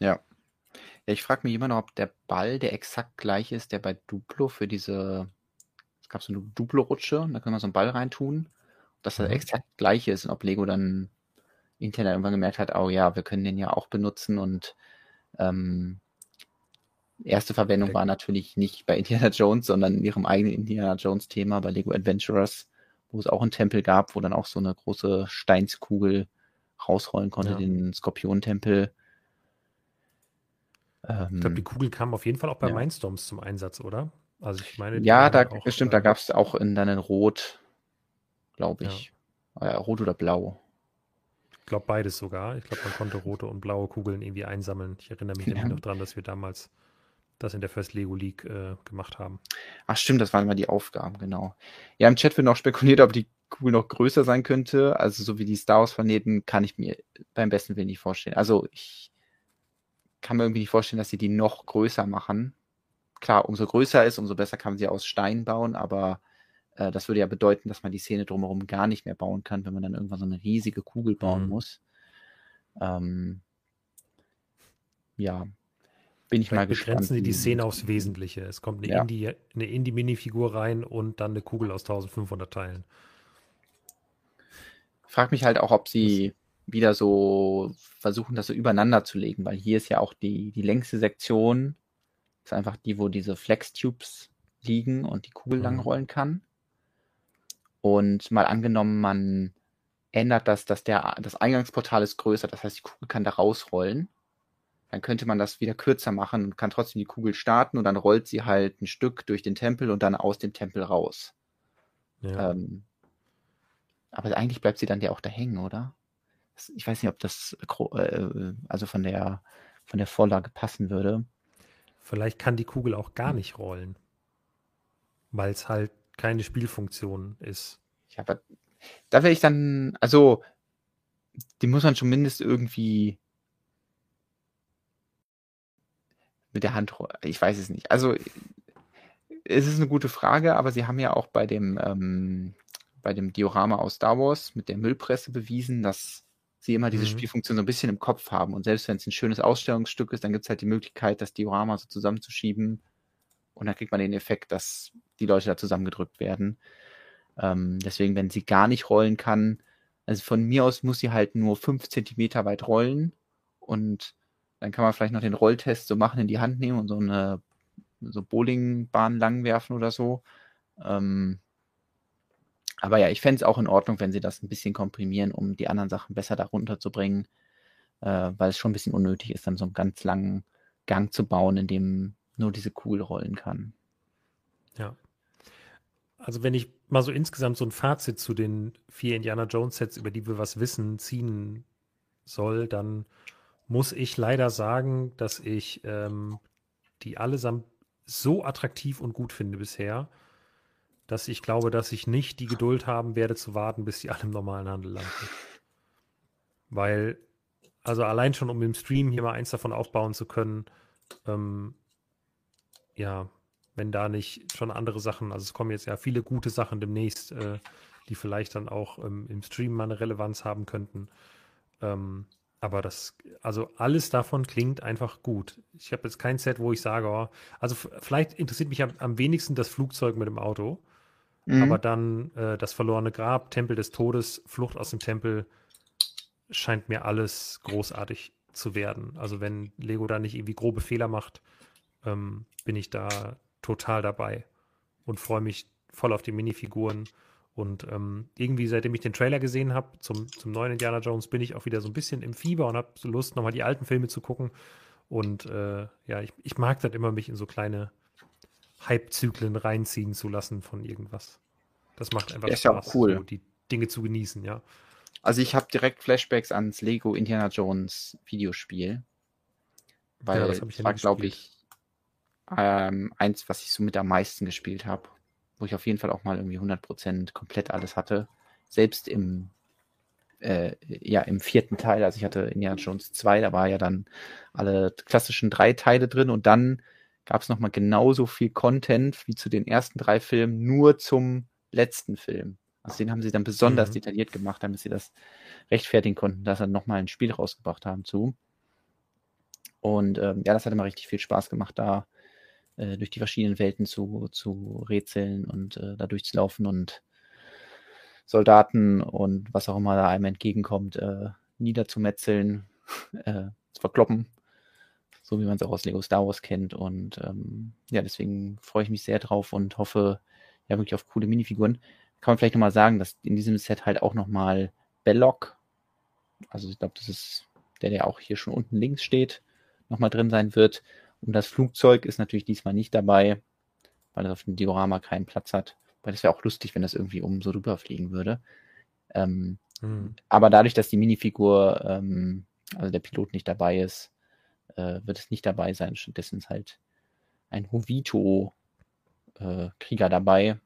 Speaker 2: Ja. Ja, ich frage mich immer noch, ob der Ball der exakt gleiche ist, der bei Duplo für diese, es gab so eine Duplo-Rutsche, da kann man so einen Ball reintun, dass er mhm. exakt gleich ist und ob Lego dann intern irgendwann gemerkt hat, oh ja, wir können den ja auch benutzen und ähm, erste Verwendung okay. war natürlich nicht bei Indiana Jones, sondern in ihrem eigenen Indiana Jones Thema bei Lego Adventurers, wo es auch einen Tempel gab, wo dann auch so eine große Steinskugel rausrollen konnte, ja. den Skorpion-Tempel.
Speaker 1: Ähm, ich glaube, die Kugel kam auf jeden Fall auch bei ja. Mindstorms zum Einsatz, oder?
Speaker 2: Also ich meine, ja, da auch, stimmt, äh, da gab es auch in dann in Rot, glaube ich. Ja. Äh, Rot oder Blau.
Speaker 1: Ich glaube beides sogar. Ich glaube, man konnte rote und blaue Kugeln irgendwie einsammeln. Ich erinnere mich (laughs) ja. noch dran, dass wir damals das in der First Lego League äh, gemacht haben.
Speaker 2: Ach stimmt, das waren immer die Aufgaben, genau. Ja, im Chat wird noch spekuliert, ob die Kugel noch größer sein könnte. Also so wie die Star Wars Planeten kann ich mir beim besten Willen nicht vorstellen. Also ich kann mir irgendwie nicht vorstellen, dass sie die noch größer machen. Klar, umso größer ist, umso besser kann man sie aus Stein bauen, aber äh, das würde ja bedeuten, dass man die Szene drumherum gar nicht mehr bauen kann, wenn man dann irgendwann so eine riesige Kugel bauen mhm. muss. Ähm, ja, bin ich mal gespannt.
Speaker 1: Begrenzen Sie die Szene aufs Wesentliche. Es kommt eine ja. Indie, eine Indie-Minifigur rein und dann eine Kugel aus 1500 Teilen.
Speaker 2: Frag mich halt auch, ob sie wieder so versuchen, das so übereinander zu legen, weil hier ist ja auch die, die längste Sektion, ist einfach die, wo diese Flex-Tubes liegen und die Kugel mhm. langrollen kann. Und mal angenommen, man ändert das, dass der, das Eingangsportal ist größer, das heißt, die Kugel kann da rausrollen dann könnte man das wieder kürzer machen und kann trotzdem die Kugel starten und dann rollt sie halt ein Stück durch den Tempel und dann aus dem Tempel raus. Ja. Ähm, aber eigentlich bleibt sie dann ja auch da hängen, oder? Ich weiß nicht, ob das äh, also von der von der Vorlage passen würde.
Speaker 1: Vielleicht kann die Kugel auch gar nicht rollen, weil es halt keine Spielfunktion ist.
Speaker 2: Ja, aber da wäre ich dann, also die muss man zumindest irgendwie mit der Hand, ich weiß es nicht. Also es ist eine gute Frage, aber sie haben ja auch bei dem, ähm, bei dem Diorama aus Star Wars mit der Müllpresse bewiesen, dass sie immer diese mhm. Spielfunktion so ein bisschen im Kopf haben. Und selbst wenn es ein schönes Ausstellungsstück ist, dann gibt es halt die Möglichkeit, das Diorama so zusammenzuschieben. Und dann kriegt man den Effekt, dass die Leute da zusammengedrückt werden. Ähm, deswegen, wenn sie gar nicht rollen kann, also von mir aus muss sie halt nur fünf Zentimeter weit rollen und dann kann man vielleicht noch den Rolltest so machen, in die Hand nehmen und so eine so Bowlingbahn langwerfen oder so. Ähm, aber ja, ich fände es auch in Ordnung, wenn sie das ein bisschen komprimieren, um die anderen Sachen besser darunter zu bringen, äh, weil es schon ein bisschen unnötig ist, dann so einen ganz langen Gang zu bauen, in dem nur diese Kugel rollen kann.
Speaker 1: Ja. Also wenn ich mal so insgesamt so ein Fazit zu den vier Indiana Jones Sets, über die wir was wissen, ziehen soll, dann muss ich leider sagen, dass ich ähm, die allesamt so attraktiv und gut finde bisher, dass ich glaube, dass ich nicht die Geduld haben werde zu warten, bis die alle im normalen Handel landen. Weil, also allein schon, um im Stream hier mal eins davon aufbauen zu können, ähm, ja, wenn da nicht schon andere Sachen, also es kommen jetzt ja viele gute Sachen demnächst, äh, die vielleicht dann auch ähm, im Stream mal eine Relevanz haben könnten. Ähm, aber das, also alles davon klingt einfach gut. Ich habe jetzt kein Set, wo ich sage, oh, also vielleicht interessiert mich am, am, wenigsten das Flugzeug mit dem Auto, mhm. aber dann äh, das verlorene Grab, Tempel des Todes, Flucht aus dem Tempel, scheint mir alles großartig zu werden. Also wenn Lego da nicht irgendwie grobe Fehler macht, ähm, bin ich da total dabei und freue mich voll auf die Minifiguren und ähm, irgendwie, seitdem ich den Trailer gesehen habe zum, zum neuen Indiana Jones, bin ich auch wieder so ein bisschen im Fieber und habe Lust, nochmal die alten Filme zu gucken. Und äh, ja, ich, ich mag das immer, mich in so kleine Hype-Zyklen reinziehen zu lassen von irgendwas. Das macht einfach
Speaker 2: ja, Spaß, ja auch cool.
Speaker 1: so die Dinge zu genießen, ja.
Speaker 2: Also ich habe direkt Flashbacks ans Lego Indiana Jones Videospiel. Weil ja, das, das war, glaube ich, ähm, eins, was ich so mit am meisten gespielt habe wo ich auf jeden Fall auch mal irgendwie 100% komplett alles hatte. Selbst im, äh, ja, im vierten Teil, also ich hatte Indiana Jones 2, da war ja dann alle klassischen drei Teile drin und dann gab es nochmal genauso viel Content wie zu den ersten drei Filmen, nur zum letzten Film. Also den haben sie dann besonders mhm. detailliert gemacht, damit sie das rechtfertigen konnten, dass sie nochmal ein Spiel rausgebracht haben zu. Und ähm, ja, das hat immer richtig viel Spaß gemacht, da äh, durch die verschiedenen Welten zu, zu rätseln und äh, da durchzulaufen und Soldaten und was auch immer da einem entgegenkommt, äh, niederzumetzeln, (laughs) äh, zu verkloppen. So wie man es auch aus Lego Star Wars kennt. Und ähm, ja, deswegen freue ich mich sehr drauf und hoffe ja wirklich auf coole Minifiguren. Kann man vielleicht nochmal sagen, dass in diesem Set halt auch nochmal Belloc also ich glaube, das ist der, der auch hier schon unten links steht, nochmal drin sein wird. Und das Flugzeug ist natürlich diesmal nicht dabei, weil es auf dem Diorama keinen Platz hat. Weil das wäre auch lustig, wenn das irgendwie oben so rüberfliegen würde. Ähm, hm. Aber dadurch, dass die Minifigur, ähm, also der Pilot nicht dabei ist, äh, wird es nicht dabei sein. Stattdessen ist halt ein Hovito-Krieger äh, dabei.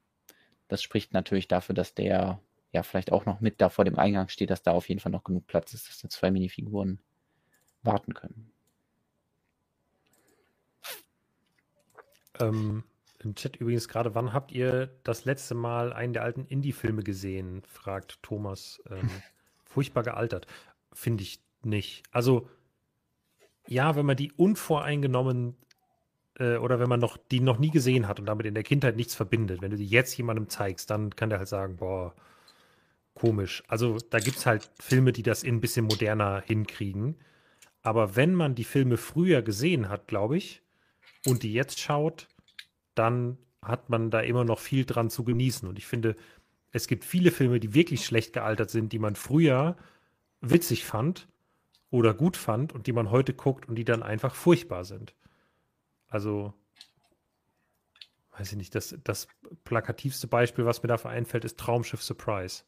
Speaker 2: Das spricht natürlich dafür, dass der ja vielleicht auch noch mit da vor dem Eingang steht, dass da auf jeden Fall noch genug Platz ist, dass da zwei Minifiguren warten können.
Speaker 1: Ähm, Im Chat übrigens gerade, wann habt ihr das letzte Mal einen der alten Indie-Filme gesehen? fragt Thomas. Ähm, (laughs) furchtbar gealtert. Finde ich nicht. Also, ja, wenn man die unvoreingenommen äh, oder wenn man noch die noch nie gesehen hat und damit in der Kindheit nichts verbindet, wenn du die jetzt jemandem zeigst, dann kann der halt sagen, boah, komisch. Also da gibt es halt Filme, die das ein bisschen moderner hinkriegen. Aber wenn man die Filme früher gesehen hat, glaube ich, und die jetzt schaut, dann hat man da immer noch viel dran zu genießen. Und ich finde, es gibt viele Filme, die wirklich schlecht gealtert sind, die man früher witzig fand oder gut fand und die man heute guckt und die dann einfach furchtbar sind. Also, weiß ich nicht, das, das plakativste Beispiel, was mir dafür einfällt, ist Traumschiff Surprise.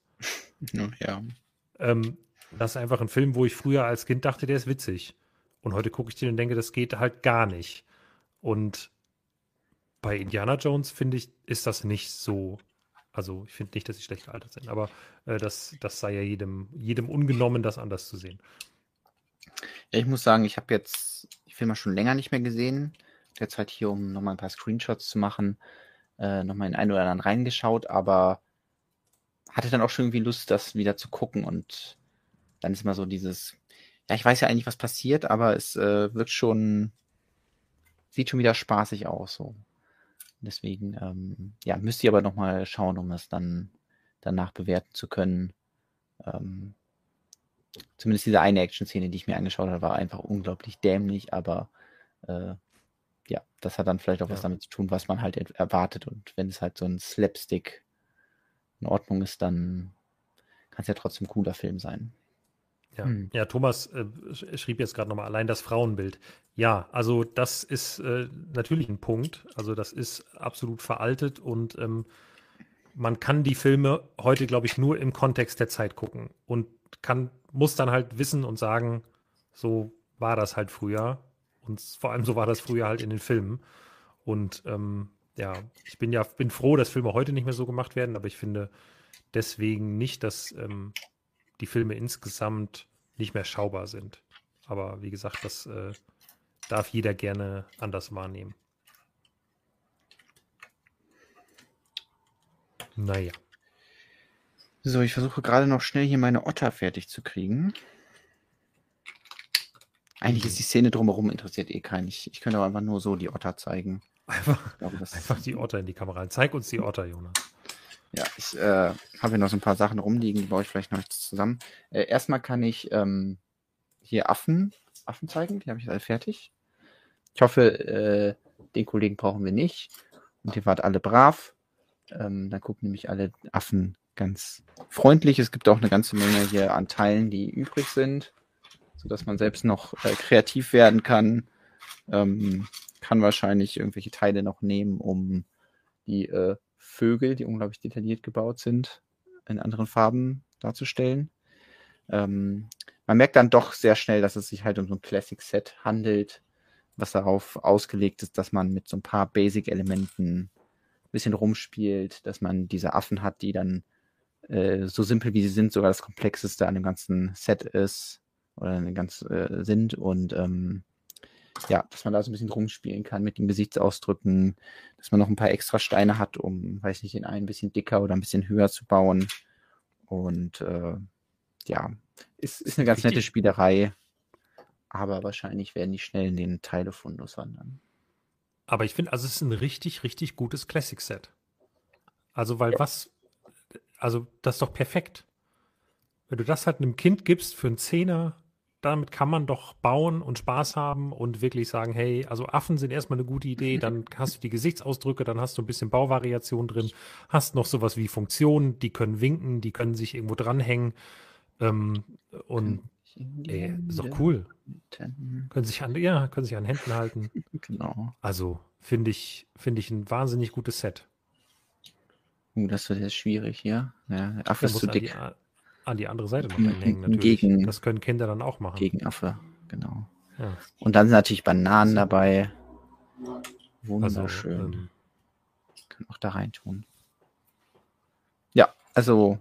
Speaker 2: Ja.
Speaker 1: Ähm, das ist einfach ein Film, wo ich früher als Kind dachte, der ist witzig. Und heute gucke ich den und denke, das geht halt gar nicht. Und bei Indiana Jones, finde ich, ist das nicht so. Also ich finde nicht, dass sie schlecht gealtert sind, aber äh, das, das sei ja jedem, jedem ungenommen, das anders zu sehen.
Speaker 2: Ja, ich muss sagen, ich habe jetzt die Filme schon länger nicht mehr gesehen. Derzeit hier, um nochmal ein paar Screenshots zu machen, äh, nochmal in einen oder anderen reingeschaut, aber hatte dann auch schon irgendwie Lust, das wieder zu gucken und dann ist immer so dieses, ja, ich weiß ja eigentlich, was passiert, aber es äh, wirkt schon, sieht schon wieder spaßig aus, so. Deswegen, ähm, ja, müsst ihr aber nochmal schauen, um es dann danach bewerten zu können. Ähm, zumindest diese eine Action-Szene, die ich mir angeschaut habe, war einfach unglaublich dämlich, aber äh, ja, das hat dann vielleicht auch ja. was damit zu tun, was man halt erwartet. Und wenn es halt so ein Slapstick in Ordnung ist, dann kann es ja trotzdem ein cooler Film sein.
Speaker 1: Ja, hm. ja Thomas äh, schrieb jetzt gerade nochmal allein das Frauenbild. Ja, also das ist äh, natürlich ein Punkt. Also das ist absolut veraltet und ähm, man kann die Filme heute, glaube ich, nur im Kontext der Zeit gucken und kann, muss dann halt wissen und sagen, so war das halt früher. Und vor allem so war das früher halt in den Filmen. Und ähm, ja, ich bin ja bin froh, dass Filme heute nicht mehr so gemacht werden, aber ich finde deswegen nicht, dass ähm, die Filme insgesamt nicht mehr schaubar sind. Aber wie gesagt, das äh, darf jeder gerne anders wahrnehmen. Naja.
Speaker 2: So, ich versuche gerade noch schnell hier meine Otter fertig zu kriegen. Eigentlich ist die Szene drumherum interessiert eh keinen. Ich, ich könnte aber einfach nur so die Otter zeigen.
Speaker 1: Einfach, glaube, einfach die Otter in die Kamera. Zeig uns die Otter, Jonas.
Speaker 2: Ja, ich äh, habe hier noch so ein paar Sachen rumliegen, die baue ich vielleicht noch zusammen. Äh, erstmal kann ich ähm, hier Affen, Affen zeigen, die habe ich alle fertig. Ich hoffe, äh, den Kollegen brauchen wir nicht. Und ihr wart alle brav. Ähm, dann gucken nämlich alle Affen ganz freundlich. Es gibt auch eine ganze Menge hier an Teilen, die übrig sind, sodass man selbst noch äh, kreativ werden kann. Ähm, kann wahrscheinlich irgendwelche Teile noch nehmen, um die äh, Vögel, die unglaublich detailliert gebaut sind, in anderen Farben darzustellen. Ähm, man merkt dann doch sehr schnell, dass es sich halt um so ein Classic-Set handelt, was darauf ausgelegt ist, dass man mit so ein paar Basic-Elementen ein bisschen rumspielt, dass man diese Affen hat, die dann äh, so simpel wie sie sind, sogar das komplexeste an dem ganzen Set ist oder ganz äh, sind und ähm, ja, dass man da so ein bisschen rumspielen kann mit den Gesichtsausdrücken, dass man noch ein paar extra Steine hat, um, weiß nicht, den einen ein bisschen dicker oder ein bisschen höher zu bauen. Und äh, ja, ist, ist eine ganz nette Spielerei, aber wahrscheinlich werden die schnell in den Teilefundus wandern.
Speaker 1: Aber ich finde, also es ist ein richtig, richtig gutes Classic-Set. Also, weil ja. was, also das ist doch perfekt. Wenn du das halt einem Kind gibst für einen Zehner, damit kann man doch bauen und Spaß haben und wirklich sagen, hey, also Affen sind erstmal eine gute Idee, (laughs) dann hast du die Gesichtsausdrücke, dann hast du ein bisschen Bauvariation drin, hast noch sowas wie Funktionen, die können winken, die können sich irgendwo dranhängen. Ähm, und Ey, ist doch cool. Können sich an, ja, können sich an Händen halten. (laughs)
Speaker 2: Genau.
Speaker 1: Also finde ich, finde ich ein wahnsinnig gutes Set.
Speaker 2: Uh, das wird jetzt schwierig hier. Ja, der Affe ist zu dick.
Speaker 1: An die, an die andere Seite noch hängen,
Speaker 2: natürlich. Gegen,
Speaker 1: das können Kinder dann auch machen.
Speaker 2: Gegen Affe, genau. Ja. Und dann sind natürlich Bananen also, dabei. Wunderschön. Also, ähm, kann auch da rein tun. Ja, also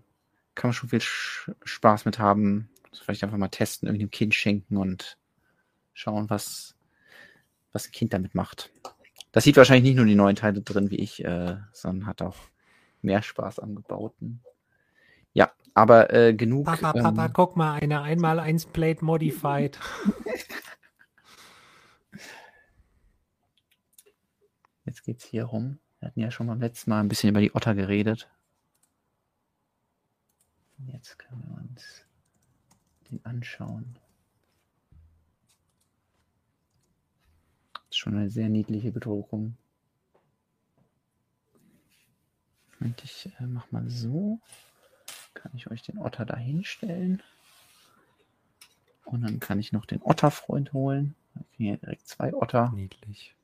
Speaker 2: kann man schon viel Spaß mit haben. Also vielleicht einfach mal testen, irgendeinem Kind schenken und schauen, was, was ein Kind damit macht. Das sieht wahrscheinlich nicht nur die neuen Teile drin wie ich, äh, sondern hat auch mehr Spaß am Gebauten. Ja, aber äh, genug.
Speaker 1: Papa, ähm, Papa, guck mal, eine einmal eins Plate Modified. (laughs)
Speaker 2: Jetzt geht's hier rum. Wir hatten ja schon beim letzten Mal ein bisschen über die Otter geredet. Jetzt können wir uns den anschauen. Das ist schon eine sehr niedliche Bedruckung. Und ich äh, mach mal so. Kann ich euch den Otter da hinstellen. Und dann kann ich noch den Otterfreund holen. Hier direkt zwei Otter.
Speaker 1: Niedlich.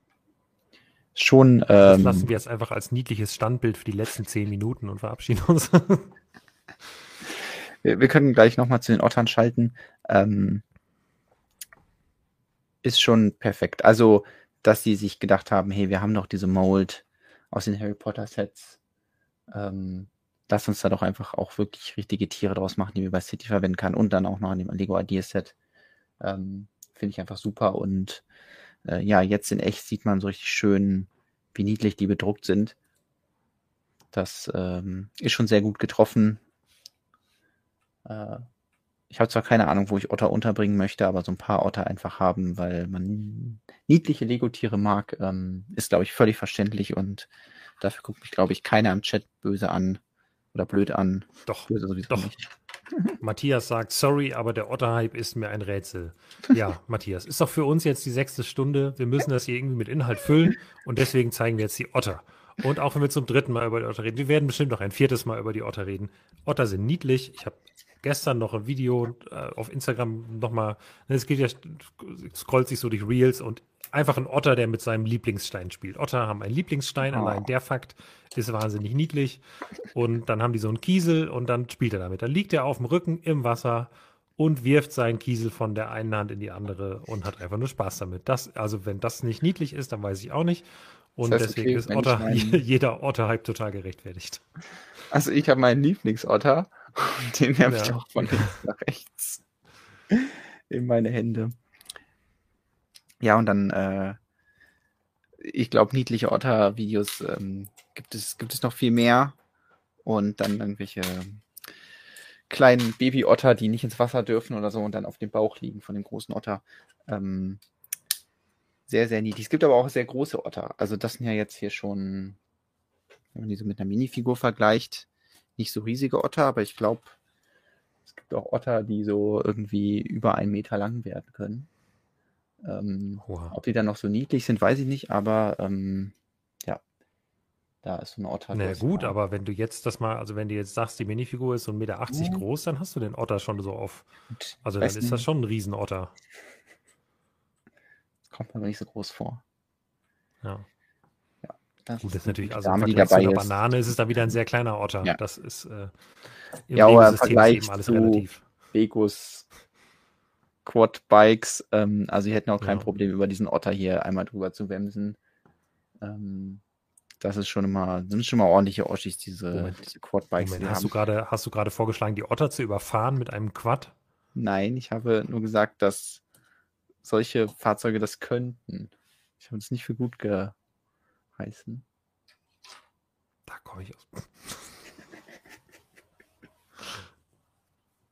Speaker 2: Schon. Ähm,
Speaker 1: das lassen wir jetzt einfach als niedliches Standbild für die letzten zehn Minuten und verabschieden uns. (laughs)
Speaker 2: wir, wir können gleich nochmal zu den Ottern schalten. Ähm, ist schon perfekt. Also, dass sie sich gedacht haben, hey, wir haben noch diese Mold aus den Harry Potter Sets. Ähm, lass uns da doch einfach auch wirklich richtige Tiere draus machen, die wir bei City verwenden kann und dann auch noch an dem Lego Ideas Set. Ähm, Finde ich einfach super und äh, ja, jetzt in echt sieht man so richtig schön, wie niedlich die bedruckt sind. Das ähm, ist schon sehr gut getroffen. Äh, ich habe zwar keine Ahnung, wo ich Otter unterbringen möchte, aber so ein paar Otter einfach haben, weil man niedliche Lego-Tiere mag, ähm, ist, glaube ich, völlig verständlich und dafür guckt mich, glaube ich, keiner im Chat böse an oder blöd an.
Speaker 1: Doch, doch. Nicht. (laughs) (laughs) Matthias sagt, sorry, aber der Otter-Hype ist mir ein Rätsel. Ja, (laughs) Matthias, ist doch für uns jetzt die sechste Stunde. Wir müssen das hier irgendwie mit Inhalt füllen und deswegen zeigen wir jetzt die Otter. Und auch wenn wir zum dritten Mal über die Otter reden, wir werden bestimmt noch ein viertes Mal über die Otter reden. Otter sind niedlich. Ich habe gestern noch ein Video äh, auf Instagram nochmal, ne, es geht ja, scrollt sich so durch Reels und einfach ein Otter, der mit seinem Lieblingsstein spielt. Otter haben einen Lieblingsstein, oh. allein der Fakt ist wahnsinnig niedlich. Und dann haben die so einen Kiesel und dann spielt er damit. Dann liegt er auf dem Rücken im Wasser und wirft seinen Kiesel von der einen Hand in die andere und hat einfach nur Spaß damit. Das, also wenn das nicht niedlich ist, dann weiß ich auch nicht. Und das heißt, deswegen okay, ist Otter, (laughs) jeder Otter-Hype total gerechtfertigt.
Speaker 2: Also ich habe meinen Lieblingsotter (laughs) und den habe ja. ich auch von links nach rechts in meine Hände. Ja, und dann, äh, ich glaube, niedliche Otter-Videos ähm, gibt, es, gibt es noch viel mehr. Und dann irgendwelche kleinen Baby-Otter, die nicht ins Wasser dürfen oder so und dann auf dem Bauch liegen von dem großen Otter. Ähm, sehr, sehr niedlich. Es gibt aber auch sehr große Otter. Also das sind ja jetzt hier schon, wenn man die so mit einer Minifigur vergleicht, nicht so riesige Otter, aber ich glaube, es gibt auch Otter, die so irgendwie über einen Meter lang werden können. Ähm, ob die dann noch so niedlich sind, weiß ich nicht, aber ähm, ja, da ist so eine Otter.
Speaker 1: Na gut, mal. aber wenn du jetzt das mal, also wenn du jetzt sagst, die Minifigur ist so 1,80 Meter mhm. groß, dann hast du den Otter schon so auf. Also dann ist das schon ein Riesenotter.
Speaker 2: Das kommt mir aber nicht so groß vor.
Speaker 1: Ja.
Speaker 2: Das
Speaker 1: Gut, das ist natürlich, also Dame, im Vergleich zu einer Banane ist es dann wieder ein sehr kleiner Otter. Ja. Das ist äh,
Speaker 2: im ja, aber Vergleich ist eben alles zu relativ. Begos Quad-Bikes, ähm, also sie hätten auch kein ja. Problem, über diesen Otter hier einmal drüber zu wemsen. Ähm, das ist schon immer, sind schon mal ordentliche Oschis, diese, diese Quad-Bikes.
Speaker 1: Moment, hast, du grade, hast du gerade vorgeschlagen, die Otter zu überfahren mit einem Quad?
Speaker 2: Nein, ich habe nur gesagt, dass solche Fahrzeuge das könnten. Ich habe es nicht für gut ge heißen.
Speaker 1: Da komme ich aus.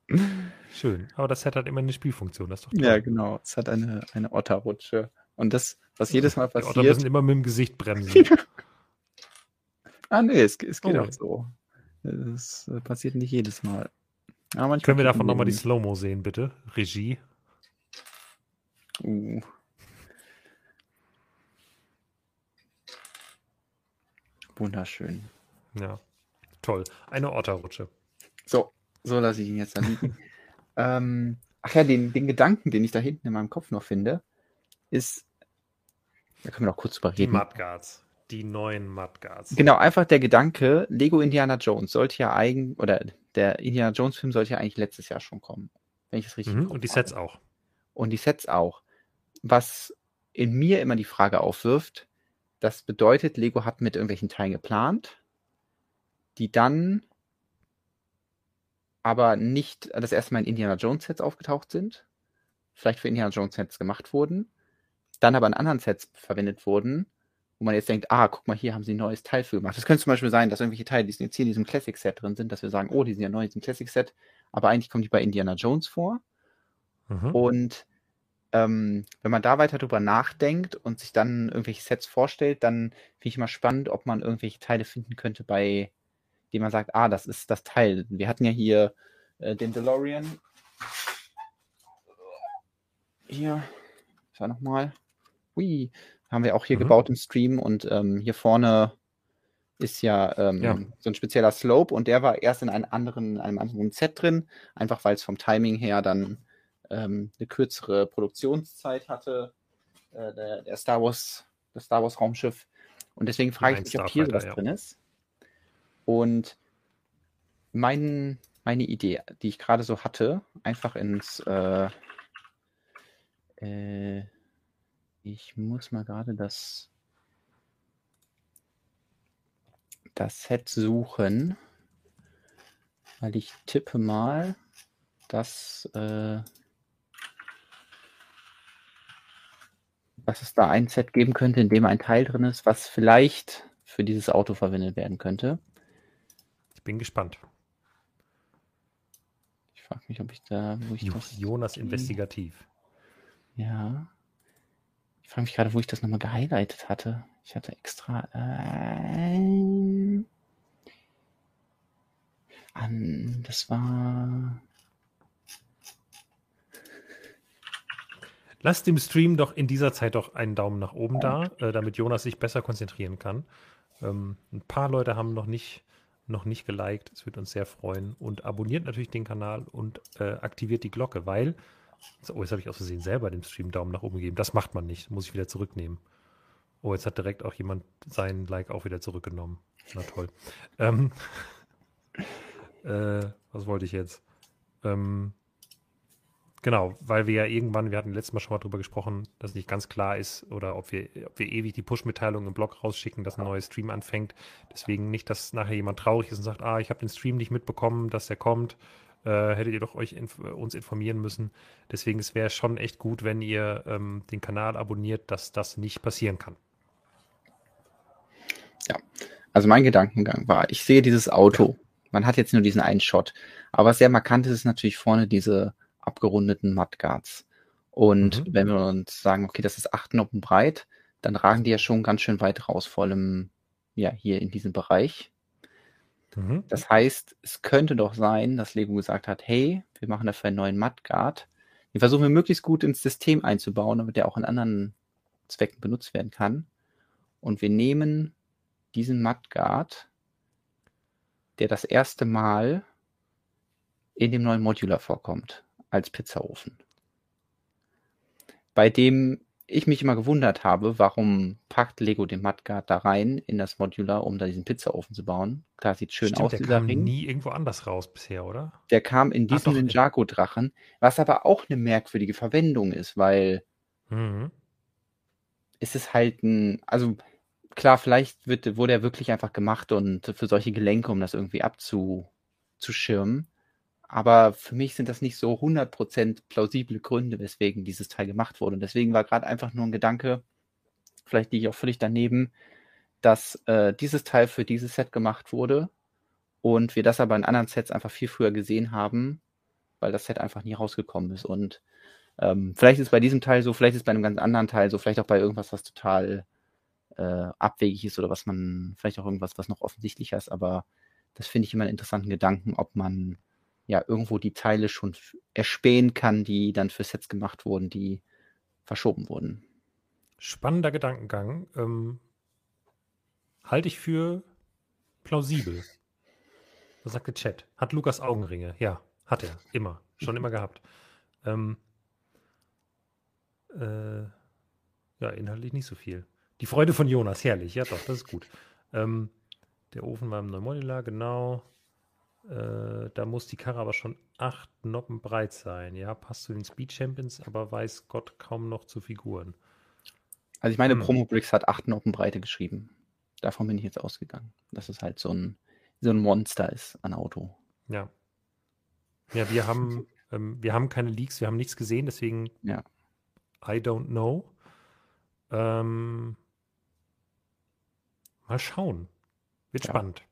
Speaker 1: (laughs) (laughs) Schön. Aber das hat immer eine Spielfunktion, das ist doch
Speaker 2: toll. Ja, genau. Es hat eine, eine Otterrutsche. Und das, was jedes Mal passiert. Die Otter
Speaker 1: müssen immer mit dem Gesicht bremsen. (laughs)
Speaker 2: ah, nee, es, es geht oh. auch so. Das äh, passiert nicht jedes Mal.
Speaker 1: Können wir davon nochmal die Slow-Mo sehen, bitte? Regie.
Speaker 2: Uh. Wunderschön.
Speaker 1: Ja, toll. Eine Otterrutsche.
Speaker 2: So, so lasse ich ihn jetzt dann liegen. (laughs) ähm, Ach ja, den, den Gedanken, den ich da hinten in meinem Kopf noch finde, ist, da können wir noch kurz drüber
Speaker 1: Die
Speaker 2: reden.
Speaker 1: Mudguards. Die neuen Mudguards.
Speaker 2: Genau, einfach der Gedanke, Lego Indiana Jones sollte ja eigentlich, oder der Indiana Jones Film sollte ja eigentlich letztes Jahr schon kommen. Wenn ich das richtig
Speaker 1: Mhm. Und die Sets
Speaker 2: habe.
Speaker 1: auch.
Speaker 2: Und die Sets auch. Was in mir immer die Frage aufwirft, das bedeutet, Lego hat mit irgendwelchen Teilen geplant, die dann aber nicht das erste Mal in Indiana Jones Sets aufgetaucht sind, vielleicht für Indiana Jones Sets gemacht wurden, dann aber in anderen Sets verwendet wurden, wo man jetzt denkt, ah, guck mal, hier haben sie ein neues Teil für gemacht. Das könnte zum Beispiel sein, dass irgendwelche Teile, die jetzt hier in diesem Classic Set drin sind, dass wir sagen, oh, die sind ja neu in diesem Classic Set, aber eigentlich kommen die bei Indiana Jones vor.
Speaker 1: Mhm.
Speaker 2: Und ähm, wenn man da weiter drüber nachdenkt und sich dann irgendwelche Sets vorstellt, dann finde ich immer spannend, ob man irgendwelche Teile finden könnte, bei denen man sagt, ah, das ist das Teil. Wir hatten ja hier äh, den DeLorean. Hier, was war nochmal? Hui, haben wir auch hier
Speaker 1: Mhm.
Speaker 2: gebaut im Stream und ähm, hier vorne ist ja, ähm,
Speaker 1: Ja.
Speaker 2: so ein spezieller Slope und der war erst in einem anderen, einem anderen Set drin, einfach weil es vom Timing her dann ähm, eine kürzere Produktionszeit hatte, äh, der, der Star Wars, das Star Wars Raumschiff. Und deswegen frage ich mich, ob hier was
Speaker 1: ja.
Speaker 2: drin ist. Und mein, meine Idee, die ich gerade so hatte, einfach ins äh, äh, ich muss mal gerade das das Set suchen, weil ich tippe mal, dass äh, dass es da ein Set geben könnte, in dem ein Teil drin ist, was vielleicht für dieses Auto verwendet werden könnte.
Speaker 1: Ich bin gespannt.
Speaker 2: Ich frage mich, ob ich da, wo ich
Speaker 1: Jo-
Speaker 2: das
Speaker 1: Jonas investigativ.
Speaker 2: Ja. Ich frage mich gerade, wo ich das nochmal gehighlightet hatte. Ich hatte extra. Äh, an, das war.
Speaker 1: Lasst dem Stream doch in dieser Zeit doch einen Daumen nach oben da, äh, damit Jonas sich besser konzentrieren kann. Ähm, ein paar Leute haben noch nicht, noch nicht geliked. Es wird uns sehr freuen. Und abonniert natürlich den Kanal und äh, aktiviert die Glocke, weil. Oh, jetzt habe ich aus Versehen selber dem Stream Daumen nach oben gegeben. Das macht man nicht. Muss ich wieder zurücknehmen. Oh, jetzt hat direkt auch jemand seinen Like auch wieder zurückgenommen. Na toll. Ähm, (laughs) äh, was wollte ich jetzt? Ähm, Genau, weil wir ja irgendwann, wir hatten letztes Mal schon mal drüber gesprochen, dass nicht ganz klar ist oder ob wir, ob wir ewig die Push-Mitteilung im Blog rausschicken, dass ein neuer Stream anfängt. Deswegen nicht, dass nachher jemand traurig ist und sagt, ah, ich habe den Stream nicht mitbekommen, dass der kommt. Äh, hättet ihr doch euch inf uns informieren müssen. Deswegen es wäre schon echt gut, wenn ihr ähm, den Kanal abonniert, dass das nicht passieren kann.
Speaker 2: Also mein Gedankengang war, ich sehe dieses Auto. Man hat jetzt nur diesen einen Shot. Aber was sehr markant ist, ist natürlich vorne diese abgerundeten Mudguards. Und
Speaker 1: Mhm.
Speaker 2: wenn wir uns sagen, okay, das ist acht Noppen breit, dann ragen die ja schon ganz schön weit raus, vor allem ja hier in diesem Bereich.
Speaker 1: Mhm.
Speaker 2: Das heißt, es könnte doch sein, dass Lego gesagt hat, hey, wir machen dafür einen neuen Mudguard. Den versuchen wir möglichst gut ins System einzubauen, damit der auch in anderen Zwecken benutzt werden kann. Und wir nehmen diesen Mudguard, der das erste Mal in dem neuen Modular vorkommt, als Pizzaofen. Bei dem ich mich immer gewundert habe, warum packt Lego den Mudguard da rein in das Modular, um da diesen Pizzaofen zu bauen. Klar, sieht schön
Speaker 1: Stimmt,
Speaker 2: aus,
Speaker 1: der
Speaker 2: dieser
Speaker 1: kam
Speaker 2: Ring.
Speaker 1: nie irgendwo anders raus bisher, oder?
Speaker 2: Der kam in diesem Ninjago-Drachen, was aber auch eine merkwürdige Verwendung ist, weil
Speaker 1: Mhm.
Speaker 2: es ist halt ein, also klar, vielleicht wird, wurde er wirklich einfach gemacht und für solche Gelenke, um das irgendwie abzuschirmen. Aber für mich sind das nicht so 100% plausible Gründe, weswegen dieses Teil gemacht wurde. Und deswegen war gerade einfach nur ein Gedanke, vielleicht liege ich auch völlig daneben, dass äh, dieses Teil für dieses Set gemacht wurde und wir das aber in anderen Sets einfach viel früher gesehen haben, weil das Set einfach nie rausgekommen ist. Und ähm, vielleicht ist bei diesem Teil so, vielleicht ist bei einem ganz anderen Teil so, vielleicht auch bei irgendwas, was total äh, abwegig ist oder was man, vielleicht auch irgendwas, was noch offensichtlicher ist, aber das finde ich immer einen interessanten Gedanken, ob man ja irgendwo die Teile schon erspähen kann, die dann für Sets gemacht wurden, die verschoben wurden.
Speaker 1: Spannender Gedankengang. Ähm, halte ich für plausibel. Was sagt der Chat? Hat Lukas Augenringe? Ja, hat er. Immer. Schon immer gehabt. Ähm, äh, ja, inhaltlich nicht so viel. Die Freude von Jonas, herrlich. Ja, doch, das ist gut. Ähm, der Ofen war im Neumodular, genau. Äh, da muss die Karre aber schon acht Noppen breit sein. Ja, passt zu den Speed Champions, aber weiß Gott kaum noch zu Figuren.
Speaker 2: Also ich meine, hm. Promo Bricks hat acht Noppen Breite geschrieben. Davon bin ich jetzt ausgegangen. Dass es halt so ein, so ein Monster ist an Auto.
Speaker 1: Ja. Ja, wir haben, (laughs) ähm, wir haben keine Leaks, wir haben nichts gesehen, deswegen
Speaker 2: ja.
Speaker 1: I don't know. Ähm, mal schauen. Wird ja. spannend.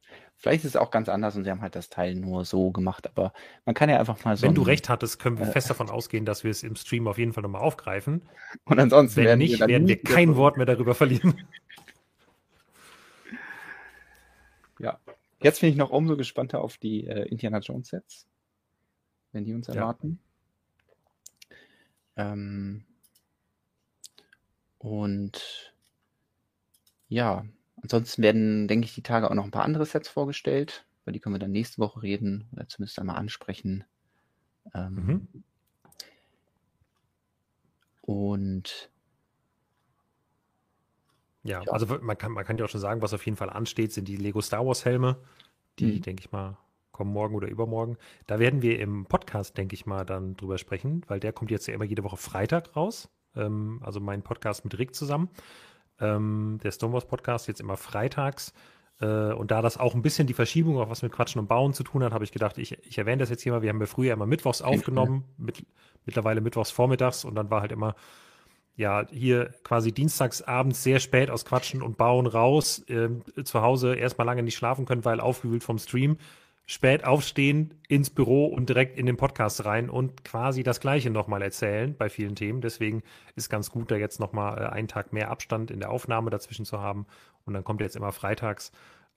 Speaker 2: Vielleicht ist es auch ganz anders und sie haben halt das Teil nur so gemacht, aber man kann ja einfach mal so.
Speaker 1: Wenn du recht hattest, können wir äh, fest davon ausgehen, dass wir es im Stream auf jeden Fall nochmal aufgreifen.
Speaker 2: Und ansonsten
Speaker 1: Wenn werden nicht, wir werden wir kein Wort mehr darüber verlieren. (laughs)
Speaker 2: Ja. Jetzt bin ich noch umso gespannter auf die äh, Indiana Jones Sets, wenn die uns erwarten. Ja. Ähm, und ja, ansonsten werden, denke ich, die Tage auch noch ein paar andere Sets vorgestellt. Über die können wir dann nächste Woche reden oder zumindest einmal ansprechen. Ähm, mhm. Und
Speaker 1: ja, ja, also man kann, man kann ja auch schon sagen, was auf jeden Fall ansteht, sind die Lego Star Wars Helme. Die, mhm. denke ich mal, kommen morgen oder übermorgen. Da werden wir im Podcast, denke ich mal, dann drüber sprechen, weil der kommt jetzt ja immer jede Woche Freitag raus. Ähm, also mein Podcast mit Rick zusammen. Ähm, der Stonewalls Podcast jetzt immer freitags. Äh, und da das auch ein bisschen die Verschiebung, auch was mit Quatschen und Bauen zu tun hat, habe ich gedacht, ich, ich erwähne das jetzt hier mal. Wir haben ja früher immer mittwochs aufgenommen, mit, mittlerweile mittwochs vormittags und dann war halt immer ja, hier quasi dienstags abends sehr spät aus Quatschen und Bauen raus, äh, zu Hause erstmal lange nicht schlafen können, weil aufgewühlt vom Stream, spät aufstehen, ins Büro und direkt in den Podcast rein und quasi das Gleiche nochmal erzählen bei vielen Themen. Deswegen ist ganz gut, da jetzt nochmal äh, einen Tag mehr Abstand in der Aufnahme dazwischen zu haben. Und dann kommt jetzt immer freitags.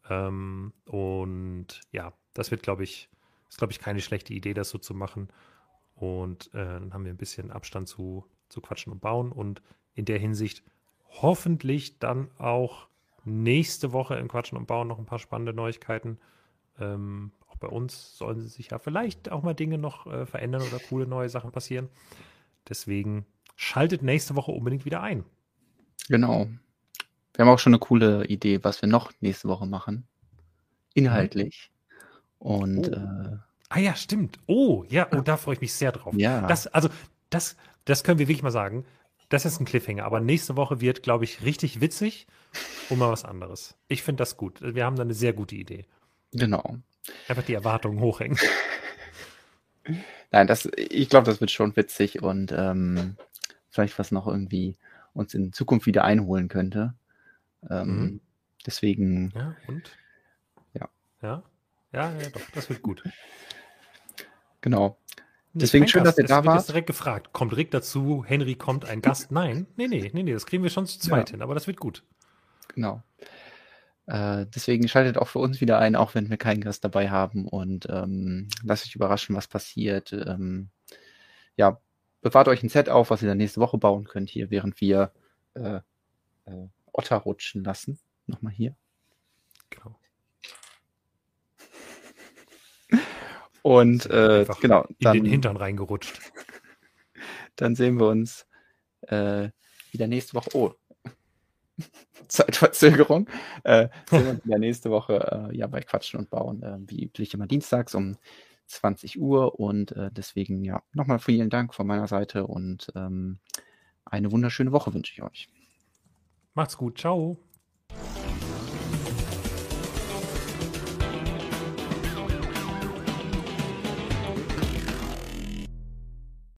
Speaker 1: Ähm, und ja, das wird, glaube ich, ist, glaube ich, keine schlechte Idee, das so zu machen. Und äh, dann haben wir ein bisschen Abstand zu zu quatschen und bauen und in der Hinsicht hoffentlich dann auch nächste Woche in Quatschen und Bauen noch ein paar spannende Neuigkeiten. Ähm, bei uns sollen sich ja vielleicht auch mal Dinge noch äh, verändern oder coole neue Sachen passieren. Deswegen schaltet nächste Woche unbedingt wieder ein.
Speaker 2: Genau. Wir haben auch schon eine coole Idee, was wir noch nächste Woche machen. Inhaltlich. Und
Speaker 1: oh. äh, Ah ja, stimmt. Oh, ja, oh, da freue ich mich sehr drauf.
Speaker 2: Ja.
Speaker 1: Das, also, das, das können wir wirklich mal sagen. Das ist ein Cliffhanger. Aber nächste Woche wird, glaube ich, richtig witzig und mal was anderes. Ich finde das gut. Wir haben da eine sehr gute Idee.
Speaker 2: Genau.
Speaker 1: Einfach die Erwartungen hochhängen. (laughs)
Speaker 2: Nein, das, ich glaube, das wird schon witzig und ähm, vielleicht was noch irgendwie uns in Zukunft wieder einholen könnte. Ähm, mhm. Deswegen.
Speaker 1: Ja, und?
Speaker 2: Ja.
Speaker 1: Ja, ja, ja, doch, das wird gut.
Speaker 2: Genau. Deswegen schön, dass ihr da wart.
Speaker 1: direkt gefragt. Kommt Rick dazu? Henry kommt ein Gast? Nein, nee, nee, nee, nee, das kriegen wir schon zu zweit ja. hin, aber das wird gut.
Speaker 2: Genau. Äh, deswegen schaltet auch für uns wieder ein, auch wenn wir keinen Gast dabei haben und ähm, lasst euch überraschen, was passiert. Ähm, ja, bewahrt euch ein Set auf, was ihr dann nächste Woche bauen könnt, hier, während wir äh, äh, Otter rutschen lassen. Nochmal hier. Genau. (laughs) Und äh, genau.
Speaker 1: Dann, in den Hintern reingerutscht. (laughs)
Speaker 2: Dann sehen wir uns äh, wieder nächste Woche. Oh, (laughs) Zeitverzögerung. Äh, sehen wir uns wieder nächste Woche äh, ja bei Quatschen und Bauen, äh, wie üblich immer dienstags um 20 Uhr. Und äh, deswegen ja nochmal vielen Dank von meiner Seite und ähm, eine wunderschöne Woche wünsche ich euch.
Speaker 1: Macht's gut. Ciao.